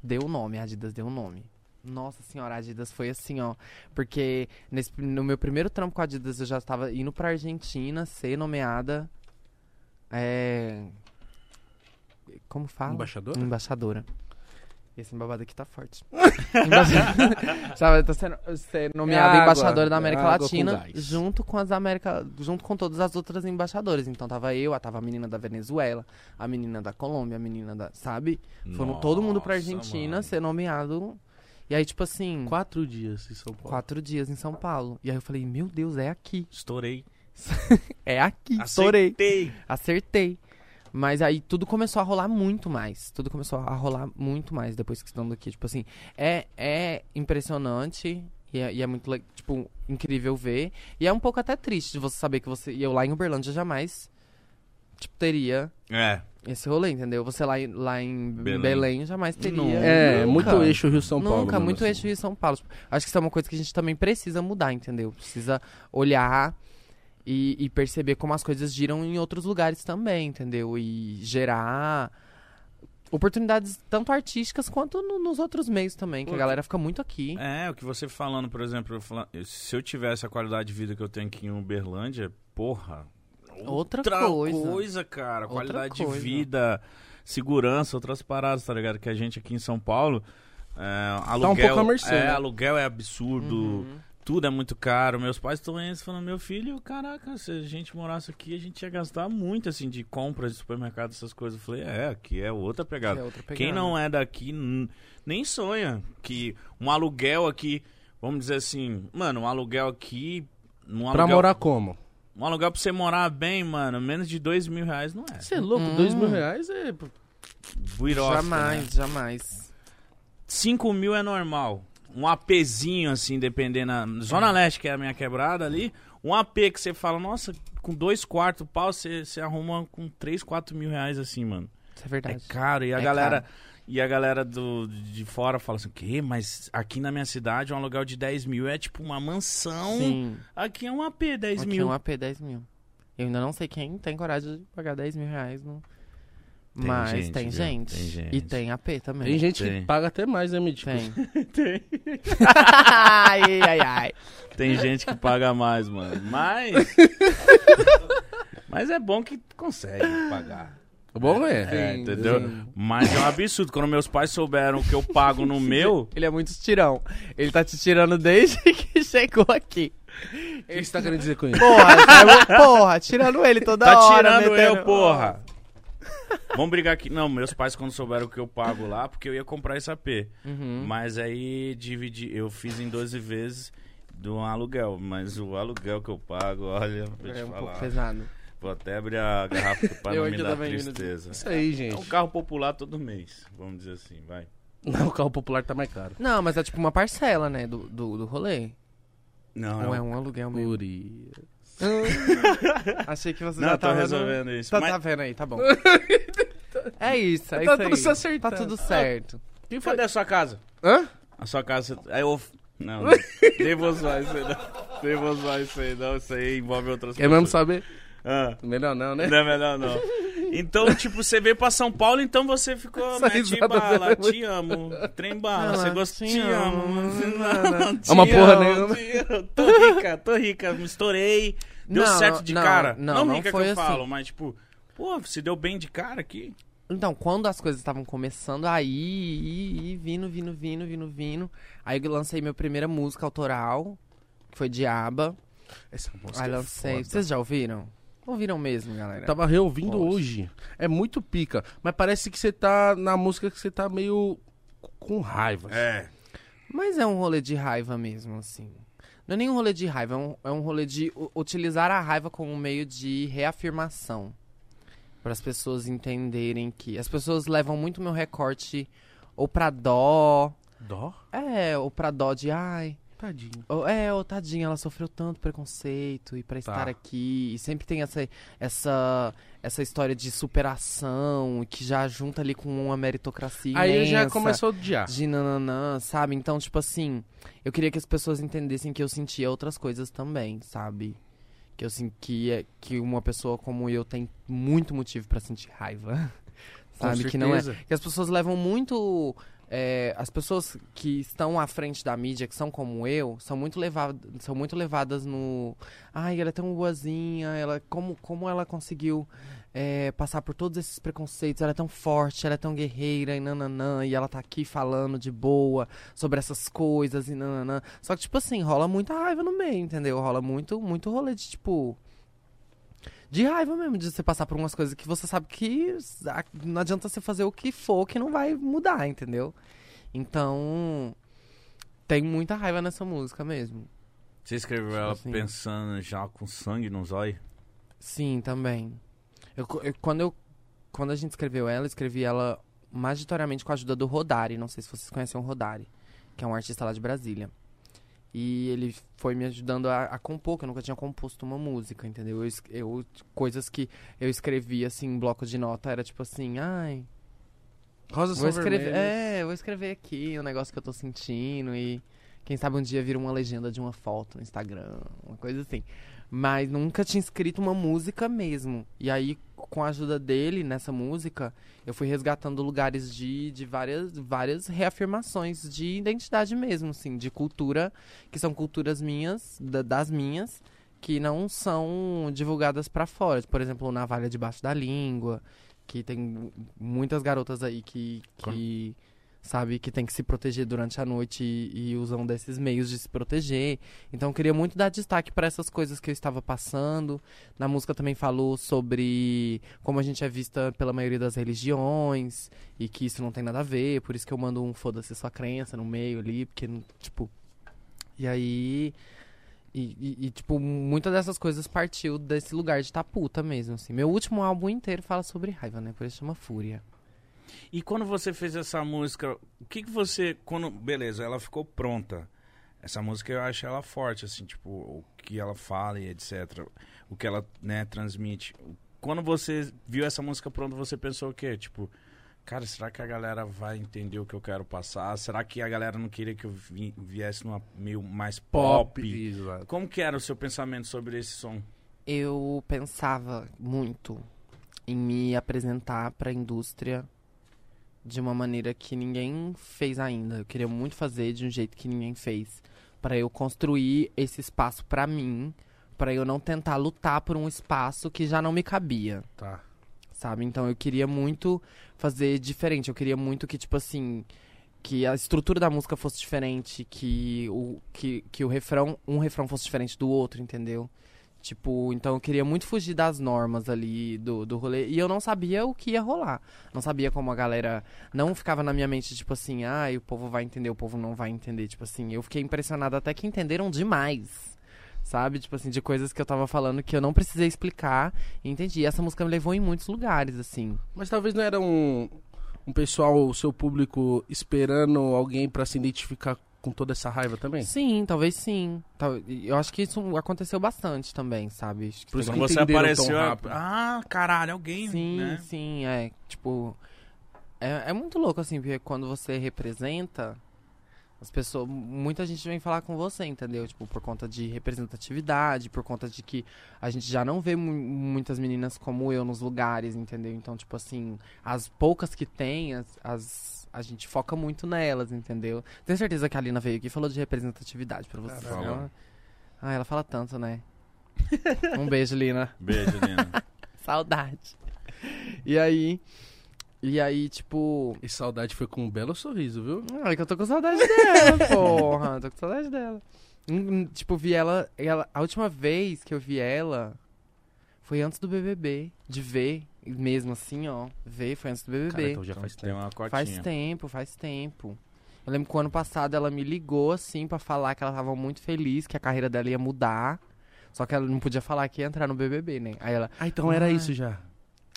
deu o nome, a Adidas deu o nome. Nossa senhora, a Adidas foi assim, ó. Porque nesse, no meu primeiro trampo com a Adidas eu já estava indo pra Argentina ser nomeada. É. Como fala? Embaixador? Embaixadora. Esse babado aqui tá forte. <laughs> Sabe, tá sendo, ser nomeada É embaixadora da América água com Latina gás. junto com as América, junto com todas as outras embaixadoras. Então tava eu, tava a menina da Venezuela, a menina da Colômbia, a menina da, sabe? Foram todo mundo pra Nossa, Argentina mano. ser nomeado. E aí tipo assim, Quatro dias em São Paulo. quatro dias em São Paulo. E aí eu falei, meu Deus, é aqui. Estourei. <laughs> É aqui, estourei. Acertei. Mas aí tudo começou a rolar muito mais. Tudo começou a rolar muito mais depois que estando aqui. Tipo assim, é, é impressionante e é, e é muito, tipo, incrível ver. E é um pouco até triste de você saber que você... E eu lá em Uberlândia jamais, tipo, teria É. esse rolê, entendeu? Você lá, em- lá em Belém. Belém, jamais teria. Não. É, Nunca. muito eixo Rio-São Paulo. Nunca, mesmo muito assim. eixo Rio São Paulo. Tipo, Acho que isso é uma coisa que a gente também precisa mudar, entendeu? Precisa olhar e, e perceber como as coisas giram em outros lugares também, entendeu? E gerar oportunidades tanto artísticas quanto no- nos outros meios também, que a galera fica muito aqui. É, o que você falando, por exemplo, eu fala- se eu tivesse a qualidade de vida que eu tenho aqui em Uberlândia, porra. Outra coisa. cara. Outra Qualidade coisa. de vida, segurança, outras paradas, tá ligado? Que a gente aqui em São Paulo. É, aluguel, pouco à mercê, é, né? aluguel é absurdo. Uhum. Tudo é muito caro. Meus pais estão aí falando, meu filho, caraca, se a gente morasse aqui, a gente ia gastar muito, assim, de compras de supermercado, essas coisas. Eu falei, é, aqui é outra pegada. É outra pegada. Quem não é daqui nem sonha que um aluguel aqui, vamos dizer assim, mano, um aluguel aqui. Um Pra aluguel, morar como? Um aluguel pra você morar bem, mano, menos de dois mil reais não é. Você é louco? Hum. Dois mil reais é... Buirofa, Jamais, né? jamais. 5 mil é normal. Um APzinho, assim, dependendo. na Zona Leste, que é a minha quebrada ali. Um AP que você fala, nossa, com dois quartos pau, você, você arruma com 3, 4 mil reais, assim, mano. Isso é É verdade. caro. E a É galera. caro. E a galera do, de fora fala assim, o quê? Mas aqui na minha cidade um aluguel de 10 mil é tipo uma mansão. Sim. Aqui é um AP 10 Aqui mil. um AP 10 mil. Eu ainda não sei quem tem coragem de pagar 10 mil reais. No... Tem Mas gente, tem, gente. Tem gente. E tem AP também. Tem gente Tem. que paga até mais, né, Mítico? Tem. <laughs> Tem. ai, ai, ai. Tem gente que paga mais, mano. Mas. Mas é bom que consegue pagar. Bom, é. É, Sim, entendeu? sim. Mas é um absurdo. Quando meus pais souberam o que eu pago no <laughs> meu. Ele é muito tirão. Ele tá te tirando desde <laughs> que chegou aqui. O que você tá querendo dizer com isso? Porra, porra, tirando ele toda Tá hora. tirando metendo- eu, porra. Vamos brigar aqui. Não, meus pais quando souberam que eu pago lá, porque eu ia comprar esse AP. Uhum. Mas aí dividi, eu fiz em 12 vezes do aluguel. Mas o aluguel que eu pago, olha, vou te É um falar. pouco pesado. Vou até abrir a garrafa pra <laughs> Eu não me dar tristeza. Isso aí, É um gente. carro popular todo mês, vamos dizer assim, vai. Não, o carro popular tá mais caro. Não, mas é tipo uma parcela, né, do, do, do rolê. Não, Ou é um aluguel mesmo. Uri. Achei que você Não, já tô tava... resolvendo isso. Tá, Mas- tá vendo aí, tá bom. <laughs> é isso, é Tá isso tudo aí. se acertando. Tá tudo certo. Quem foi? Cadê a sua casa? Hã? A sua casa. Aí eu. Não, não. <laughs> nem vou zoar isso aí, não. Nem vou zoar isso aí, não. Isso aí envolve outras Quer mesmo saber? Ah, Melhor não, né? não é melhor não. Então, tipo, você veio pra São Paulo, então você ficou. Essa Mete risada bala, é te amo. Trem bala, você gosta. te amo. amo. Não, <laughs> Te É uma porra amo, nenhuma. Tô rica, tô rica. Me estourei. Deu Não, certo de não, cara. não, não rica foi que eu assim. falo, mas tipo, pô, se deu bem de cara aqui. Então, quando as coisas estavam começando aí, e, e vindo, vindo, vindo, vindo, vindo. Aí eu lancei minha primeira música autoral, que foi Diaba. Essa música Aí é lancei. foda. Vocês já ouviram? Ouviram mesmo, galera? Tava reouvindo Poxa. hoje. É muito pica. Mas parece que você tá na música que você tá meio com raiva. É. Mas é um rolê de raiva mesmo, assim. Não é nem um rolê de raiva, é um, é um rolê de utilizar a raiva como um meio de reafirmação. Para as pessoas entenderem que. As pessoas levam muito meu recorte ou pra dó. Dó? É, ou pra dó de ai. Tadinho. É, ô tadinha, ela sofreu tanto preconceito e pra estar Tá. aqui. E sempre tem essa, essa, essa história de superação que já junta ali com uma meritocracia. Aí já imensa começou a odiar. de nananã, sabe? Então, tipo assim, eu queria que as pessoas entendessem que eu sentia outras coisas também, sabe? Que eu sentia que uma pessoa como eu tem muito motivo pra sentir raiva. <laughs> Sabe? Que não é. Que as pessoas levam muito. É, as pessoas que estão à frente da mídia, que são como eu, são muito, leva são muito levadas no. Ai, ela é tão boazinha, ela, como, como ela conseguiu é, passar por todos esses preconceitos, ela é tão forte, ela é tão guerreira e nananã, e ela tá aqui falando de boa sobre essas coisas e nananã. Só que, tipo assim, rola muita raiva no meio, entendeu? Rola muito, muito rolê de, tipo. De raiva mesmo, de você passar por umas coisas que você sabe que não adianta você fazer o que for que não vai mudar, entendeu? Então. Tem muita raiva nessa música mesmo. Você escreveu Tipo ela assim. pensando já com sangue nos olhos? Sim, também. Eu, eu- quando eu quando a gente escreveu ela, eu escrevi ela magitoriamente com a ajuda do Rodari. Não sei se vocês conhecem o Rodari, que é um artista lá de Brasília. E ele foi me ajudando a, a compor, que eu nunca tinha composto uma música, entendeu? Eu, eu- coisas que eu escrevia, assim, em bloco de nota, era tipo assim, ai, Rosas vou escrever, vermelhas. é, vou escrever aqui um negócio que eu tô sentindo e quem sabe um dia vira uma legenda de uma foto no Instagram, uma coisa assim. Mas nunca tinha escrito uma música mesmo. E aí, com a ajuda dele nessa música, eu fui resgatando lugares de, de várias, várias reafirmações de identidade mesmo, assim, de cultura, que são culturas minhas, da- das minhas, que não são divulgadas pra fora. Por exemplo, o Navalha Debaixo da Língua, que tem muitas garotas aí que, que sabe, que tem que se proteger durante a noite e, e usam desses meios de se proteger. Então eu queria muito dar destaque para essas coisas que eu estava passando. Na música também falou sobre como a gente é vista pela maioria das religiões e que isso não tem nada a ver, por isso que eu mando um foda-se sua crença no meio ali, porque, tipo. E aí. E, e- e, tipo, muitas dessas coisas partiu desse lugar de tá puta mesmo, assim. Meu último álbum inteiro fala sobre raiva, né? Por isso chama Fúria. E quando você fez essa música, o que que você. Quando, beleza, ela ficou pronta. Essa música eu acho ela forte, assim, tipo, o que ela fala e etc. O que ela, né, transmite. Quando você viu essa música pronta, você pensou o quê? Tipo, cara, será que a galera vai entender o que eu quero passar? Será que a galera não queria que eu vi- viesse numa meio mais pop? Exato. Como que era o seu pensamento sobre esse som? Eu pensava muito em me apresentar pra indústria de uma maneira que ninguém fez ainda. Eu queria muito fazer de um jeito que ninguém fez, Pra eu construir esse espaço pra mim, pra eu não tentar lutar por um espaço que já não me cabia. Tá. sabe? Então eu queria muito fazer diferente. Eu queria muito que, tipo assim, que a estrutura da música fosse diferente, que o, que, que o refrão, um refrão fosse diferente do outro, entendeu? Tipo, então eu queria muito fugir das normas ali do, do rolê. E eu não sabia o que ia rolar. Não sabia como a galera. Não ficava na minha mente, tipo assim, ah, o povo vai entender, o povo não vai entender. Tipo assim, eu fiquei impressionado até que entenderam demais. Sabe? Tipo assim, de coisas que eu tava falando que eu não precisei explicar. E entendi. E essa música me levou em muitos lugares, assim. Mas talvez não era um, um pessoal, o seu público, esperando alguém pra se identificar com toda essa raiva também? Sim, talvez sim. Eu acho que isso aconteceu bastante também, sabe? Por isso que você apareceu, ah, caralho, alguém, Sim, né? sim, é. Tipo, é, é muito louco, assim, porque quando você representa, as pessoas. Muita gente vem falar com você, entendeu? Tipo, por conta de representatividade, por conta de que a gente já não vê mu- muitas meninas como eu nos lugares, entendeu? Então, tipo assim, as poucas que tem, as. as- a gente foca muito nelas, entendeu? Tenho certeza que a Alina veio aqui e falou de representatividade pra você. Caralho. Ela- Ah, ela fala tanto, né? um beijo, Lina. <laughs> Beijo, Lina. <laughs> Saudade. E aí. E aí, tipo. E saudade foi com um belo sorriso, viu? Ai, que eu tô com saudade dela, <laughs> porra. Tô com saudade dela. Tipo, vi ela, ela. A última vez que eu vi ela foi antes do BBB. De ver, mesmo assim, ó. Ver foi antes do BBB. Cara, então já Então faz tem tempo. uma cotinha. Faz tempo, faz tempo. Eu lembro que o ano passado ela me ligou, assim, pra falar que ela tava muito feliz, que a carreira dela ia mudar. Só que ela não podia falar que ia entrar no BBB, né? Aí ela. Ah, então era Ah, isso já.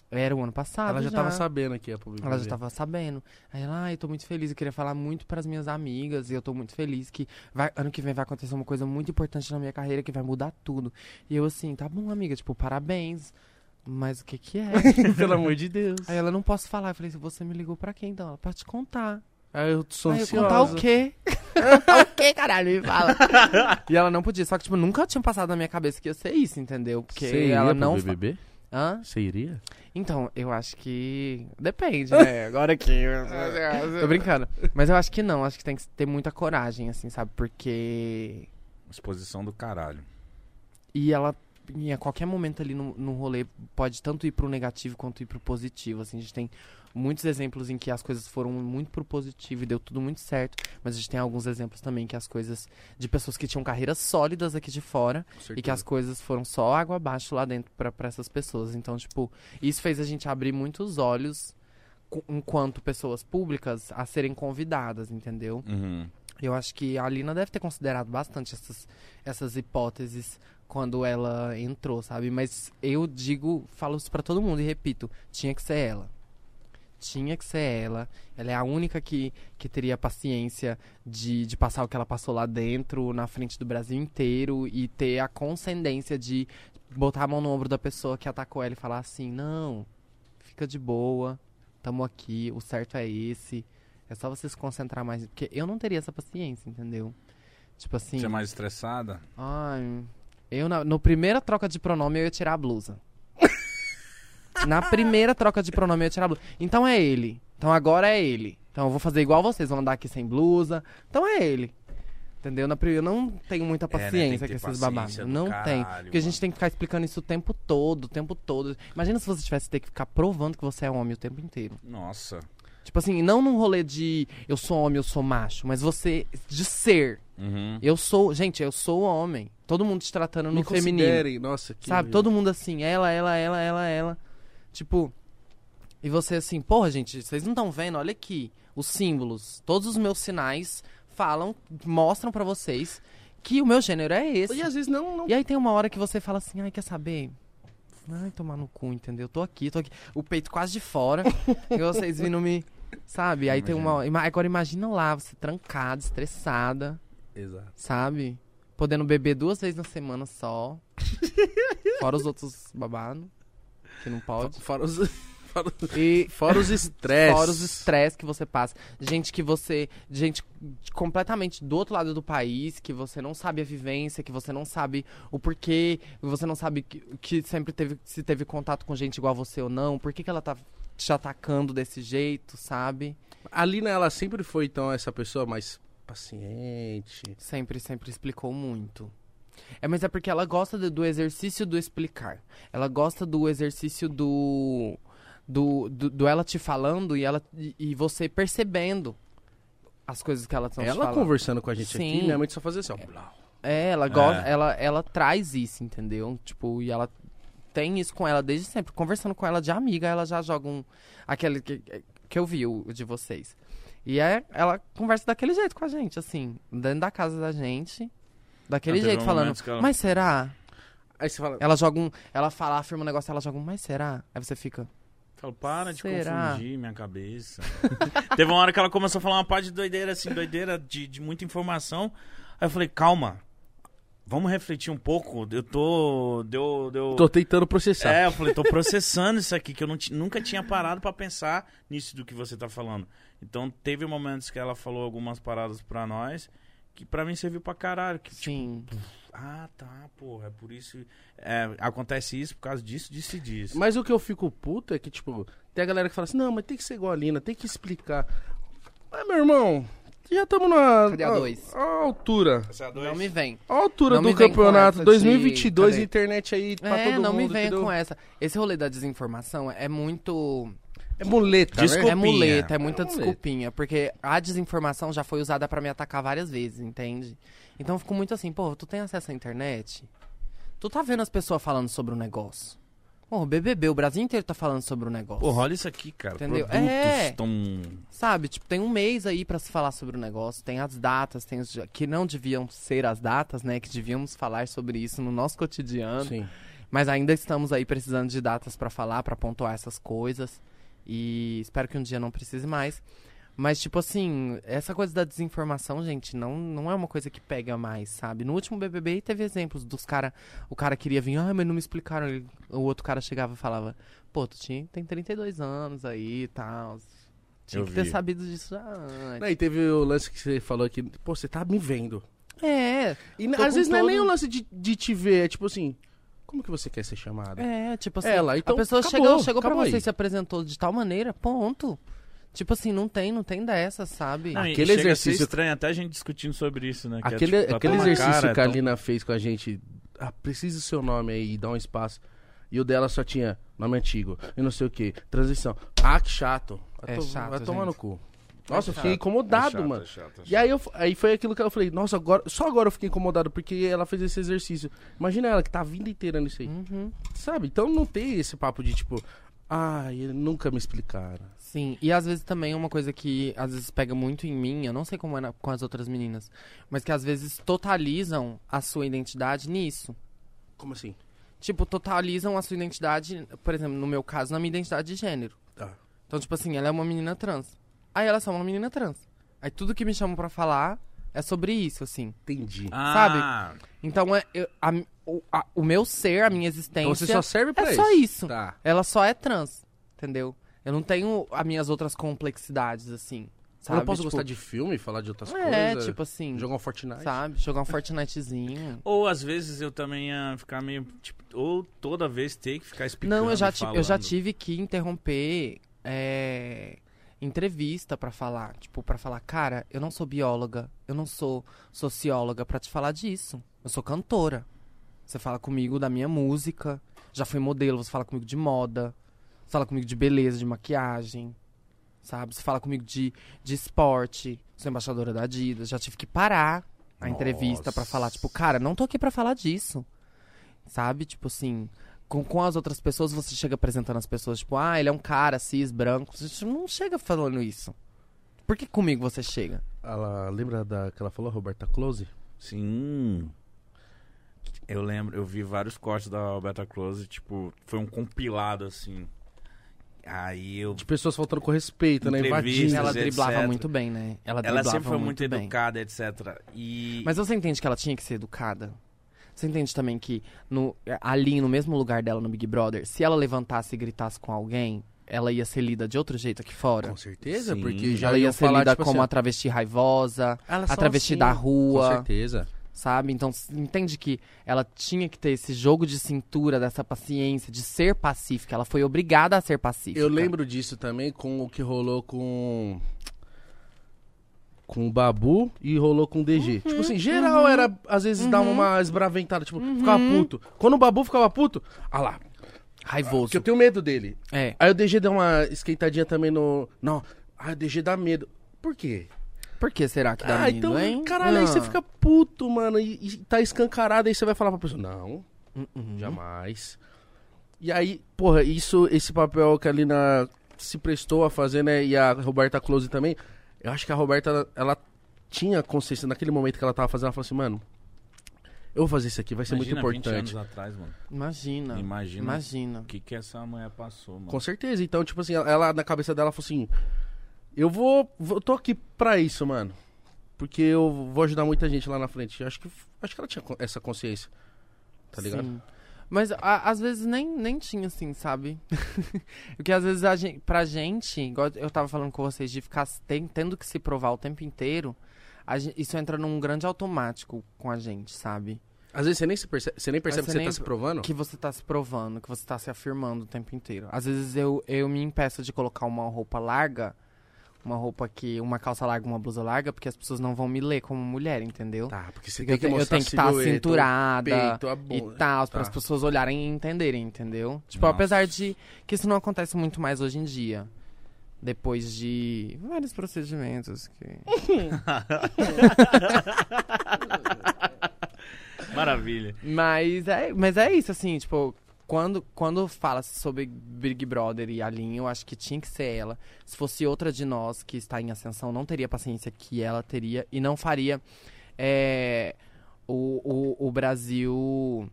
Era o ano passado. Ela já, tava sabendo que ia publicar. Ela já tava sabendo. Aí ela, ai, tô muito feliz, eu queria falar muito pras minhas amigas, e eu tô muito feliz que vai, ano que vem vai acontecer uma coisa muito importante na minha carreira que vai mudar tudo. E eu assim, tá bom, amiga, tipo, parabéns. Mas o que que é? <laughs> Pelo amor de Deus. Aí ela, não posso falar. Eu falei, você me ligou pra quem então? Ela, pra te contar. Aí eu sou Aí eu, ansiosa. contar o quê? contar <laughs> o quê, caralho? Me fala. <laughs> e ela não podia, só que, tipo, nunca tinha passado na minha cabeça que ia ser isso, entendeu? Porque Você iria ela pro não... fa- BBB? Hã? Você iria? Então, eu acho que. Depende, né? Agora que. Tô brincando. Mas eu acho que não, acho que tem que ter muita coragem, assim, sabe? Porque. Exposição do caralho. E ela, em qualquer momento ali no, no rolê, pode tanto ir pro negativo quanto ir pro positivo, assim. A gente tem muitos exemplos em que as coisas foram muito pro positivo e deu tudo muito certo. Mas a gente tem alguns exemplos também que as coisas. de pessoas que tinham carreiras sólidas aqui de fora e que as coisas foram só água abaixo lá dentro pra, pra essas pessoas. Então, tipo, isso fez a gente abrir muitos olhos enquanto pessoas públicas a serem convidadas, entendeu? Uhum. Eu acho que a Alina deve ter considerado bastante essas, essas hipóteses quando ela entrou, sabe? Mas eu digo, falo isso pra todo mundo e repito, tinha que ser ela. Tinha que ser ela. Ela é a única que, que teria paciência de, de passar o que ela passou lá dentro, na frente do Brasil inteiro, e ter a condescendência de botar a mão no ombro da pessoa que atacou ela e falar assim: não, fica de boa, tamo aqui, o certo é esse. É só você se concentrar mais. Porque eu não teria essa paciência, entendeu? Tipo assim. Você é mais estressada? Ai, eu na no primeira troca de pronome eu ia tirar a blusa. <laughs> na primeira troca de pronome eu ia tirar a blusa. Então é ele. Então agora é ele. Então eu vou fazer igual vocês, vão andar aqui sem blusa. Então é ele. Entendeu? Na eu não tenho muita É, né? Paciência com esses paciência babados. do Não tem. Porque a gente mano. tem que ficar explicando isso o tempo todo, o tempo todo. Imagina se você tivesse que ter que ficar provando que você é homem o tempo inteiro. Nossa. Tipo assim, não num rolê de eu sou homem, eu sou macho, mas você de ser. Uhum. Eu sou, gente, eu sou homem. Todo mundo te tratando no Me feminino. considerem, Nossa, que Sabe? Todo mundo assim, ela, ela, ela, ela, ela. Tipo, e você assim, porra, gente, vocês não estão vendo? Olha aqui, os símbolos, todos os meus sinais falam, mostram pra vocês que o meu gênero é esse. E às vezes não, não E aí tem uma hora que você fala assim, ai, quer saber? Ai, tomar no cu, entendeu? Tô aqui, tô aqui. O peito quase de fora. <laughs> e vocês vindo me. Sabe? Aí tem uma. Agora imagina lá, você trancada, estressada, Exato. sabe? Podendo beber duas vezes na semana só. <laughs> Fora os outros babados. Que não pode. Fora os, <laughs> fora, E fora os <laughs> estresses. Fora os estresse que você passa. Gente que você. Gente completamente do outro lado do país, que você não sabe a vivência, que você não sabe o porquê, que você não sabe que, que sempre teve, se teve contato com gente igual a você ou não, por que, que ela tá te atacando desse jeito, sabe? A Lina, ela sempre foi, então, essa pessoa mais paciente. Sempre, sempre explicou muito. É, mas é porque ela gosta do, do exercício do explicar. Ela gosta do exercício do. Do, do, do ela te falando e, ela, e, e você percebendo as coisas que ela tá te ela falando. conversando com a gente Sim. aqui, minha mãe só fazia assim, ó. É, ela gosta, É. ela, ela traz isso, entendeu? Tipo, e ela tem isso com ela desde sempre. Conversando com ela de amiga, ela já joga um. Aquele que, que eu vi, o de vocês. E é, ela conversa daquele jeito com a gente, assim, dentro da casa da gente. Daquele Ah, jeito, falando, ela- mas será? Aí você fala, Ela joga um. Ela fala, afirma um negócio, ela joga um, mas será? Aí você fica. Falo, para de Será? confundir minha cabeça. <laughs> Teve uma hora que ela começou a falar uma parte de doideira, assim, doideira de, de muita informação. Aí eu falei, calma, vamos refletir um pouco. Eu tô. Deu. deu... tô tentando processar. É, eu falei, tô processando isso aqui, que eu não nunca tinha parado pra pensar nisso do que você tá falando. Então teve momentos que ela falou algumas paradas pra nós que pra mim serviu pra caralho. Que, tipo, Sim. ah, tá, porra, é por isso. é, acontece isso por causa disso, disso e disso. Mas o que eu fico puto é que, tipo, tem a galera que fala assim, não, mas tem que ser igual a Lina, tem que explicar. Mas, meu irmão, já estamos na Cadê a dois? a altura. Essa é a Não dois. me vem. A altura Não me do vem com campeonato essa de- 2022, cadê? internet aí pra É, todo não mundo. me venha entendeu? com essa. Esse rolê da desinformação é muito. É muleta, Desculpa. né? É Desculpinha. muleta, é muita É muleta. desculpinha. Porque a desinformação já foi usada pra me atacar várias vezes, entende? Então eu fico muito assim, pô, tu tem acesso à internet? Tu tá vendo as pessoas falando sobre o negócio? Pô, o BBB, o Brasil inteiro tá falando sobre o negócio. Porra, olha isso aqui, cara. Entendeu? Produtos É. tão... Sabe, tipo, tem um mês aí pra se falar sobre o negócio, tem as datas, tem os que não deviam ser as datas, né? Que devíamos falar sobre isso no nosso cotidiano. Sim. Mas ainda estamos aí precisando de datas pra falar, pra pontuar essas coisas. E espero que um dia não precise mais. Mas, tipo assim, essa coisa da desinformação, gente, não, não é uma coisa que pega mais, sabe? No último BBB teve exemplos dos cara, o cara queria vir, ah, mas não me explicaram. Ele- O outro cara chegava e falava, pô, tu tinha, tem 32 anos aí e tal. Tinha Eu que ter vi. sabido disso já antes. Aí teve o lance que você falou aqui, pô, você tá me vendo. É, E às vezes não é todo- nem o lance de, de te ver, é tipo assim, como que você quer ser chamado? É, tipo assim, Ela, então a pessoa acabou, chegou, chegou pra acabou você aí. e se apresentou de tal maneira, ponto. Tipo assim, não tem, não tem dessa, sabe? Não, Aquele chega a ser exercício- estranho até a gente discutindo sobre isso, né? que é, Aquele, tipo, tá aquele exercício cara, que a tão- Lina fez com a gente, ah, precisa do seu nome aí, dá um espaço. E o dela só tinha nome antigo, e não sei o que, transição. Ah, que chato. Vai, É to- chato, vai tomar no cu. Nossa, eu fiquei chato, incomodado, é chato, mano. é chato, é E aí, eu, aí foi aquilo que eu falei, nossa, agora, só agora eu fiquei incomodado, porque ela fez esse exercício. Imagina ela que tá a vida inteira nisso aí. Uhum. Sabe? Então não tem esse papo de tipo, ai, nunca me explicaram. Sim, e às vezes também é uma coisa que às vezes pega muito em mim, eu não sei como é na- com as outras meninas, mas que às vezes totalizam a sua identidade nisso. Como assim? Tipo, totalizam a sua identidade, por exemplo, no meu caso, na minha identidade de gênero. Tá. Então, tipo assim, ela é uma menina trans. Aí ela é só uma menina trans. Aí tudo que me chamam pra falar é sobre isso, assim. Entendi. Ah, Então, é, eu- a- o, a- o meu ser, a minha existência. Então você só serve pra é isso. só isso. Tá. Ela só é trans, entendeu? Eu não tenho as minhas outras complexidades, assim. Eu Sabe? não posso Tipo, gostar de filme, falar de outras É, coisas. tipo assim. Jogar um Fortnite. Sabe? Jogar um Fortnitezinho. <laughs> Ou às vezes eu também ia ficar meio. Tipo, ou toda vez ter que ficar explicando. Não, eu já, e eu já tive que interromper é, entrevista pra falar. Tipo, pra falar, cara, eu não sou bióloga, eu não sou socióloga pra te falar disso. Eu sou cantora. Você fala comigo da minha música. Já fui modelo, você fala comigo de moda. Você fala comigo de beleza, de maquiagem. Sabe? Você fala comigo de, de esporte. Sou embaixadora da Adidas. Já tive que parar a entrevista pra Nossa. falar, tipo, cara, não tô aqui pra falar disso. Sabe? Tipo assim, com, com as outras pessoas, você chega apresentando as pessoas, tipo, ah, ele é um cara cis, branco. Você não chega falando isso. Por que comigo você chega? Ela lembra da que ela falou, Roberta Close? Sim. Eu lembro, eu vi vários cortes da Alberta Close, tipo, foi um compilado assim. Aí eu. De pessoas faltando com respeito, né? Entrevistas, Invadindo. Ela etc. driblava muito bem, né? Ela, Ela sempre foi muito, muito bem. educada, etc. E. Mas você entende que ela tinha que ser educada? Você entende também que no, ali no mesmo lugar dela no Big Brother, se ela levantasse e gritasse com alguém, ela ia ser lida de outro jeito aqui fora? Com certeza, Sim. porque já ela ia ser falar, lida tipo como assim, a travesti raivosa, a travesti assim. da Com rua, certeza. sabe? Então, entende que ela tinha que ter esse jogo de cintura, dessa paciência, de ser pacífica. Ela foi obrigada a ser pacífica. Eu lembro disso também com o que rolou com. Com o Babu e rolou com o DG. tipo assim, geral era, às vezes, dava uma esbraventada, tipo, ficava puto. Quando o Babu ficava puto, ah lá, Raivoso. porque eu tenho medo dele. É. Aí o DG deu uma esquentadinha também no. Não, ah, o DG dá medo. Por quê? Por que será que dá ah, medo, então, hein? caralho, aí Ah. você fica puto, mano, e, e tá escancarado, aí você vai falar pra pessoa, não, Uhum. jamais. E aí, porra, isso, esse papel que a Lina se prestou a fazer, né, e a Roberta Close também, eu acho que a Roberta, ela tinha consciência, naquele momento que ela tava fazendo, ela falou assim, mano, eu vou fazer isso aqui, vai ser Imagina muito 20 importante. anos atrás, mano. Imagina. Imagina. Imagina. O que que essa mulher passou, mano? Com certeza, então, tipo assim, ela, na cabeça dela falou assim, eu vou, vou tô aqui pra isso, mano. Porque eu vou ajudar muita gente lá na frente. Eu acho que, acho que ela tinha essa consciência. Tá ligado? Sim. Mas a- às vezes nem, nem tinha, assim, sabe? <laughs> Porque às vezes a gente, pra gente, igual eu tava falando com vocês, de ficar ten- tendo que se provar o tempo inteiro, a gen- isso entra num grande automático com a gente, sabe? Às vezes você nem, se percebe, você nem percebe você que você tá se provando. Que você tá se provando, que você tá se afirmando o tempo inteiro. Às vezes eu, eu me impeço de colocar uma roupa larga, uma roupa que. uma calça larga, uma blusa larga, porque as pessoas não vão me ler como mulher, entendeu? Tá, porque você tem eu, que te- eu tenho que estar o cinturada peito, e tal, para Tá. as pessoas olharem e entenderem, entendeu? Tipo, Nossa. apesar de que isso não acontece muito mais hoje em dia. Depois de vários procedimentos que... <laughs> Maravilha. Mas é, mas é isso, assim, tipo, quando, quando fala-se sobre Big Brother e a Lin, eu acho que tinha que ser ela. Se fosse outra de nós que está em ascensão, não teria paciência que ela teria e não faria é, o, o, o Brasil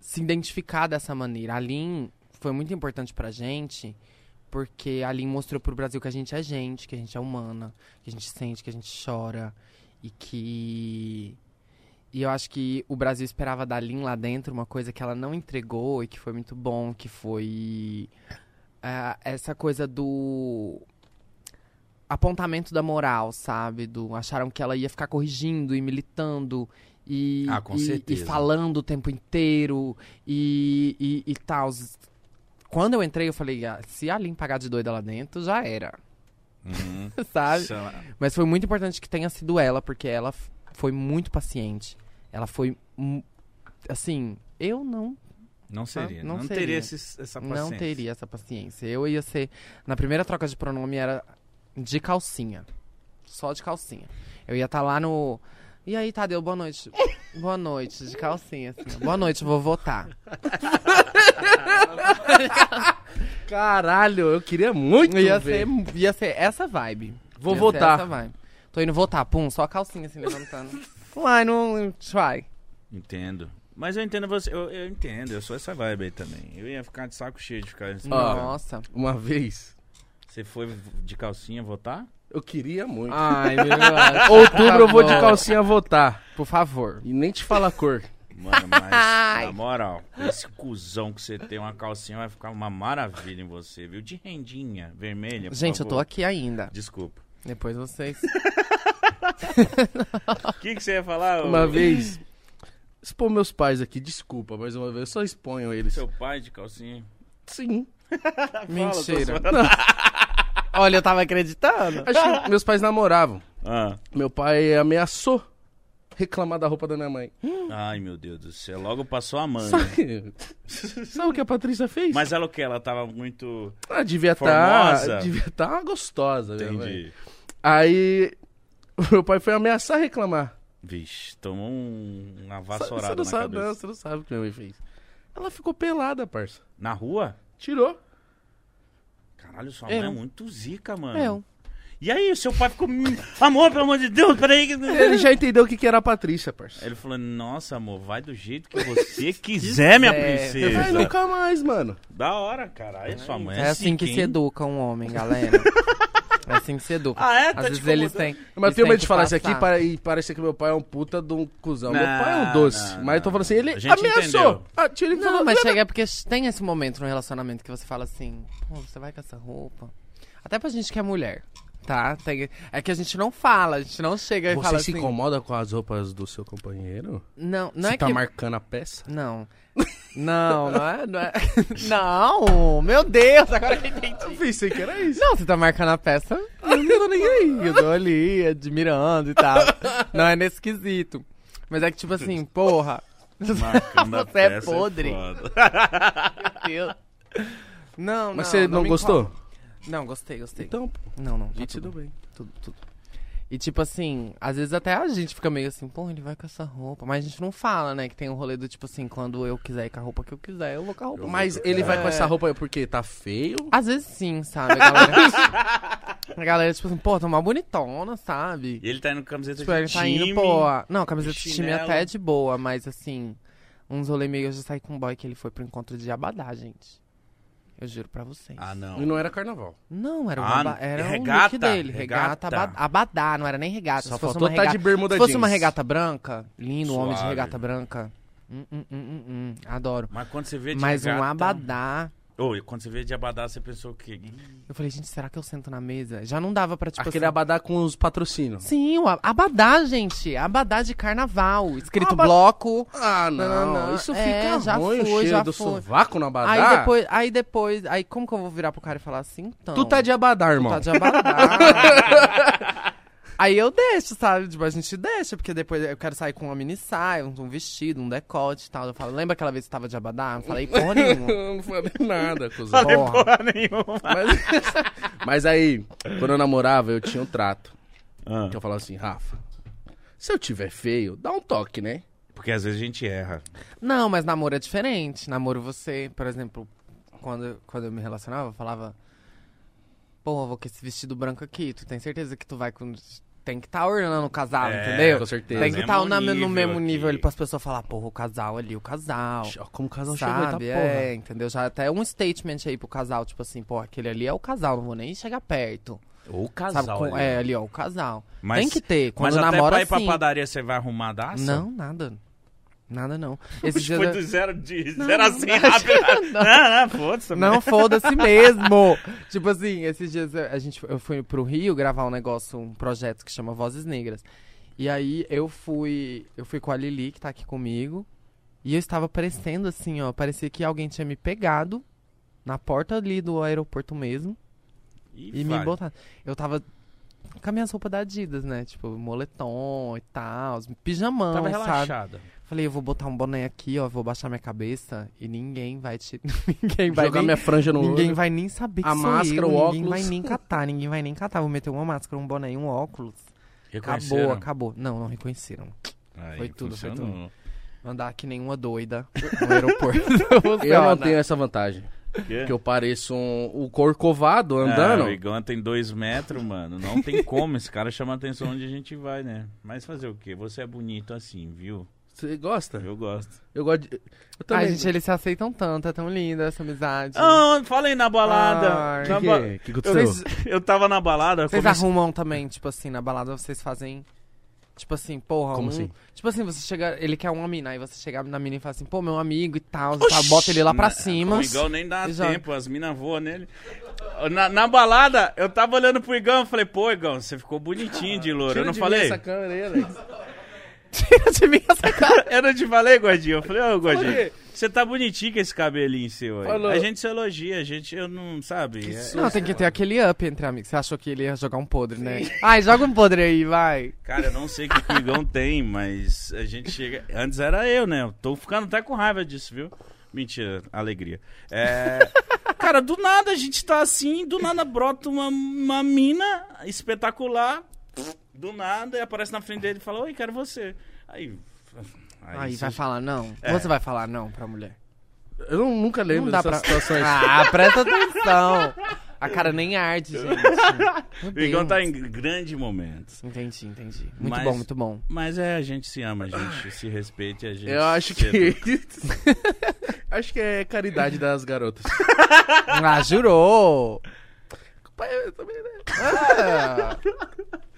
se identificar dessa maneira. A Lin foi muito importante pra gente, porque a Lin mostrou pro Brasil que a gente é gente, que a gente é humana, que a gente sente, que a gente chora e que e eu acho que o Brasil esperava da Lin lá dentro uma coisa que ela não entregou e que foi muito bom, que foi ah, essa coisa do apontamento da moral, sabe? Do acharam que ela ia ficar corrigindo e militando e, Ah, e- e falando o tempo inteiro e, e, e tal. Quando eu entrei, eu falei, ah, se a Lin pagar de doida lá dentro, já era, Uhum. <laughs> sabe? Mas foi muito importante que tenha sido ela, porque ela foi muito paciente. Ela foi. Assim, eu não, Não seria. Não Não, seria. teria esses- essa paciência. não teria essa paciência. Eu ia ser. Na primeira troca de pronome era de calcinha. Só de calcinha. Eu ia estar lá no. E aí, Tadeu, boa noite. <laughs> boa noite, de calcinha, assim. Boa noite, vou votar. Caralho, eu queria muito Ia ver. ser, ia ser essa vibe. Vou Ia ser votar. Essa vibe. Tô indo votar, pum, só a calcinha assim levantando. <laughs> Uai, não. Try. Entendo. Mas eu entendo você, eu, eu entendo, eu sou essa vibe aí também. Eu ia ficar de saco cheio de ficar. Ó. Nossa. Uma vez, Você foi de calcinha votar? eu queria muito. Ai, meu <laughs> Outubro eu vou de calcinha votar. Por favor. E nem te fala a cor. Mano, mas <laughs> na moral, esse cuzão que você tem uma calcinha vai ficar uma maravilha em você, viu? De rendinha vermelha. por Gente, eu tô favor. aqui ainda. Desculpa. Depois vocês. O <laughs> que, que você ia falar? Uma ô- vez. Expor meus pais aqui, desculpa, mais uma vez, eu só exponho eles. Seu pai de calcinha. Sim. <laughs> Mentira. <laughs> Olha, eu tava acreditando. Acho que meus pais namoravam. Ah. Meu pai ameaçou reclamar da roupa da minha mãe. Ai, meu Deus do céu. Logo passou a mãe. Sabe, sabe o que a Patrícia fez? Mas ela o que? Ela tava muito. Ah, devia estar. Formosa. devia estar gostosa, minha mãe. Entendi. Aí, <laughs> meu pai foi ameaçar reclamar. Vixe, tomou um- uma Você vassourada não na sabe, cabeça. não, você não sabe o que minha mãe fez. Ela ficou pelada, parça. Na rua? Tirou. Caralho, sua Eu. mãe é muito zica, mano. Eu. E aí, o seu pai ficou. "Hum, <laughs> Amor, pelo amor de Deus, peraí. que-" Ele já entendeu o que, que era a Patrícia, parça. Ele falou: Nossa, amor, vai do jeito que <laughs> você quiser, minha princesa. nunca mais, mano. Da hora, caralho. Sua mãe é, É assim que se educa um homem, galera. É assim que se educa. Ah, é? Tá Às vezes eles têm. Mas eu eles tenho têm medo de falar isso aqui passar. para, e parecer que meu pai é um puta de um cuzão. meu Não, pai é um doce. não, mas eu tô falando assim, ele A gente ameaçou. Ah, tira ele Não, falou, mas "Não, chega é porque tem esse momento no relacionamento que você fala assim, pô, você vai com essa roupa. Até pra gente que é mulher, tá? Tem- é que a gente não fala, a gente não chega e Você fala se assim. incomoda com as roupas do seu companheiro? Não, não Você é tá que. marcando a peça? Não. Não, não é, não é. <laughs> Não, meu Deus, agora que eu entendi. Eu pensei que era isso. Não, você tá marcando a peça, eu não tô nem aí. Eu tô ali, admirando e tal. Não é nesse quesito. Mas é que, tipo assim, porra. Marcando a <laughs> Você é peça podre. foda. Meu Deus. Não, não. Mas você não, me gostou? incomoda. Não, gostei, gostei. Então, pô, Não, não. Tá gente, tudo, tudo bem. tudo, tudo. E tipo assim, às vezes até a gente fica meio assim, pô, ele vai com essa roupa. Mas a gente não fala, né? Que tem um rolê do tipo assim, quando eu quiser ir com a roupa que eu quiser, eu vou com a roupa. Mas ele vai com É. essa roupa porque tá feio? Às vezes sim, sabe? A galera, <laughs> a galera tipo assim, pô, tá uma bonitona, sabe? E ele tá indo com camiseta Tipo, de ele tá time. indo, pô. Não, camiseta de time chinelo. até é de boa, mas assim, uns rolê meio eu já saí com um boy que ele foi pro encontro de Abadá, gente. Eu juro pra vocês. Ah, não. E não era carnaval. Não, era, Ah, uma ba- era regata, o look dele. regata. Regata, aba- abadá, não era nem regata. Só Se fosse faltou uma tá regata, de bermuda se fosse uma regata branca, lindo, um homem de Suave. regata branca. Hum, hum, hum, hum, hum, adoro. Mas quando você vê de Mas um regata- abadá. E quando você vê de abadá, você pensou o quê? Eu falei, gente, será que eu sento na mesa? Já não dava pra, tipo Aquele assim... abadá com os patrocínios. Sim, o a- abadá, gente. Abadá de carnaval. Escrito Aba- bloco. Ah, não. Não, não, não. Isso É, fica já ruim, o foi, cheiro já do foi. sovaco no abadá. Aí depois, aí depois, aí como que eu vou virar pro cara e falar assim, então? Tu tá de abadá, irmão. Tá de abadá. <laughs> Aí eu deixo, sabe? Tipo, a gente deixa, porque depois eu quero sair com uma mini saia, um um vestido, um decote e tal. Eu falo, lembra aquela vez que você tava de abadá? Eu falei, porra <laughs> nenhuma. não falei nada, cuzão. Falei Porra. porra nenhuma. Mas, <laughs> mas aí, quando eu namorava, eu tinha um trato. Ah, Que eu falava assim, Rafa, se eu tiver feio, dá um toque, né? porque às vezes a gente erra. Não, mas namoro é diferente. Namoro você, por exemplo, quando, quando eu me relacionava, eu falava, pô, vou com esse vestido branco aqui, tu tem certeza que tu vai com. Tem que estar tá ornando o casal, É, entendeu? com certeza. Tem que estar Mesmo tá no nível mesmo aqui. nível ali para as pessoas falar, porra, o casal ali, o casal. Como o casal chegou, tá Sabe, porra. é, entendeu? Já até um statement aí pro casal, tipo assim, pô, aquele ali é o casal, não vou nem chegar perto. Ou sabe, com- é, ali, ó, o casal. Mas, Tem que ter, quando mas até namora pra ir pra sim. padaria você vai arrumar daça? Não, nada. Nada não. <laughs> Esses Puxa, dias foi do zero, de Não, zero a não, 100 <laughs> não. rápido. Não, não, foda-se. Não, foda-se mesmo. <laughs> tipo assim, esses dias eu- a gente, eu fui pro Rio gravar um negócio, um projeto que chama Vozes Negras. E aí eu fui, eu fui com a Lili, que tá aqui comigo, e eu estava parecendo assim, ó, parecia que alguém tinha me pegado na porta ali do aeroporto mesmo E, e me botado. Eu tava com as minhas roupas da Adidas, né? Tipo, moletom e tal, pijamão, Tava sabe? relaxada. Falei, eu vou botar um boné aqui, ó, vou baixar minha cabeça e ninguém vai te <laughs> ninguém vai Jogar nem... minha franja no Ninguém olho. vai nem saber que A sou máscara, eu, o ninguém óculos. vai nem catar, ninguém vai nem catar. Vou meter uma máscara, um boné e um óculos. Acabou, Reconheceram? acabou. Não, não reconheceram. Aí, Foi tudo, foi funcionou. Andar que nem uma doida no aeroporto. <laughs> Eu não tenho essa vantagem. Que eu pareço um, o corcovado Ah, andando. o Igão tem dois metros, mano. Não tem como. Esse cara chama a atenção onde a gente vai, né? Mas fazer o quê? Você é bonito assim, viu? Você gosta? Eu gosto. Eu gosto de... Eu também. Ai, gente, eles se aceitam tanto, é tão linda essa amizade. Ah, falei na balada. Ai, Na que, ba- que, que aconteceu? Vocês, <laughs> Eu tava na balada. vocês comecei- arrumam também, tipo assim, na balada vocês fazem. Tipo assim, porra, Como um- assim? Tipo assim, você chega. Ele quer uma mina, aí você chega na mina e fala assim, pô, meu amigo e tal, tal, bota ele lá pra cima. O Igão nem dá tempo, as minas voam nele. Na, na balada, eu tava olhando pro Igão e falei, pô, Igão, você ficou bonitinho de louro. Tira Eu não de falei? mim essa câmera aí, Alex. <laughs> Tira de mim essa cara. <laughs> Eu não te falei, Gordinho? Eu falei, ô, Gordinho, quê? Você tá bonitinho com esse cabelinho seu aí. Falou. A gente se elogia, a gente, eu não, sabe? é- Não, tem que ter aquele up entre amigos. Você achou que ele ia jogar um podre, né? Ai, joga um podre aí, vai. Cara, eu não sei o que, que o Igão tem, mas a gente chega. Antes era eu, né? Eu tô ficando até com raiva disso, viu? Mentira, alegria. É. Cara, do nada a gente tá assim, do nada brota uma, uma mina espetacular, do nada, e aparece na frente dele e fala: Oi, quero você. Aí. Aí você- vai falar não. É. Você vai falar não pra mulher. Eu não- nunca lembro Não dessas pra- situações. Ah, <laughs> presta atenção. A cara nem arde, gente. <laughs> Meu O Igão tá em grandes momentos. Entendi, entendi. Muito Mas- bom, muito bom. Mas é, a gente se ama, a gente se respeita e a gente. Eu acho que. <laughs> acho que é caridade das garotas. Ah, jurou. Pai, eu também, né? Ah,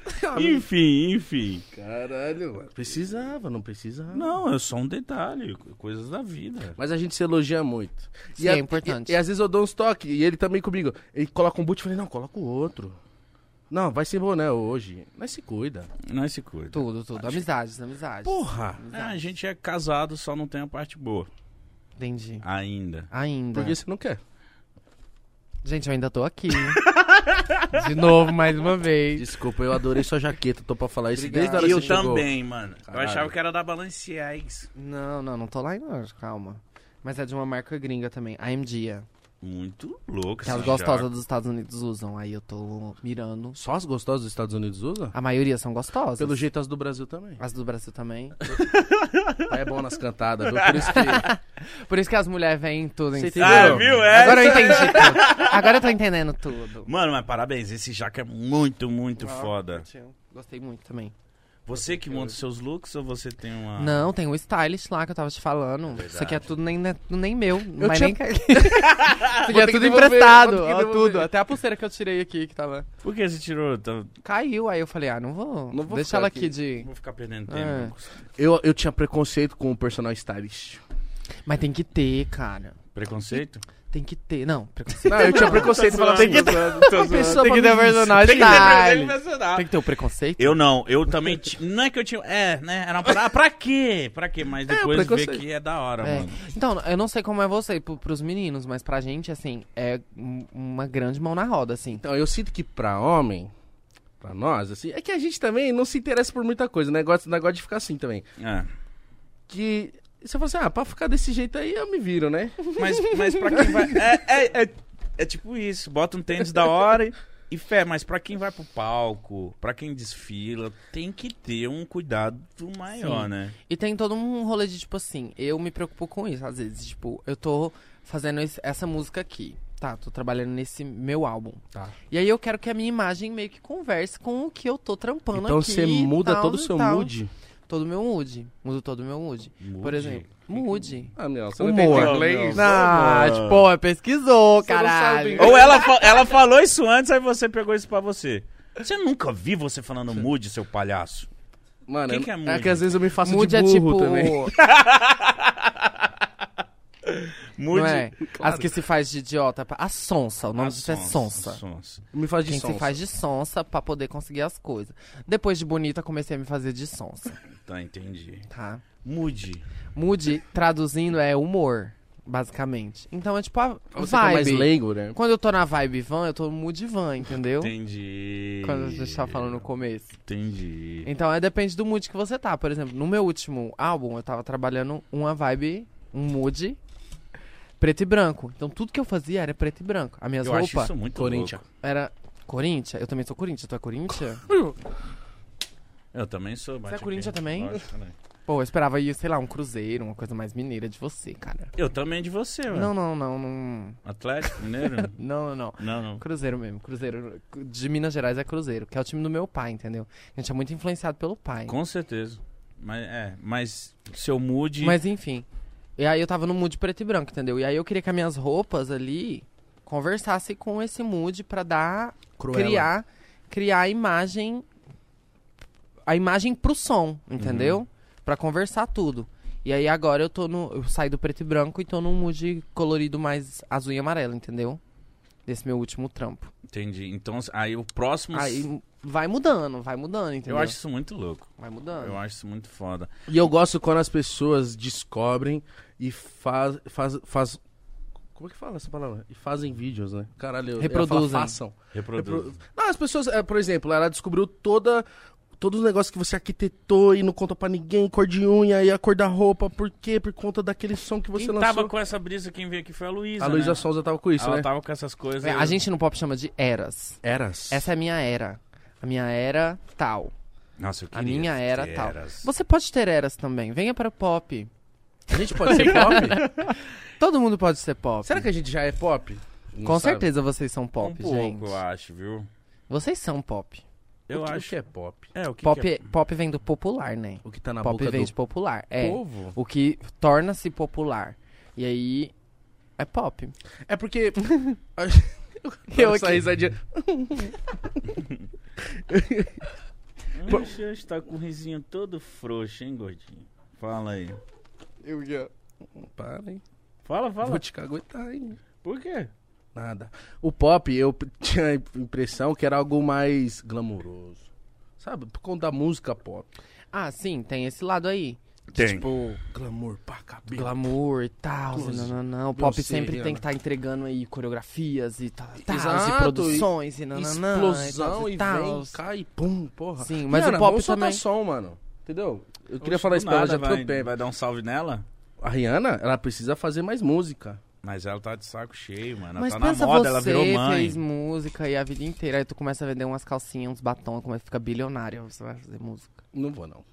<laughs> Enfim, enfim. Caralho, mano. Precisava, não precisava. Não, é só um detalhe, coisas da vida. Mas a gente se elogia muito. Sim, é importante. E, e às vezes eu dou uns toques, e ele também comigo. Ele coloca um boot e falei, não, coloca o outro. Não, vai sem boné hoje. Mas se cuida. Nós se cuida. tudo, tudo. Amizades, amizades. Porra! É, a gente é casado, só não tem a parte boa. Entendi. Ainda. Ainda. Porque você não quer. Gente, eu ainda tô aqui. <laughs> De novo, mais uma vez. Desculpa, eu adorei sua jaqueta. Tô pra falar isso Obrigado. desde a hora E que eu você chegou. também, mano. Caralho. Eu achava que era da Balenciaga. Não, não, não tô lá ainda, calma. Mas é de uma marca gringa também, a MGA. Muito louco Que as gostosas dos Estados Unidos usam. Aí eu tô mirando. Só as gostosas dos Estados Unidos usam? A maioria são gostosas. Pelo jeito as do Brasil também. As do Brasil também. <laughs> É bom nas cantadas, viu? Por isso que. <laughs> Por isso que as mulheres vêm tudo em cima. Ah, Entendeu? viu? É. Agora eu entendi tudo. Agora eu tô entendendo tudo. Mano, mas parabéns. Esse jaco é muito, muito Ah, foda. Gostei muito também. Você que monta os seus looks ou você tem uma... Não, tem o stylist lá que eu tava te falando. Isso aqui é tudo nem, nem meu. Eu mas tinha- nem... <laughs> Isso aqui é tudo emprestado. ó, tudo. Até a pulseira que eu tirei aqui que tava. Por que você tirou? Tá- Caiu. Aí eu falei, ah, não vou. Não vou Deixa ela aqui. aqui de. Vou ficar perdendo É. tempo. Eu, eu tinha preconceito com o personal stylist. Mas tem que ter, cara. Preconceito? Tem que ter. Não, preconceito. Não, eu tinha preconceito Tem assim, que "Uma pessoa Tem que pra ter personagem. Tem que ter preconceito. Tem que ter o preconceito. Eu não, eu também. ti- Não é que eu tinha. É, né? Era uma parada. Pra quê? Pra quê? Mas depois ver preconceito. que é da hora, É. mano. Então, eu não sei como é você pro, pros meninos, mas pra gente, assim, é um- uma grande mão na roda, assim. Então, eu sinto que pra homem, pra nós, assim, é que a gente também não se interessa por muita coisa. O negócio, o negócio de ficar assim também. É. Que você fala assim, ah, pra ficar desse jeito aí eu me viro, né? Mas, mas pra quem vai. É, é, é, é tipo isso. Bota um tênis da hora e, e fé, mas pra quem vai pro palco, pra quem desfila, tem que ter um cuidado maior, Sim. né? E tem todo um rolê de, tipo assim, eu me preocupo com isso, às vezes. Tipo, eu tô fazendo esse- essa música aqui. Tá, tô trabalhando nesse meu álbum. Tá. E aí eu quero que a minha imagem meio que converse com o que eu tô trampando Então aqui. você e muda tal, todo o e seu tal. mood. Todo o meu mood. Mudo todo o meu mood. Por Mude. exemplo, mood. Ah, meu, você Humor. não entende Não, inglês? não. Ah, tipo, pô, pesquisou, Você não caralho. Ou ela, fa- ela falou isso antes, aí você pegou isso pra você. Você nunca viu você falando mude, seu palhaço? Mano, Quem é, que é é mood? que às vezes eu me faço Mood de é burro tipo. também. <laughs> Mude. Não é? <laughs> Claro. As que se faz de idiota. A sonsa. O nome A disso é sonsa. sonsa. Me faço de Quem sonsa. se faz de sonsa pra poder conseguir as coisas. Depois de bonita, comecei a me fazer de sonsa, <laughs> Tá, entendi. tá? Mude. Mood, traduzindo, é humor, basicamente. Então é tipo a você é mais vibe. leigo, né? Quando eu tô na vibe van, eu tô no mood van, entendeu? Entendi. Quando a gente tava falando no começo. Entendi. Então é depende do mood que você tá. Por exemplo, no meu último álbum, eu tava trabalhando uma vibe, um mood preto e branco. Então tudo que eu fazia era preto e branco. As minhas Eu acho roupas isso muito Corinthians. louco. era Corinthians. Eu também sou Corinthians. Tu é Corinthians? Eu também sou. bate é Corinthians também? Lógico, né? Pô, eu esperava ir, sei lá, um cruzeiro, uma coisa mais mineira de você, cara. Eu também de você, mano. Não, não, não, não. Atlético Mineiro? <laughs> Não, não, não. não, não. Cruzeiro mesmo, Cruzeiro. De Minas Gerais é Cruzeiro, que é o time do meu pai, entendeu? A gente é muito influenciado pelo pai. Com certeza. Mas, é, mas seu mood... Mas enfim. E aí eu tava no mood preto e branco, entendeu? E aí eu queria que as minhas roupas ali conversassem com esse mood pra dar. Cruella. criar criar a imagem a imagem pro som, entendeu? Uhum. Pra conversar tudo. E aí agora eu tô no eu saí do preto e branco e tô num mood colorido mais azul e amarelo, entendeu? Desse meu último trampo. Entendi. Então, aí o próximo... Aí vai mudando, vai mudando, entendeu? Eu acho isso muito louco. vai mudando. Eu acho isso muito foda. E eu gosto quando as pessoas descobrem e faz, faz, faz como é que fala essa palavra? E fazem vídeos, né? Caralho, eu- eu Reproduzem. façam. Reproduz. Repro- Não, as pessoas, é, por exemplo, ela descobriu toda todos os negócios que você arquitetou e não conta pra ninguém, cor de unha e a cor da roupa, por quê? Por conta daquele som que você Quem lançou. tava com essa brisa, quem veio aqui foi a Luísa, A Luísa né? Souza tava com isso, Ela né? tava com essas coisas. É, a gente no pop chama de eras. Eras. Essa é a minha era. A minha era tal. Nossa, eu A queria minha era ter tal. eras. Você pode ter eras também. Venha para o pop. A gente pode ser pop? <laughs> Todo mundo pode ser pop. Será que a gente já é pop? Não Com sabe? certeza vocês são pop, um pouco, gente. eu acho, viu? Vocês são pop. Eu o que, acho. O que é pop? É, o que pop, que é? pop vem do popular, né? O que tá na pop boca vem do de popular. É. povo? O que torna-se popular. E aí é pop. É porque... <laughs> Eu Essa aqui. risadinha... Ixi, hoje tá com o risinho todo frouxo, hein, gordinho? Fala aí. Eu ia. Para, hein? Fala, fala. Vou te caguetar, hein? Por quê? Nada. O pop, eu <laughs> tinha a impressão que era algo mais glamouroso. Sabe? Por conta da música pop. Ah, sim, tem esse lado aí. Tem. Tipo, Glamour pra cabelo. glamour e tal. Não, não, não. O pop Você, sempre tem que estar entregando aí coreografias e tal, tal, Exato, e produções e, não, não, não, Explosão e, e, tal, vem, cai, pum, porra. Sim, mas Rihanna, o pop soltar também- som, mano. Entendeu? Eu queria Oxe, falar isso pra ela já vai. Vai dar um salve nela? A Rihanna, ela precisa fazer mais música. Mas ela tá de saco cheio, mano. Ela Mas tá na pensa moda, você, ela virou mãe. fez música aí a vida inteira, aí tu começa a vender umas calcinhas, uns batom, começa a ficar bilionário, você vai fazer música. Não vou, não.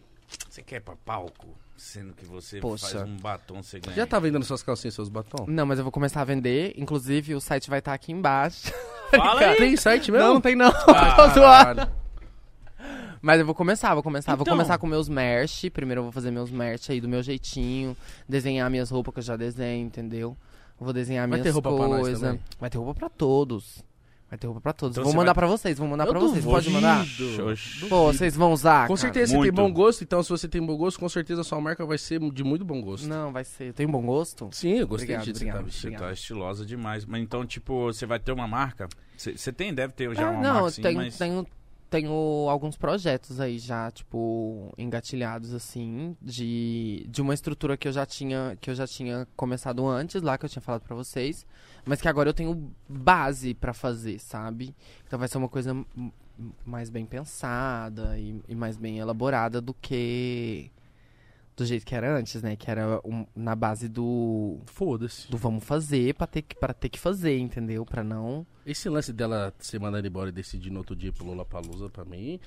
Você quer ir pra palco? Sendo que você Poxa. faz um batom, você ganha. Já tá vendendo suas calcinhas e seus batom? Não, mas eu vou começar a vender, inclusive o site vai estar aqui embaixo. <laughs> Fala aí! Tem site mesmo? Não, não tem não. Ah. <laughs> Mas eu vou começar, vou começar. Vou Então. começar com meus merch. Primeiro eu vou fazer meus merch aí do meu jeitinho. Desenhar minhas roupas que eu já desenho, entendeu? Vou desenhar Vai minhas ter roupa pra nós coisas. Vai ter roupa pra todos. Vai ter roupa pra todos. Então vou mandar vai- pra vocês, vou mandar Eu pra vocês. Pode duvido. mandar? Oxi. Pô, vocês vão usar? Com cara? certeza você tem Muito. bom gosto, então se você tem bom gosto, com certeza a sua marca vai ser de muito bom gosto. Não, vai ser. Tem bom gosto? Sim, eu gostei Obrigado, disso que você tá obrigado. Você tá estilosa demais. Mas então, tipo, você vai ter uma marca? Você tem, deve ter já Ah, uma não, marca, eu sim, tenho, mas... tenho, tenho alguns projetos aí já, tipo, engatilhados, assim, de, de uma estrutura que eu já tinha que eu já tinha começado antes lá, que eu tinha falado pra vocês, mas que agora eu tenho base pra fazer, sabe? Então vai ser uma coisa mais bem pensada e, e mais bem elaborada do que do jeito que era antes, né? Que era um- na base do, Foda-se. do vamos fazer pra ter, que, pra ter que fazer, entendeu? Pra não... Esse lance dela ser mandada embora e decidir no outro dia pro Lollapalooza, pra mim,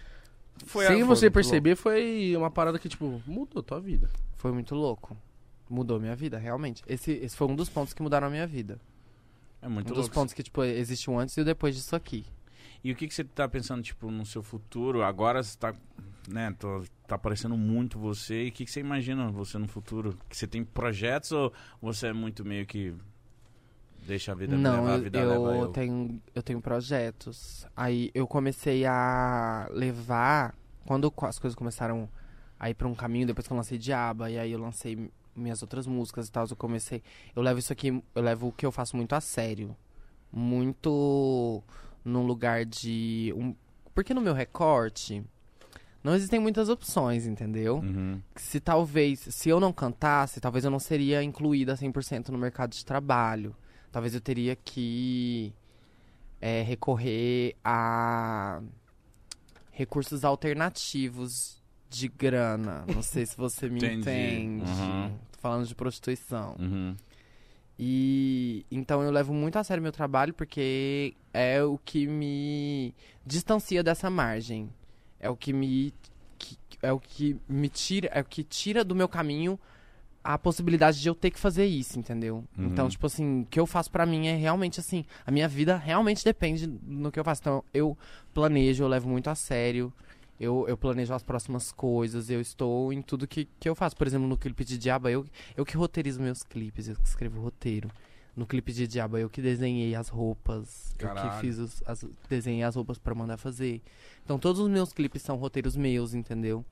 Foi sem a- você perceber, foi uma parada que, tipo, mudou tua vida. Foi muito louco. Mudou minha vida, realmente. Esse, esse foi um dos pontos que mudaram a minha vida. É muito um dos louco. pontos que, tipo, existe um antes e o depois disso aqui. E o que, que você tá pensando, tipo, no seu futuro? Agora você tá, né, tô- tá aparecendo muito você. E o que, que você imagina você no futuro? Que você tem projetos ou você é muito meio que deixa a vida Não, levar, a eu, vida eu leva eu? tenho, eu tenho projetos. Aí eu comecei a levar. Quando as coisas começaram a ir pra um caminho, depois que eu lancei Diaba, e aí eu lancei minhas outras músicas e tal, eu comecei. Eu levo isso aqui, eu levo o que eu faço muito a sério. Muito num lugar de. Um, porque no meu recorte. Não existem muitas opções, entendeu? Uhum. se talvez, se eu não cantasse, talvez eu não seria incluída 100% no mercado de trabalho. Talvez eu teria que é, recorrer a recursos alternativos de grana. Não sei se você me <laughs> Entendi. entende. Uhum. Tô falando de prostituição. Uhum. E então eu levo muito a sério meu trabalho porque é o que me distancia dessa margem. É o que me que- é o que me tira, é o que tira do meu caminho a possibilidade de eu ter que fazer isso, entendeu? Uhum. Então, tipo assim, o que eu faço pra mim é realmente assim, a minha vida realmente depende no que eu faço. Então, eu planejo, eu levo muito a sério Eu, eu planejo as próximas coisas, eu estou em tudo que, que eu faço. Por exemplo, no clipe de Diaba, eu, eu que roteirizo meus clipes, eu que escrevo o roteiro. No clipe de Diaba, eu que desenhei as roupas, eu Caralho. que fiz os, as, desenhei as roupas pra mandar fazer. Então todos os meus clipes são roteiros meus, entendeu?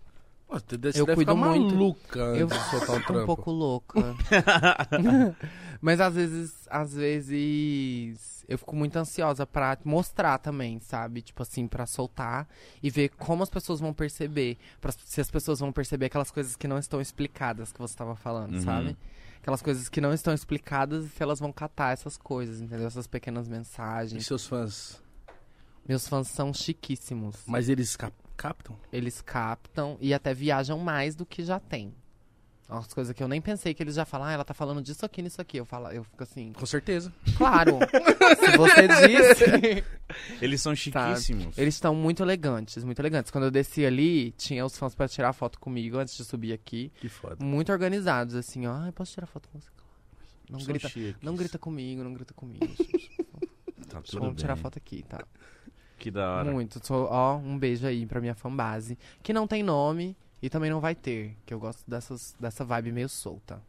Pô, você deve, Eu cuido muito. maluca Eu fico um pouco louca. <laughs> Mas às vezes, às vezes eu fico muito ansiosa pra mostrar também, sabe? Tipo assim, pra soltar e ver como as pessoas vão perceber, pra, se as pessoas vão perceber aquelas coisas que não estão explicadas que você tava falando, Uhum. sabe? Aquelas coisas que não estão explicadas e se elas vão catar essas coisas, entendeu? Essas pequenas E mensagens. seus fãs? Meus fãs são chiquíssimos. Mas eles cap- captam? Eles captam e até viajam mais do que já tem. Umas coisas que eu nem pensei que eles já falam, ah, ela tá falando disso aqui, nisso aqui. Eu, falo, eu fico assim, Com certeza. claro. <laughs> se você disse. Eles são chiquíssimos. Eles estão muito elegantes, muito elegantes. Quando eu desci ali, tinha os fãs pra tirar foto comigo antes de subir aqui. Que foda. Muito organizados, assim, ó. Ai, posso tirar foto com você? Claro. Não São grita, chiques. não grita comigo, não grita comigo. <laughs> Tá tudo Vamos tirar bem. foto aqui, tá? Que da hora. Muito. Sou, ó, um beijo aí pra minha fanbase. Que não tem nome e também não vai ter. Que eu gosto dessas, dessa vibe meio solta.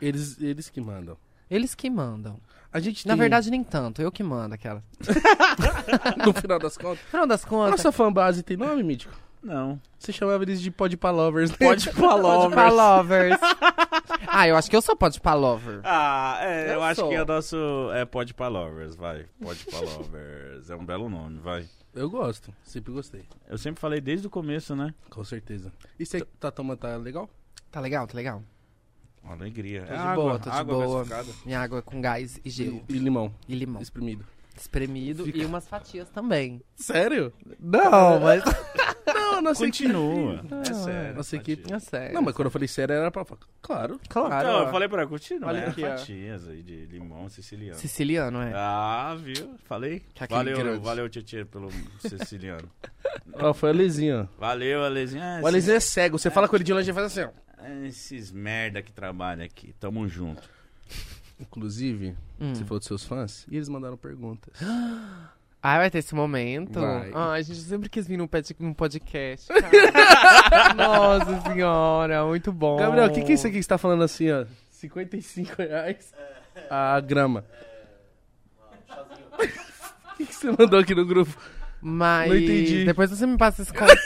Eles, eles que mandam. Eles que mandam. A gente Na tem- verdade, nem tanto. Eu que mando aquela. <laughs> no final das contas. No final das contas. Nossa fanbase tem nome, Mítico? Não. Você chamava eles de Podpah Lovers. né? Pode falar, Podpah lovers. ah, eu acho que eu sou Podpah lover. Ah, é, eu, Eu acho que é o nosso. É Pode Lovers, vai. Pode Lovers. É um belo nome, vai. Eu gosto. Sempre gostei. Eu sempre falei desde o começo, né? Com certeza. E você tá tomando, tá legal? Tá legal, tá legal. Uma alegria. Tô é de água, boa, tô de água boa. Minha água é com gás e gelo. E, e limão. E limão. Espremido. Espremido Fica- e umas fatias também. Sério? Não, mas. <laughs> Não, nossa Continua. equipe. É sério. Nossa fatia. equipe. É sério. Não, mas quando eu falei sério era pra falar. Claro. Claro. Ó. eu falei pra continua. Olha é aqui, ó. fatias aí de limão siciliano. Siciliano, é. Ah, viu? Falei. É Valeu, grande. valeu, Tietê, pelo siciliano. <laughs> Ó, foi o Alezinho. Valeu, Alezinho. Ah, O Alezinho é cego. Você fala com ele de longe e faz assim, ó. esses, esses merda que trabalham aqui. Tamo junto. Inclusive, Hum. você falou dos seus fãs, e eles mandaram perguntas. <gasps> Ah, vai ter esse momento? Vai. Ai, a gente sempre quis vir num, podcast. <laughs> cara. Nossa senhora, muito bom. Gabriel, o que, que é isso aqui que você tá falando assim, ó? 55 reais a grama. <laughs> O que, que você mandou aqui no grupo? Mas Não entendi. depois você me passa esse contato.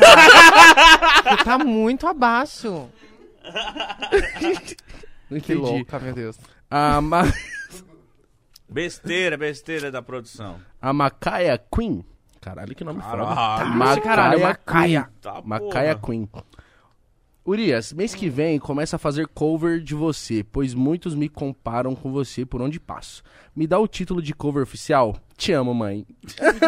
Tá muito abaixo. <laughs> Não Que entendi. louca, meu Deus. A, Ma... Besteira, besteira da produção. a Macaia Queen. Caralho, que nome Caralho. foda. Caralho, Macaia. Queen. Tá, Macaia. Queen. Urias, mês que vem começa a fazer cover de você, pois muitos me comparam com você por onde passo. Me dá o título de cover oficial? Te amo, mãe.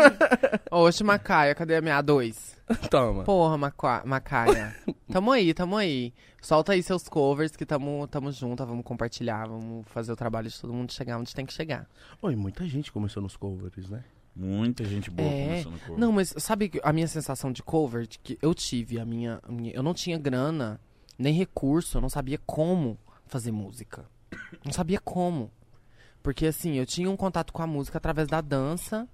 <laughs> Oxe, Macaia, cadê a minha A2? <laughs> Toma. Porra, Maca... Macaia. Tamo aí, tamo aí. Solta aí seus covers que tamo, tamo junto, vamos compartilhar, vamos fazer o trabalho de todo mundo chegar onde tem que chegar. Oi, muita gente começou nos covers, né? Muita gente boa É. começando com Não, mas sabe a minha sensação de cover, de que eu tive, a minha, a minha- Eu não tinha grana, nem recurso, eu não sabia como fazer música. Não sabia como. Porque assim, eu tinha um contato com a música através da dança,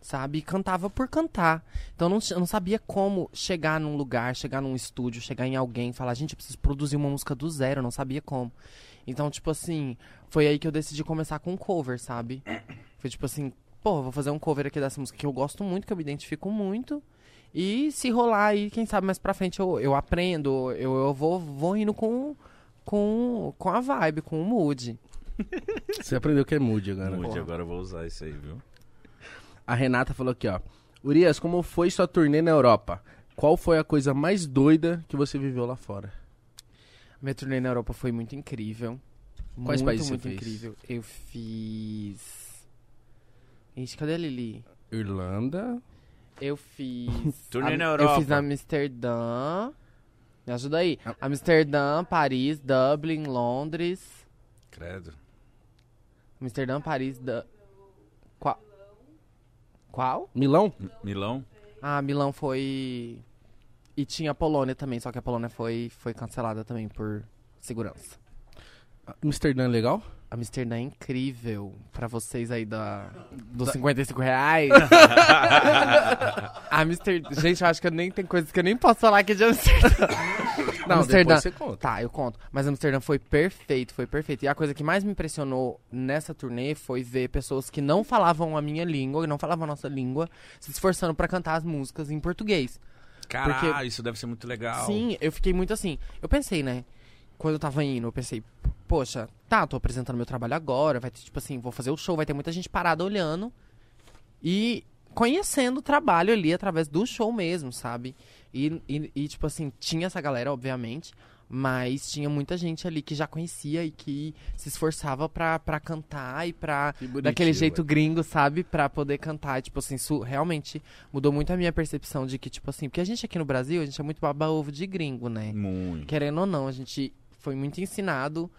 sabe? E cantava por cantar. Então eu não, eu não sabia como chegar num lugar, chegar num estúdio, chegar em alguém e falar, gente, eu preciso produzir uma música do zero, eu não sabia como. Então, tipo assim, foi aí que eu decidi começar com cover, sabe? Foi tipo assim, pô, vou fazer um cover aqui dessa música que eu gosto muito, que eu me identifico muito. E se rolar aí, quem sabe mais pra frente eu, eu aprendo, eu, eu vou, vou indo com, com, com a vibe, com o mood. <laughs> Você aprendeu que é mood agora. Mude, Porra. agora eu vou usar isso aí, viu? A Renata falou aqui, ó. Urias, como foi sua turnê na Europa? Qual foi a coisa mais doida que você viveu lá fora? Minha turnê na Europa foi muito incrível. Quais muito, países você muito fez? incrível. Eu fiz. Ixi, cadê a Lili? Irlanda. Eu fiz. <laughs> Turnê na Eu Europa. fiz Amsterdã. Me ajuda aí. Ah. Amsterdã, Paris, Dublin, Londres. Credo. Amsterdã, Paris, da... Qual? Qual? Milão? M- Milão? Ah, Milão foi... E tinha a Polônia também, só que a Polônia foi, foi cancelada também por segurança. Amsterdã é legal? Amsterdã é incrível pra vocês aí da, dos 55 reais. <laughs> Amsterdã. Gente, eu acho que eu nem tem coisas que eu nem posso falar aqui de Amsterdã. Não, Amsterdã. você conta. Tá, eu conto. Mas Amsterdã foi perfeito, foi perfeito. E a coisa que mais me impressionou nessa turnê foi ver pessoas que não falavam a minha língua, que não falavam a nossa língua, se esforçando pra cantar as músicas em português. Caralho, Porque- isso deve ser muito legal. Sim, eu fiquei muito assim. Eu pensei, né? Quando eu tava indo, eu pensei, poxa, tá, tô apresentando meu trabalho agora, vai ter, tipo assim, vou fazer o show, vai ter muita gente parada olhando e conhecendo o trabalho ali através do show mesmo, sabe? E, e, e, tipo assim, tinha essa galera, obviamente, mas tinha muita gente ali que já conhecia e que se esforçava pra, pra cantar e pra daquele jeito velho. gringo, sabe? Pra poder cantar. Tipo assim, isso realmente mudou muito a minha percepção de que, tipo assim, porque a gente aqui no Brasil, a gente é muito baba-ovo de gringo, né? Muito. Querendo ou não, a gente foi muito ensinado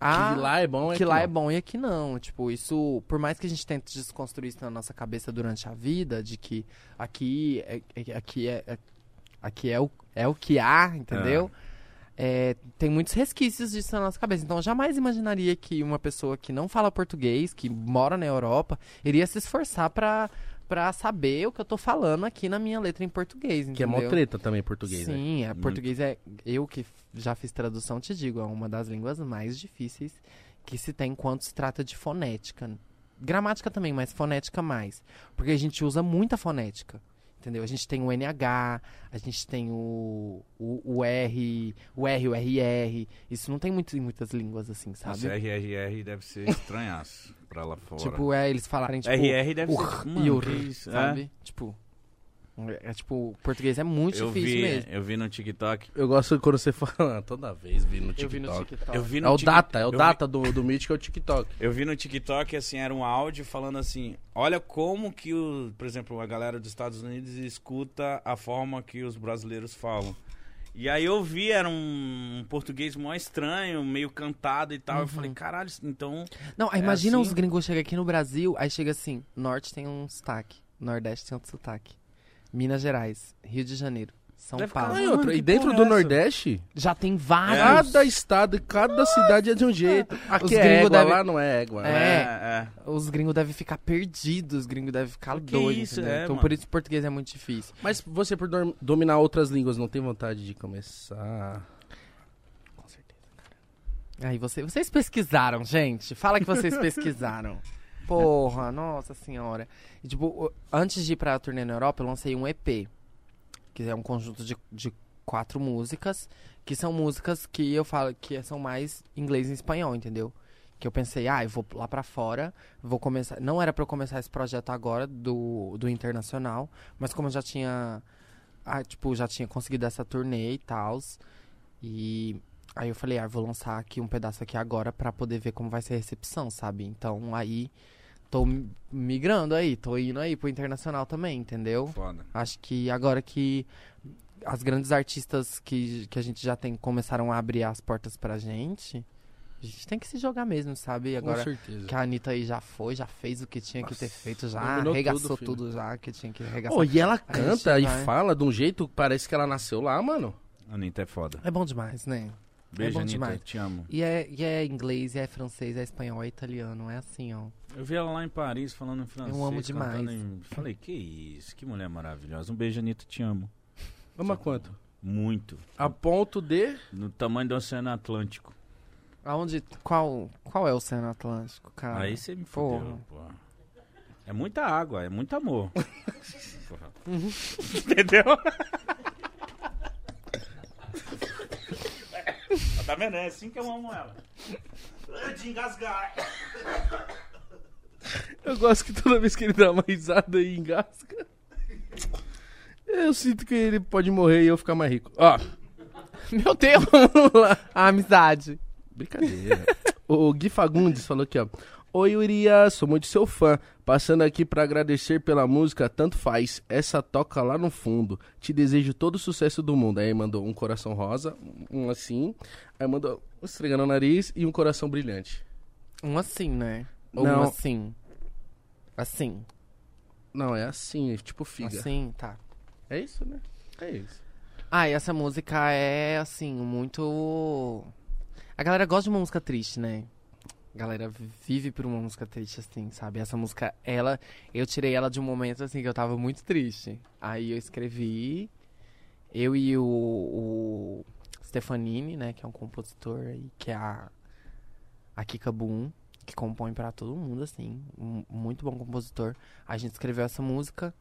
a. Que lá é bom, é que lá não. é bom e aqui não. Tipo, isso, por mais que a gente tente desconstruir isso na nossa cabeça durante a vida, de que aqui é, é- aqui é, é- aqui é o, é o que há, entendeu? É, tem muitos resquícios disso na nossa cabeça. Então, eu jamais imaginaria que uma pessoa que não fala português, que mora na Europa, iria se esforçar pra, pra saber o que eu tô falando aqui na minha letra em português, Que é entendeu? mó treta também português, né? Sim, é, português é. Eu que já fiz tradução, te digo, é uma das línguas mais difíceis que se tem quando se trata de fonética. Gramática também, mas fonética mais. Porque a gente usa muita fonética. Entendeu? A gente tem o NH, a gente tem o, o, o R, o R, o RR. Isso não tem muito em muitas línguas assim, sabe? Nossa, RRR deve ser estranhaço pra lá fora. Tipo, é, eles falarem, tipo, RR deve ser. Mano, e o isso? sabe? Tipo, é, tipo, o português é muito Eu difícil vi, mesmo. eu vi no TikTok. Eu gosto quando você <laughs> fala, toda vez vi no Eu vi TikTok. no TikTok. Eu vi É no o Tik- data, é o eu vi- data do, do Mythic, é o TikTok. Eu vi no TikTok, assim, era um áudio falando assim, olha como que, o, por exemplo, a galera dos Estados Unidos escuta a forma que os brasileiros falam. E aí eu vi, era um português mó estranho, meio cantado e tal. Eu falei, caralho, então... Não, É imagina assim? os gringos chegam aqui no Brasil, aí chega assim, Norte tem um sotaque, Nordeste tem outro sotaque. Minas Gerais, Rio de Janeiro, São Deve ficar Paulo. Ah, e Mano, e dentro do é essa? Nordeste, Já tem vários. cada estado e cada cidade é de um jeito. Aqui Os é gringos égua, devem- lá não é égua. É. é. Os gringos devem ficar perdidos, os gringos devem ficar Que doidos, é, Então mano. por isso o português é muito difícil. Mas você, por dom- dominar outras línguas, não tem vontade de começar? Com certeza, cara. Aí você, vocês pesquisaram, gente. Fala que vocês <laughs> pesquisaram. Porra, nossa senhora. E, tipo, antes de ir pra turnê na Europa, eu lancei um EP. Que é um conjunto de, de quatro músicas. Que são músicas que eu falo que são mais inglês e espanhol, entendeu? Que eu pensei, ah, eu vou lá pra fora, vou começar. Não era pra eu começar esse projeto agora do, do internacional, mas como eu já tinha. Ah, tipo, já tinha conseguido essa turnê e tal. E aí eu falei, ah, vou lançar aqui um pedaço aqui agora pra poder ver como vai ser a recepção, sabe? Então aí tô mi- migrando aí, tô indo aí pro internacional também, entendeu? Foda. Acho que agora que as grandes artistas que, que a gente já tem começaram a abrir as portas pra gente, a gente tem que se jogar mesmo, sabe? Agora Com certeza. que a Anitta aí já foi, já fez o que tinha que ter Nossa, feito, já arregaçou tudo, tudo, já que tinha que arregaçar. Pô, e ela A gente canta e vai- fala de um jeito que parece que ela nasceu lá, mano. Anitta é foda. É bom demais, né? Beijo, bom Anitta, demais. te amo. E é, e é inglês, e é francês, é espanhol, é italiano, é assim, ó. Eu vi ela lá em Paris falando em francês. amo cantando demais. em- Falei, que isso, que mulher maravilhosa. Um beijo, Anitta, te amo. Vamos a quanto? Muito. A ponto de... No tamanho do Oceano Atlântico. Aonde. Qual, qual é o Oceano Atlântico, cara? Aí você me fodeu, porra. É muita água, é muito amor. <laughs> Porra. Entendeu? <laughs> tá vendo? É assim que eu amo ela. De engasgar. Eu gosto que toda vez que ele dá uma risada e engasga... Eu sinto que ele pode morrer e eu ficar mais rico. Ó, Meu Deus! vamos lá. A amizade. Brincadeira. o Gui Fagundes falou aqui, ó. Oi, Urias, sou muito seu fã. Passando aqui pra agradecer pela música Tanto Faz. Essa toca lá no fundo. Te desejo todo o sucesso do mundo. Aí mandou um coração rosa, um assim. Aí mandou um esfregando o nariz e um coração brilhante. Um assim, né? Ou Não. um assim. Assim. Não, é assim, é tipo figa. Assim, tá. É isso, né? É isso. Ah, e essa música é, assim, muito. A galera gosta de uma música triste, né? Galera vive por uma música triste, assim, sabe? Essa música, ela, eu tirei ela de um momento, assim, que eu tava muito triste. Aí eu escrevi, eu e o, o Stefanini, né, que é um compositor aí, que é a, a Kika Boom, que compõe pra todo mundo, assim, um muito bom compositor. A gente escreveu essa música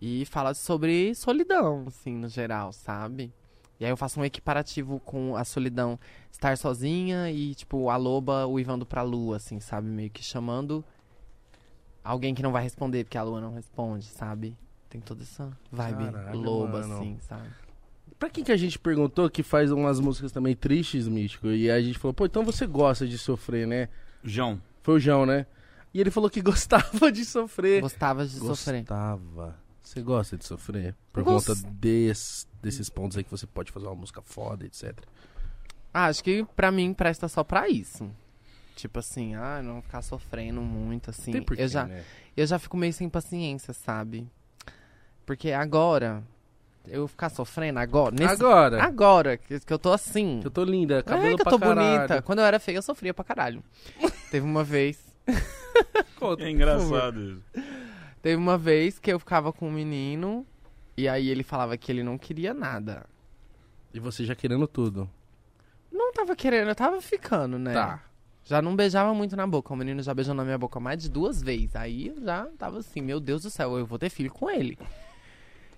e fala sobre solidão, assim, no geral, sabe? E aí eu faço um equiparativo com a solidão estar sozinha e, tipo, a loba uivando pra lua, assim, sabe? Meio que chamando alguém que não vai responder porque a lua não responde, sabe? Tem toda essa vibe Caralho, loba, mano. assim, sabe? Pra quem que a gente perguntou que faz umas músicas também tristes, Místico? E a gente falou, pô, então você gosta de sofrer, né? João, Foi o João, né? E ele falou que <laughs> gostava de sofrer. Gostava de sofrer. Gostava. Você gosta de sofrer? Por Gost- conta des- desses pontos aí que você pode fazer uma música foda, etc. Ah, acho que pra mim presta só pra isso. Tipo assim, ah, não ficar sofrendo muito, assim. Tem porquê, eu já, né? eu já fico meio sem paciência, sabe? Porque agora, eu ficar sofrendo agora, nesse, Agora, agora que, que eu tô assim. que eu tô linda, cabelo é que eu tô caralho. bonita. Quando eu era feia, eu sofria pra caralho. <laughs> Teve uma vez. Conta, é engraçado isso. Teve uma vez que eu ficava com um menino. E aí ele falava que ele não queria nada. E você já querendo tudo. Não tava querendo, eu tava ficando, né? Tá. Já não beijava muito na boca. O menino já beijou na minha boca mais de duas vezes. Aí eu já tava assim, meu Deus do céu, eu vou ter filho com ele.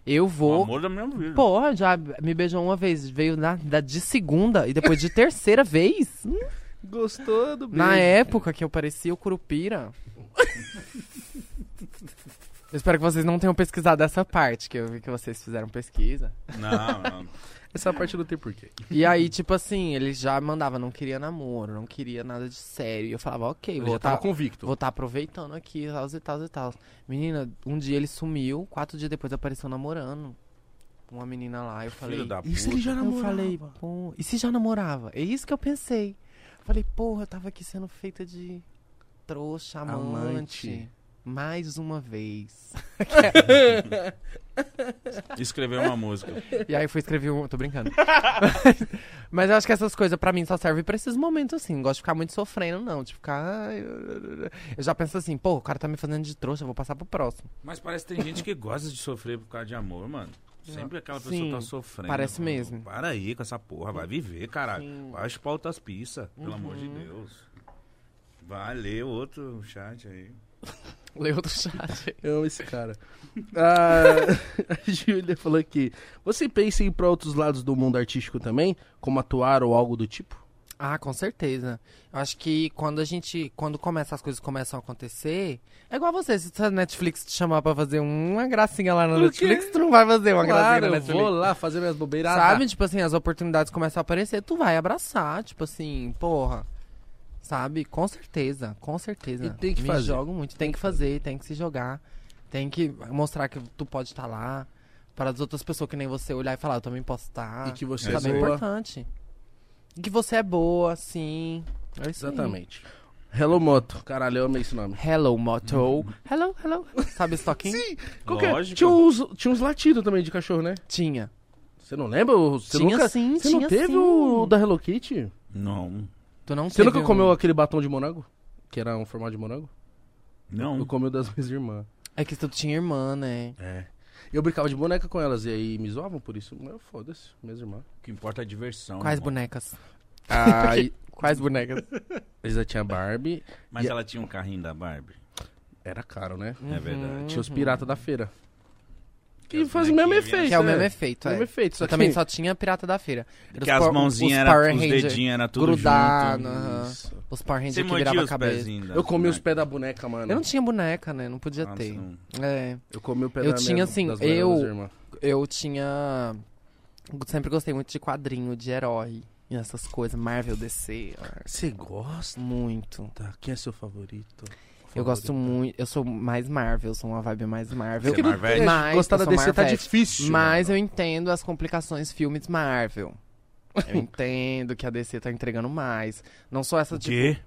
Eu O vou. amor da minha vida. Porra, já me beijou uma vez, veio na, da, de segunda e depois de <laughs> terceira vez. Hum, Gostou do beijo? Na época que eu parecia o Curupira. <laughs> eu espero que vocês não tenham pesquisado essa parte, que eu vi que vocês fizeram pesquisa. Não, não. <laughs> Essa parte não tem porquê. E aí, tipo assim, ele já mandava, não queria namoro, não queria nada de sério. E eu falava, ok, Eu vou já tava tá, convicto. vou tá aproveitando aqui, tal e tal e tal. Menina, um dia ele sumiu, quatro dias depois apareceu namorando. Uma menina lá, eu falei. Filho da E se ele puta. já Eu namorava? falei, pô, e se já namorava? É isso que eu pensei. Falei, porra, eu tava aqui sendo feita de trouxa, amante. Amante. Mais uma vez. <laughs> Escreveu uma música. E aí eu fui escrever um. Tô brincando. <laughs> Mas eu acho que essas coisas pra mim só servem pra esses momentos assim. Não gosto de ficar muito sofrendo, não. De ficar. Eu já penso assim, pô, o cara tá me fazendo de trouxa, eu vou passar pro próximo. Mas parece que tem gente que gosta de sofrer por causa de amor, mano. Sempre aquela pessoa Sim, tá sofrendo. parece mano. mesmo. Para aí com essa porra, vai viver, caralho. Sim. Vai chupar outras pizzas, pelo amor de Uhum. Deus. Vai ler outro chat aí. Lê outro chat. Eu amo esse cara. Ah, <laughs> a Júlia falou aqui. Você pensa em ir pra outros lados do mundo artístico também? Como atuar ou algo do tipo? Ah, com certeza. Eu acho que quando a gente. Quando começa, as coisas começam a acontecer. É igual você, se a Netflix te chamar pra fazer uma gracinha lá na? Netflix, tu não vai fazer uma gracinha Claro, na eu Netflix. vou lá fazer minhas bobeiras. Sabe, tipo assim, as oportunidades começam a aparecer, tu vai abraçar, tipo assim, porra. Sabe? Com certeza, com certeza. E tem que Me fazer. jogo muito, tem, que fazer, tem que se jogar. Tem que mostrar que tu pode estar lá. Para as outras pessoas que nem você olhar e falar, eu também posso estar. E que você É é é boa. importante. E que você é boa, sim. É isso aí. Exatamente. Hello Moto. Caralho, eu amei esse nome. Hello, Moto. Hello, hello. Sabe esse toquinho? Sim. Qual que é? Lógico. Tinha uns, tinha uns latidos também de cachorro, né? Tinha. Você não lembra? Você tinha nunca, sim, Você tinha não teve sim. o da Hello Kitty? Não. Tu não Você teve nunca um- comeu aquele batom de morango? Que era um formato de morango? Não. Eu comi o das minhas irmãs. É que tu tinha irmã, né? É. Eu brincava de boneca com elas e aí me zoavam por isso. Mas foda-se, minhas irmãs. O que importa é a diversão. Quais irmão. bonecas? Aí, <laughs> Quais bonecas? eles já tinha Barbie. Mas E- ela tinha um carrinho da Barbie. Era caro, né? É verdade. Tinha os piratas da feira. Que faz o mesmo efeito. Que é o né? mesmo efeito, é. Mesmo efeito, só Eu que... também só tinha Pirata da Feira. Era Que os as mãozinhas eram, os dedinhos era tudo grudado, junto. Isso. Os Power Você Ranger que mordia virava a os cabeça. Eu comi os boneca. pés da boneca, mano. Eu não tinha boneca, né? Não podia Nossa, ter. não. É. Eu comi o pé Eu da tinha, assim, das eu-. Eu tinha. Sempre gostei muito de quadrinho, de herói. E essas coisas. Marvel DC. Você gosta? Muito. Quem é seu favorito? Eu gosto muito. Eu sou mais Marvel, sou uma vibe mais Marvel. Você é Marvete? Mas, Gostar eu da DC tá difícil. Mas mano. eu entendo as complicações filmes Marvel. Eu <laughs> entendo que a DC tá entregando mais. Não só essa O tipo. quê?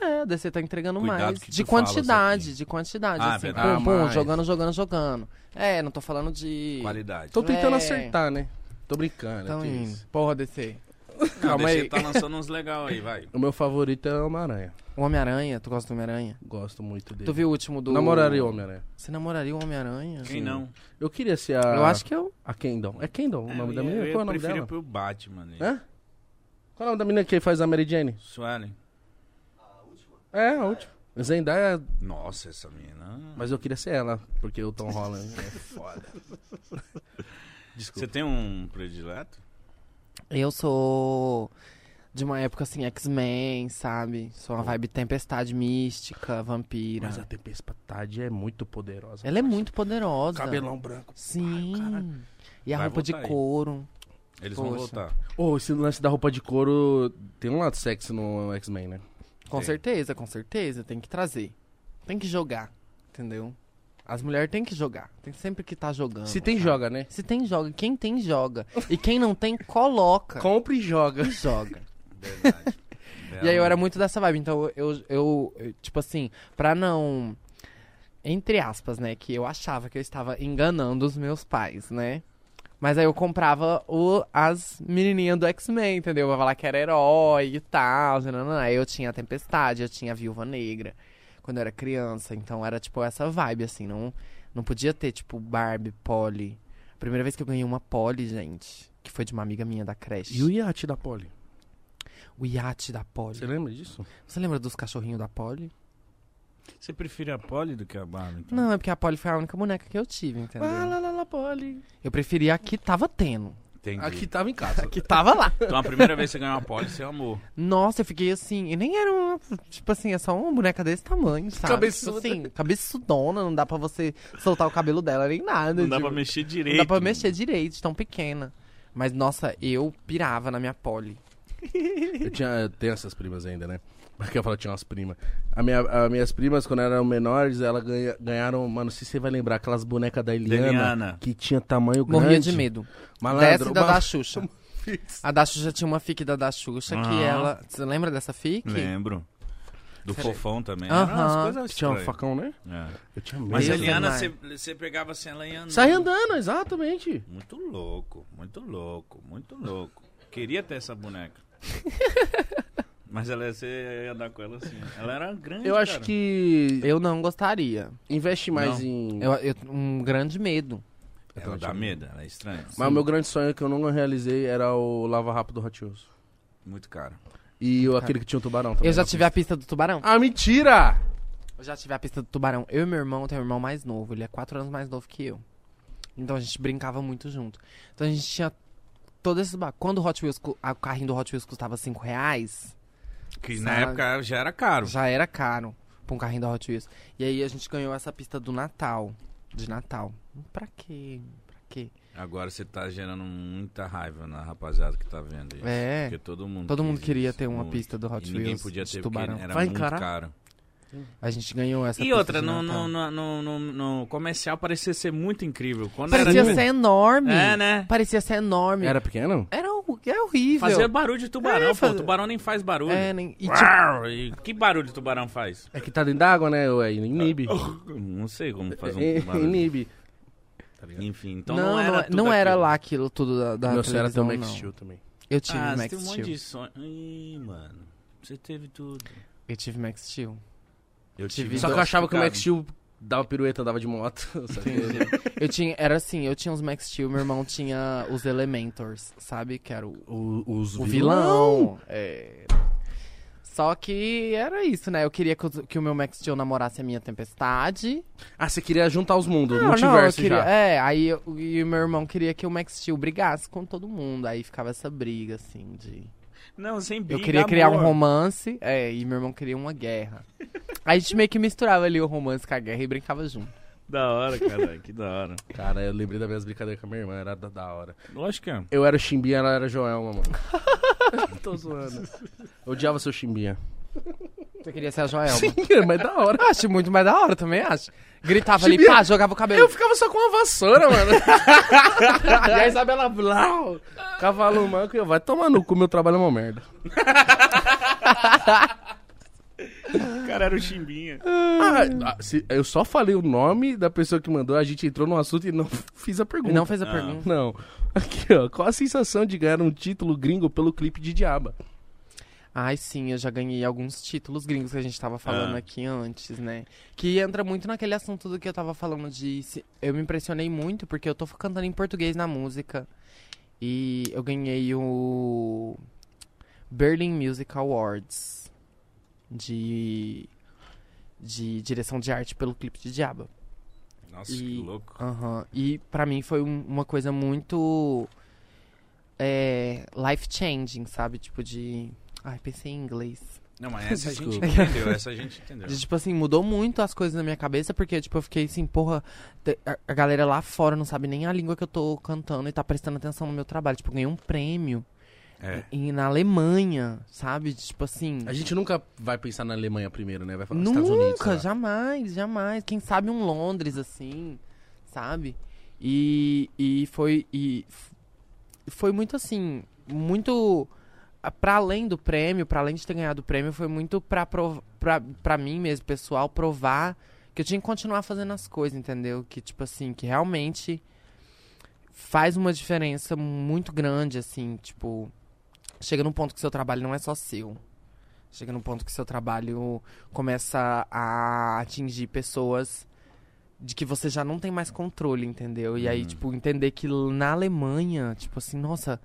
É, a DC tá entregando Cuidado mais. que De quantidade, de quantidade. Ah, assim, verdade. pum, pum, Ah, jogando, jogando, jogando. É, não tô falando de. Qualidade. Tô tentando É. acertar, né? Tô brincando. Então. Porra, DC. Calma aí. tá lançando uns legal aí, vai. O meu favorito é o Homem-Aranha. O Homem-Aranha, tu gosta do Homem-Aranha? Gosto muito dele. Tu viu o último do. Namoraria o Homem-Aranha. Você namoraria o Homem-Aranha? Quem não? Eu queria ser a... Eu acho que eu. A Kendall. É Kendall o nome É, da eu- menina? Eu Qual é o nome prefiro dela? pro Batman. Né? Hã? Qual é o nome da menina que faz a Mary Jane? Suelen. É, a última. Zendaya, Nossa, essa menina. mas eu queria ser ela, porque o Tom <laughs> Holland é foda. <laughs> Desculpa. Você tem um predileto? Eu sou de uma época assim, X-Men, sabe? Sou uma vibe tempestade mística, vampira. Mas a Tempestade é muito poderosa. Ela é muito poderosa. Cabelão branco. Sim. Ai, e a Vai roupa de voltar aí. couro. Eles vão Poxa. voltar. Ô, esse lance da roupa de couro tem um lado sexy no X-Men, né? Com Sim. certeza, com certeza. Tem que trazer. Tem que jogar. Entendeu? As mulheres têm que jogar. Tem sempre que estar jogando. Se tem, sabe? joga, né? Se tem, joga. Quem tem, joga. E quem não tem, coloca. <laughs> Compra e joga. E joga. Verdade. E aí eu era muito dessa vibe, então eu, eu, eu, tipo assim, pra não. Entre aspas, né? Que eu achava que eu estava enganando os meus pais, né? Mas aí eu comprava o, as menininhas do X-Men, entendeu? Eu falar que era herói e tal. Aí eu tinha a Tempestade, eu tinha a Viúva Negra quando eu era criança. Então era tipo essa vibe, assim. Não, não podia ter, tipo, Barbie, Polly. A primeira vez que eu ganhei uma Polly, gente, que foi de uma amiga minha da creche. E o iate da Polly? O iate da Polly. Você lembra disso? Você lembra dos cachorrinhos da Polly? Você prefere a Polly do que a Barbie? Então? Não, é porque a Polly foi a única boneca que eu tive, entendeu? Ah, lá, lá, lá, Polly. Eu preferia a que tava tendo. Entendi. Aqui tava em casa. <laughs> Que tava lá. Então a primeira vez que você ganhou uma Polly, você amou. Nossa, eu fiquei assim. E nem era uma. Tipo assim, é só uma boneca desse tamanho, sabe? Cabeçuda. Tipo assim, cabeçudona, não dá pra você soltar o cabelo dela nem nada. Não dá tipo, pra mexer direito. Não dá pra mexer direito, tão pequena. Mas, nossa, eu pirava na minha Polly. <laughs> Eu tinha, eu tenho essas primas ainda, né? Porque eu falo que tinha umas primas. A minha, as minhas primas, quando eram menores, elas ganha- ganharam, mano, não sei se você vai lembrar, aquelas bonecas da Eliana, Eliana. que tinha tamanho grande. Morria de medo. Malandro, Dessa da ma- da Xuxa. <laughs> A da Xuxa tinha uma fic da da Xuxa que ela. Você lembra dessa fic? Lembro. Do Peraí. fofão também. Aham. Coisas Que tinha um facão, né? É. Eu tinha medo. Mas a Eliana, você pegava assim, ela ia andando. Sai andando, exatamente. Muito louco, muito louco, muito louco. Queria ter essa boneca. <laughs> Mas ela, você ia andar com ela assim. Ela era grande, Eu acho cara. que Eu não gostaria. investe mais Não. em... Eu, eu- um grande medo. Ela dá medo, ela é estranha. Mas o meu grande sonho que eu não realizei era o Lava Rápido do Hot Wheels. Muito caro. E o, aquele que tinha um tubarão também. Eu já na tive a pista do tubarão. Ah, mentira! Eu já tive a pista do tubarão. Eu e meu irmão tem um irmão mais novo. Ele é quatro anos mais novo que eu. Então a gente brincava muito junto. Então a gente tinha todo esse ba- Quando o Hot Wheels, cu- a- o carrinho do Hot Wheels custava 5 reais, Que na época já era caro. já era caro pra um carrinho da Hot Wheels. E aí a gente ganhou essa pista do Natal. De Natal. Pra quê? Pra quê? Agora você tá gerando muita raiva na rapaziada que tá vendo isso. É. Porque todo mundo Todo mundo queria isso, ter uma muito. pista do Hot E ninguém Wheels podia ter porque tubarão. era Vai muito encarar? caro. A gente ganhou essa E outra, no, no, no, no, no comercial parecia ser muito incrível. Quando Parecia era ser enorme. É, né? Parecia ser enorme. Era pequeno? Era, era horrível. Fazia barulho de tubarão, É, pô. Tubarão nem faz barulho. É, nem... e, tipo, Uau, e que barulho de tubarão faz? É que tá dentro d'água, né? Ué, inibe. Não sei como faz um É, barulho. inibe. Tá? Enfim, então não, não, não, era é- tudo não era aquilo. lá aquilo tudo da, da Meu sonho era televisão, o Max não. Steel também. Eu tive Ah, você Max tem um monte Steel. de sonho. Ih, mano. Você teve tudo. Eu tive Max Steel. Eu Tive Só que eu achava que o Max. Steel dava pirueta, andava de moto. <laughs> sabe? Eu tinha, era assim, eu tinha os Max Steel, meu irmão tinha os Elementors, sabe? Que era o, O, os o vilão. É. Só que era isso, né? Eu queria que, o- que o meu Max Steel namorasse a minha tempestade. Ah, você queria juntar os mundos, Não, não, eu multiverso queria, já. É, aí eu- e o meu irmão queria que o Max Steel brigasse com todo mundo. Aí ficava essa briga, assim, de. Não, sem Eu briga, queria criar um amor. romance, é, e meu irmão queria uma guerra. Aí a gente meio que misturava ali o romance com a guerra e brincava junto. Da hora, cara. que da hora. Cara, eu lembrei das minhas brincadeiras com a minha irmã, era da, da hora. Lógico que é. Eu era o Chimbinha, ela era a Joelma, mano. <laughs> Tô zoando. Eu odiava seu Chimbinha. Você queria ser a Joelma? Sim, mas da hora. Eu acho muito mais da hora também, acho. Gritava ali, pá, jogava o cabelo. Eu ficava só com uma vassoura, mano. <laughs> e a Isabela Blau, cavalo manco, e eu, vai tomar no cu, meu trabalho é uma merda. O cara era o Chimbinha. Ah, ah, se- eu só falei o nome da pessoa que mandou, a gente entrou no assunto e não <laughs> fiz a pergunta. Não fez a Ah. pergunta. Não. Aqui, ó. Qual a sensação de ganhar um título gringo pelo clipe de Diaba? Ai, sim, eu já ganhei alguns títulos gringos que a gente tava falando Ah. aqui antes, né? Que entra muito naquele assunto do que eu tava falando de. Eu me impressionei muito porque eu tô cantando em português na música. E eu ganhei o Berlin Music Awards de. de direção de arte pelo clipe de Diaba. Nossa, E- que louco. Aham. E pra mim foi um- uma coisa muito é, life changing, sabe? Tipo de. Ai, pensei em inglês. Não, mas essa a gente entendeu, <laughs> essa a gente entendeu. De, tipo assim, mudou muito as coisas na minha cabeça, porque, tipo, eu fiquei assim, porra, a, galera lá fora não sabe nem a língua que eu tô cantando e tá prestando atenção no meu trabalho. Tipo, eu ganhei um prêmio É. em, na Alemanha, sabe? Tipo assim. A gente nunca vai pensar na Alemanha primeiro, né? Vai falar nos Estados Unidos. Nunca, jamais, jamais. Quem sabe um Londres, assim, sabe? E, e foi. E foi muito assim. Muito. A- Pra além do prêmio, pra além de ter ganhado o prêmio, foi muito pra, prov- pra, pra mim mesmo, pessoal, provar que eu tinha que continuar fazendo as coisas, entendeu? Que, tipo assim, que realmente faz uma diferença muito grande, assim, tipo. Chega num ponto que seu trabalho não é só seu. Chega num ponto que seu trabalho começa a atingir pessoas de que você já não tem mais controle, entendeu? E aí, Uhum. tipo, entender que na Alemanha, tipo assim, nossa,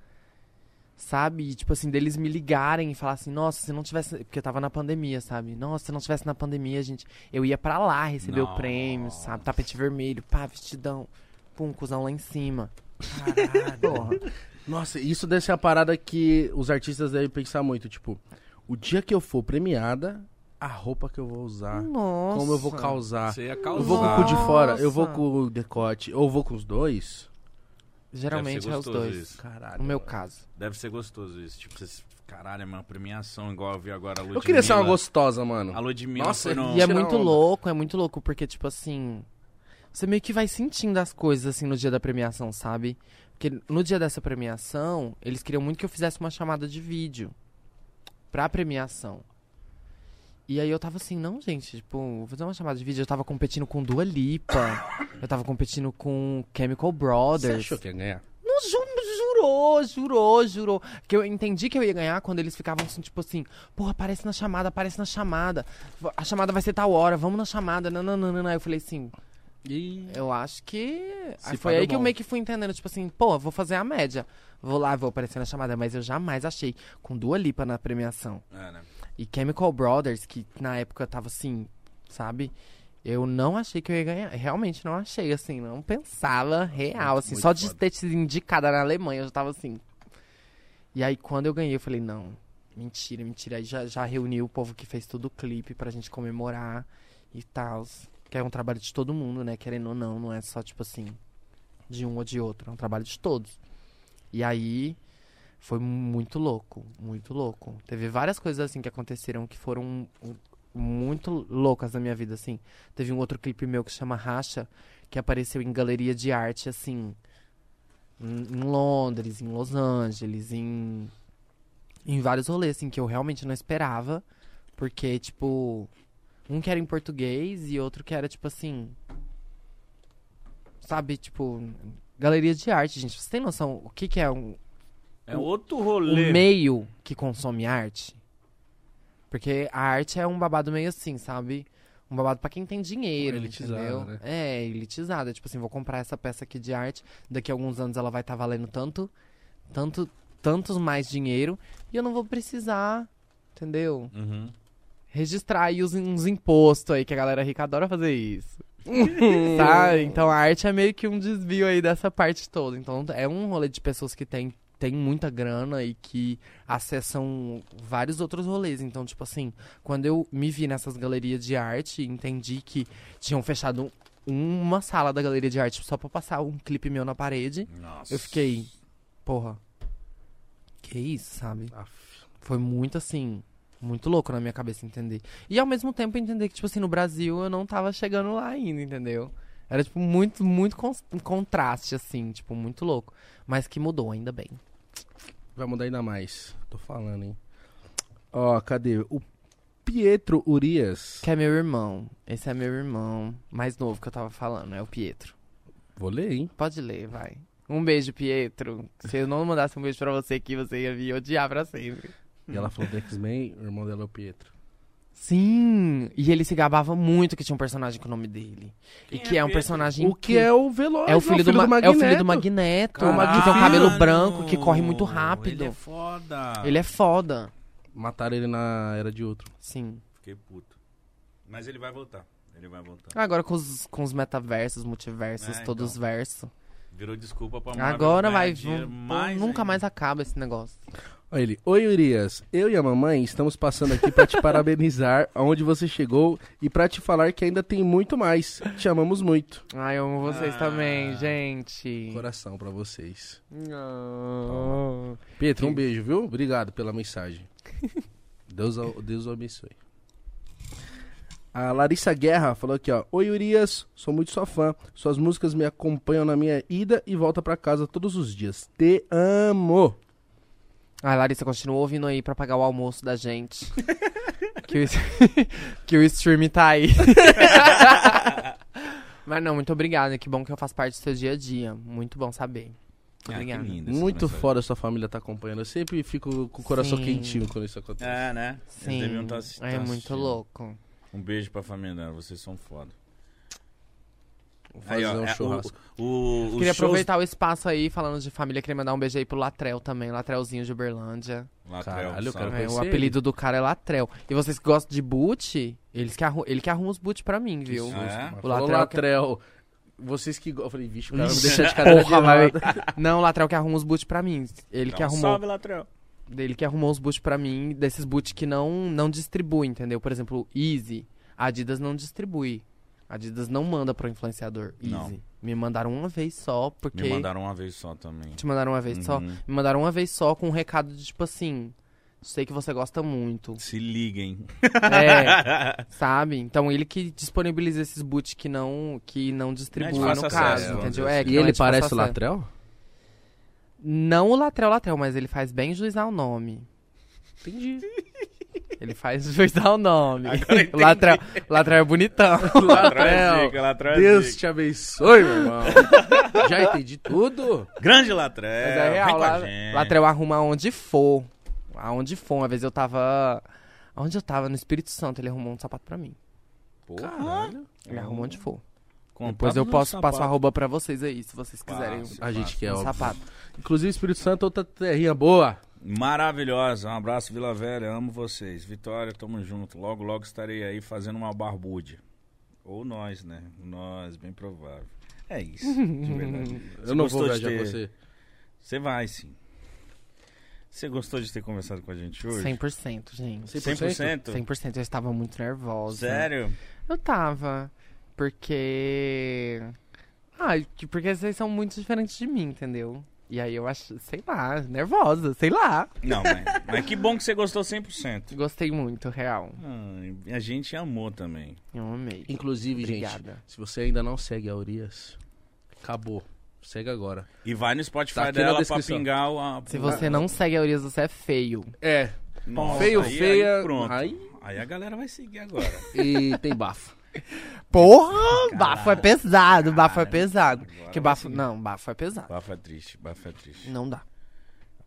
sabe? E, Tipo assim, deles me ligarem e falar assim, nossa, se não tivesse. Porque eu tava na pandemia, sabe? Nossa, se não tivesse na pandemia, gente, eu ia pra lá receber o prêmio, sabe? Tapete vermelho, pá, vestidão, pum, cuzão lá em cima. Caralho. Porra. Nossa, isso deve ser a parada que os artistas devem pensar muito. Tipo, o dia que eu for premiada, a roupa que eu vou usar, Nossa. como eu vou causar. Você ia Eu causar. vou com o cu de fora, eu vou Nossa. com o decote, ou vou com os dois. Geralmente é os gostoso dois. isso. Caralho. No meu caso. Deve ser gostoso isso. Tipo, vocês... Caralho, é uma premiação igual eu vi agora a Ludmilla. Eu queria ser uma gostosa, mano. A Ludmilla Nossa, foi no... E é muito louco, é muito louco, porque, tipo assim. Você meio que vai sentindo as coisas, assim, no dia da premiação, sabe? Porque no dia dessa premiação, eles queriam muito que eu fizesse uma chamada de vídeo pra premiação. E aí eu tava assim, não, gente, tipo, vou fazer uma chamada de vídeo. Eu tava competindo com Dua Lipa, <coughs> eu tava competindo com Chemical Você Brothers. achou que ia ganhar? Não, ju- jurou, jurou, jurou. Que eu entendi que eu ia ganhar quando eles ficavam assim, tipo assim, porra, aparece na chamada, aparece na chamada. A chamada vai ser tal hora, vamos na chamada. Não, não, não, não, não. Aí eu falei assim, E... eu acho que. Aí foi aí deu que eu bom. meio que fui entendendo, tipo assim, pô, vou fazer a média. Vou lá, vou aparecer na chamada. Mas eu jamais achei, com Dua Lipa na premiação. É, né? E Chemical Brothers, que na época tava assim, sabe? Eu não achei que eu ia ganhar. Realmente não achei, assim, não pensava real, assim. Muito só de foda. ter sido indicada na Alemanha, eu já tava assim. E aí, quando eu ganhei, eu falei, não, mentira, mentira. Aí já, já reuni o povo que fez todo o clipe pra gente comemorar e tal. Que é um trabalho de todo mundo, né? Querendo ou não, não é só, tipo assim, de um ou de outro. É um trabalho de todos. E aí, foi muito louco, muito louco. Teve várias coisas assim que aconteceram que foram muito loucas na minha vida, assim. Teve um outro clipe meu que chama Racha, que apareceu em galeria de arte, assim, em, em Londres, em Los Angeles, em, em vários rolês, assim, que eu realmente não esperava. Porque, tipo, um que era em português e outro que era, tipo assim. Sabe, tipo, galeria de arte, gente. Você tem noção o que, que é um, É outro o rolê. meio que consome arte. Porque a arte é um babado meio assim, sabe? Um babado pra quem tem dinheiro, Elitizado, entendeu? né? É, elitizada. Tipo assim, vou comprar essa peça aqui de arte, daqui a alguns anos ela vai estar valendo tanto, tanto, tantos mais dinheiro, e eu não vou precisar, entendeu? Uhum. Registrar aí os, uns impostos aí, que a galera rica adora fazer isso. <laughs> Sabe? Então a arte é meio que um desvio aí dessa parte toda. Então é um rolê de pessoas que tem, tem muita grana e que acessam vários outros rolês. Então, tipo assim, quando eu me vi nessas galerias de arte, entendi que tinham fechado um- uma sala da galeria de arte só pra passar um clipe meu na parede. Nossa. Eu fiquei, porra, que isso, sabe? Aff. Foi muito assim, muito louco na minha cabeça entender. E ao mesmo tempo entender que, tipo assim, no Brasil eu não tava chegando lá ainda, entendeu? Era, tipo, muito, muito cons- contraste, assim, tipo, muito louco. Mas que mudou, ainda bem. Vai mudar ainda mais. Tô falando, hein? Ó, cadê? O Pietro Urias. Que é meu irmão. Esse é meu irmão mais novo que eu tava falando, é o Pietro. Vou ler, hein? Pode ler, vai. Um beijo, Pietro. Se eu não mandasse um beijo pra você aqui, você ia me odiar pra sempre. E ela falou do X-Men, o irmão dela é o Pietro. Sim, e ele se gabava muito que tinha um personagem com o nome dele. e Quem que é é um personagem O que é o Veloz, É o filho, do, Ma- é o filho do Magneto. Magneto, Caralho. que tem um cabelo branco, que corre muito Ele rápido. é foda. Ele é foda. Mataram ele na Era de Outro. Sim. Fiquei puto. Mas ele vai voltar. Ele vai voltar. Agora com os, com os metaversos, multiversos, É, todos então. versos. Virou desculpa pra Marvel Agora vai. nunca ainda. mais acaba esse negócio. Olha ele. Oi, Urias. Eu e a mamãe estamos passando aqui pra te parabenizar aonde você chegou e pra te falar que ainda tem muito mais. Te amamos muito. Ai, eu amo vocês Ah. também, gente. Coração pra vocês. Não. Pietro, um beijo, viu? Obrigado pela mensagem. Deus, o- Deus o abençoe. A Larissa Guerra falou aqui, ó. Oi, Urias. Sou muito sua fã. Suas músicas me acompanham na minha ida e volta pra casa todos os dias. Te amo. Ai, Larissa, continua ouvindo aí pra pagar o almoço da gente. <laughs> que, o, <laughs> que o stream tá aí. <laughs> Mas não, muito obrigada. Que bom que eu faço parte do seu dia a dia. Muito bom saber. Ah, lindo Muito foda sua família tá acompanhando. Eu sempre fico com o coração Sim. quentinho quando isso acontece. É, né? Eles Sim, deviam tá assi- é tá muito assistindo. louco. Um beijo pra família dela, vocês são foda. Fazer Aí, ó, um é, churrasco. O, o, Queria shows- aproveitar o espaço aí, falando de família, queria mandar um beijo aí pro Latrel também, Latrelzinho de Uberlândia. Latrell, Caralho, quero É, o apelido do cara é Latrel. E vocês que gostam de boot, eles que arru- ele que arruma os boot pra mim, viu? Ah, é? O falou Latrell Latrell. Vocês que... go- Eu falei, vixe, o cara me deixar de cadeira de porra, vai-. <laughs> Não, o Latrel que arruma os boot pra mim. Ele Então, que arrumou. Salve, Latrell. Dele que arrumou os boot pra mim, desses boot que não, não distribui, entendeu? Por exemplo, Easy, a Adidas não distribui. A Adidas não manda pro influenciador. Easy. Não. Me mandaram uma vez só, porque. Me mandaram uma vez só também. Te mandaram uma vez só? Uhum. Me mandaram uma vez só com um recado de tipo assim. Sei que você gosta muito. Se liguem. É, <laughs> sabe? Então ele que disponibiliza esses boot que não, que não distribui Não é no caso, acesso, entendeu? É, que E não é ele fácil parece o. Latrell? Não o Latrel Latrel, mas ele faz bem juiz ao nome. Entendi. <laughs> Ele faz juiz ao nome. Latrel, Latrel é bonitão. <laughs> Latrell é zica, é Deus zica. te abençoe, meu irmão. Já entendi tudo. Grande Latrell. Mas é real, vem com lá, a gente. Latrel arruma aonde for. Aonde for. Uma vez eu tava. Onde eu tava? No Espírito Santo, ele arrumou um sapato pra mim. Porra. Caralho. Ele arrumou onde for. Contato Depois eu posso sapato. passar a roupa pra vocês aí, se vocês quiserem. Passe, A gente quer, um óbvio. sapato. Inclusive, Espírito Santo, outra terrinha boa. Maravilhosa. Um abraço, Vila Velha. Amo vocês. Vitória, tamo junto. Logo, logo estarei aí fazendo uma barbude. Ou nós, né? Nós, bem provável. É isso, de <laughs> verdade. Eu não vou viajar com ter- você. Você vai, sim. Você gostou de ter conversado com a gente hoje? 100%, gente. 100%? 100%. Eu estava muito nervosa. Sério? Eu tava. Porque. Ah, que- porque vocês são muito diferentes de mim, entendeu? E aí eu acho, sei lá, nervosa, sei lá. Não, mas, mas que bom que você gostou 100%. Gostei muito, real. Ah, a gente amou também. Eu amei. Inclusive, gente, Obrigada. se você ainda não segue a Urias, acabou. Segue agora. E vai no Spotify Tá dela pra pingar o... a- Se você não segue a Urias, você é feio. É, Nossa, feio, aí- feia, Aí, pronto. aí- Aí a galera vai seguir agora. e tem bafo. Porra! Bafo é pesado, bafo é Caralho. pesado. Agora Que bafo. seguir. Não, bafo é pesado. Bafo é triste, bafo é triste. Não dá.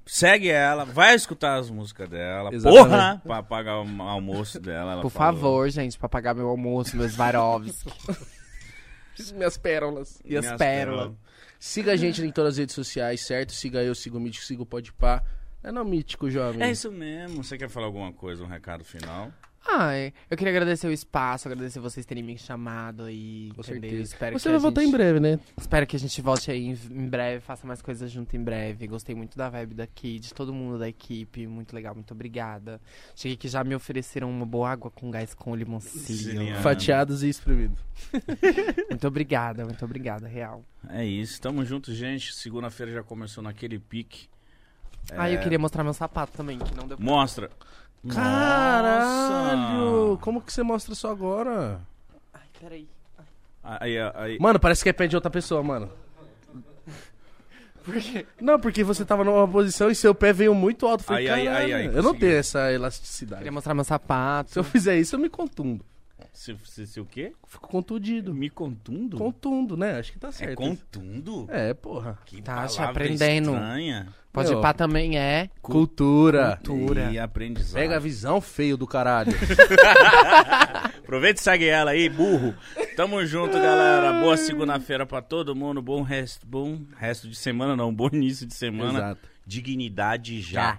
Segue ela, vai escutar as músicas dela. Exatamente. Porra! Pra pagar o almoço dela. ela Por falou. favor, gente, pra pagar meu almoço, meus Varovski. <laughs> Minhas pérolas. E as Minhas pérolas. Siga a gente em todas as redes sociais, certo? Siga eu, siga o Mítico, siga o Podpah. É não Mítico, jovem. É isso mesmo. Você quer falar alguma coisa, um recado final? Ai, eu queria agradecer o espaço, agradecer vocês terem me chamado aí. Com entendeu? certeza. Espero Você que vai a voltar gente- em breve, né? Espero que a gente volte aí em, breve, faça mais coisas junto em breve. Gostei muito da vibe daqui, de todo mundo da equipe. Muito legal, muito obrigada. Cheguei que já me ofereceram uma boa água com gás com limoncilho. Fatiados e espremido. <laughs> Muito obrigada, muito obrigada, real. É isso. Tamo junto, gente. Segunda-feira já começou naquele pique. Ah, É, eu queria mostrar meu sapato também, que não deu pra... Mostra. Caralho! Nossa. Como que você mostra isso agora? Ai, peraí. Aí, aí, Mano, parece que é pé de outra pessoa, mano. <laughs> Não, porque você tava numa posição e seu pé veio muito alto. Eu Falei, Ai, ai, "Caralho, ai, ai, eu não conseguiu." tenho essa elasticidade. Queria mostrar meu sapato. Se eu fizer isso, eu me contundo. Se, se, se o quê? Fico contundido. Me contundo? Contundo, né? Acho que tá É certo. contundo? É, porra. Que Tá se palavra aprendendo. estranha. Pode Meu. ir pá também é. Cultura. Cultura. E aprendizado. Pega a visão feio do caralho. <laughs> Aproveita e segue ela aí, burro. Tamo junto, galera. Boa segunda-feira pra todo mundo. Bom resto, bom resto de semana, não. Bom início de semana. Exato. Dignidade já. Já.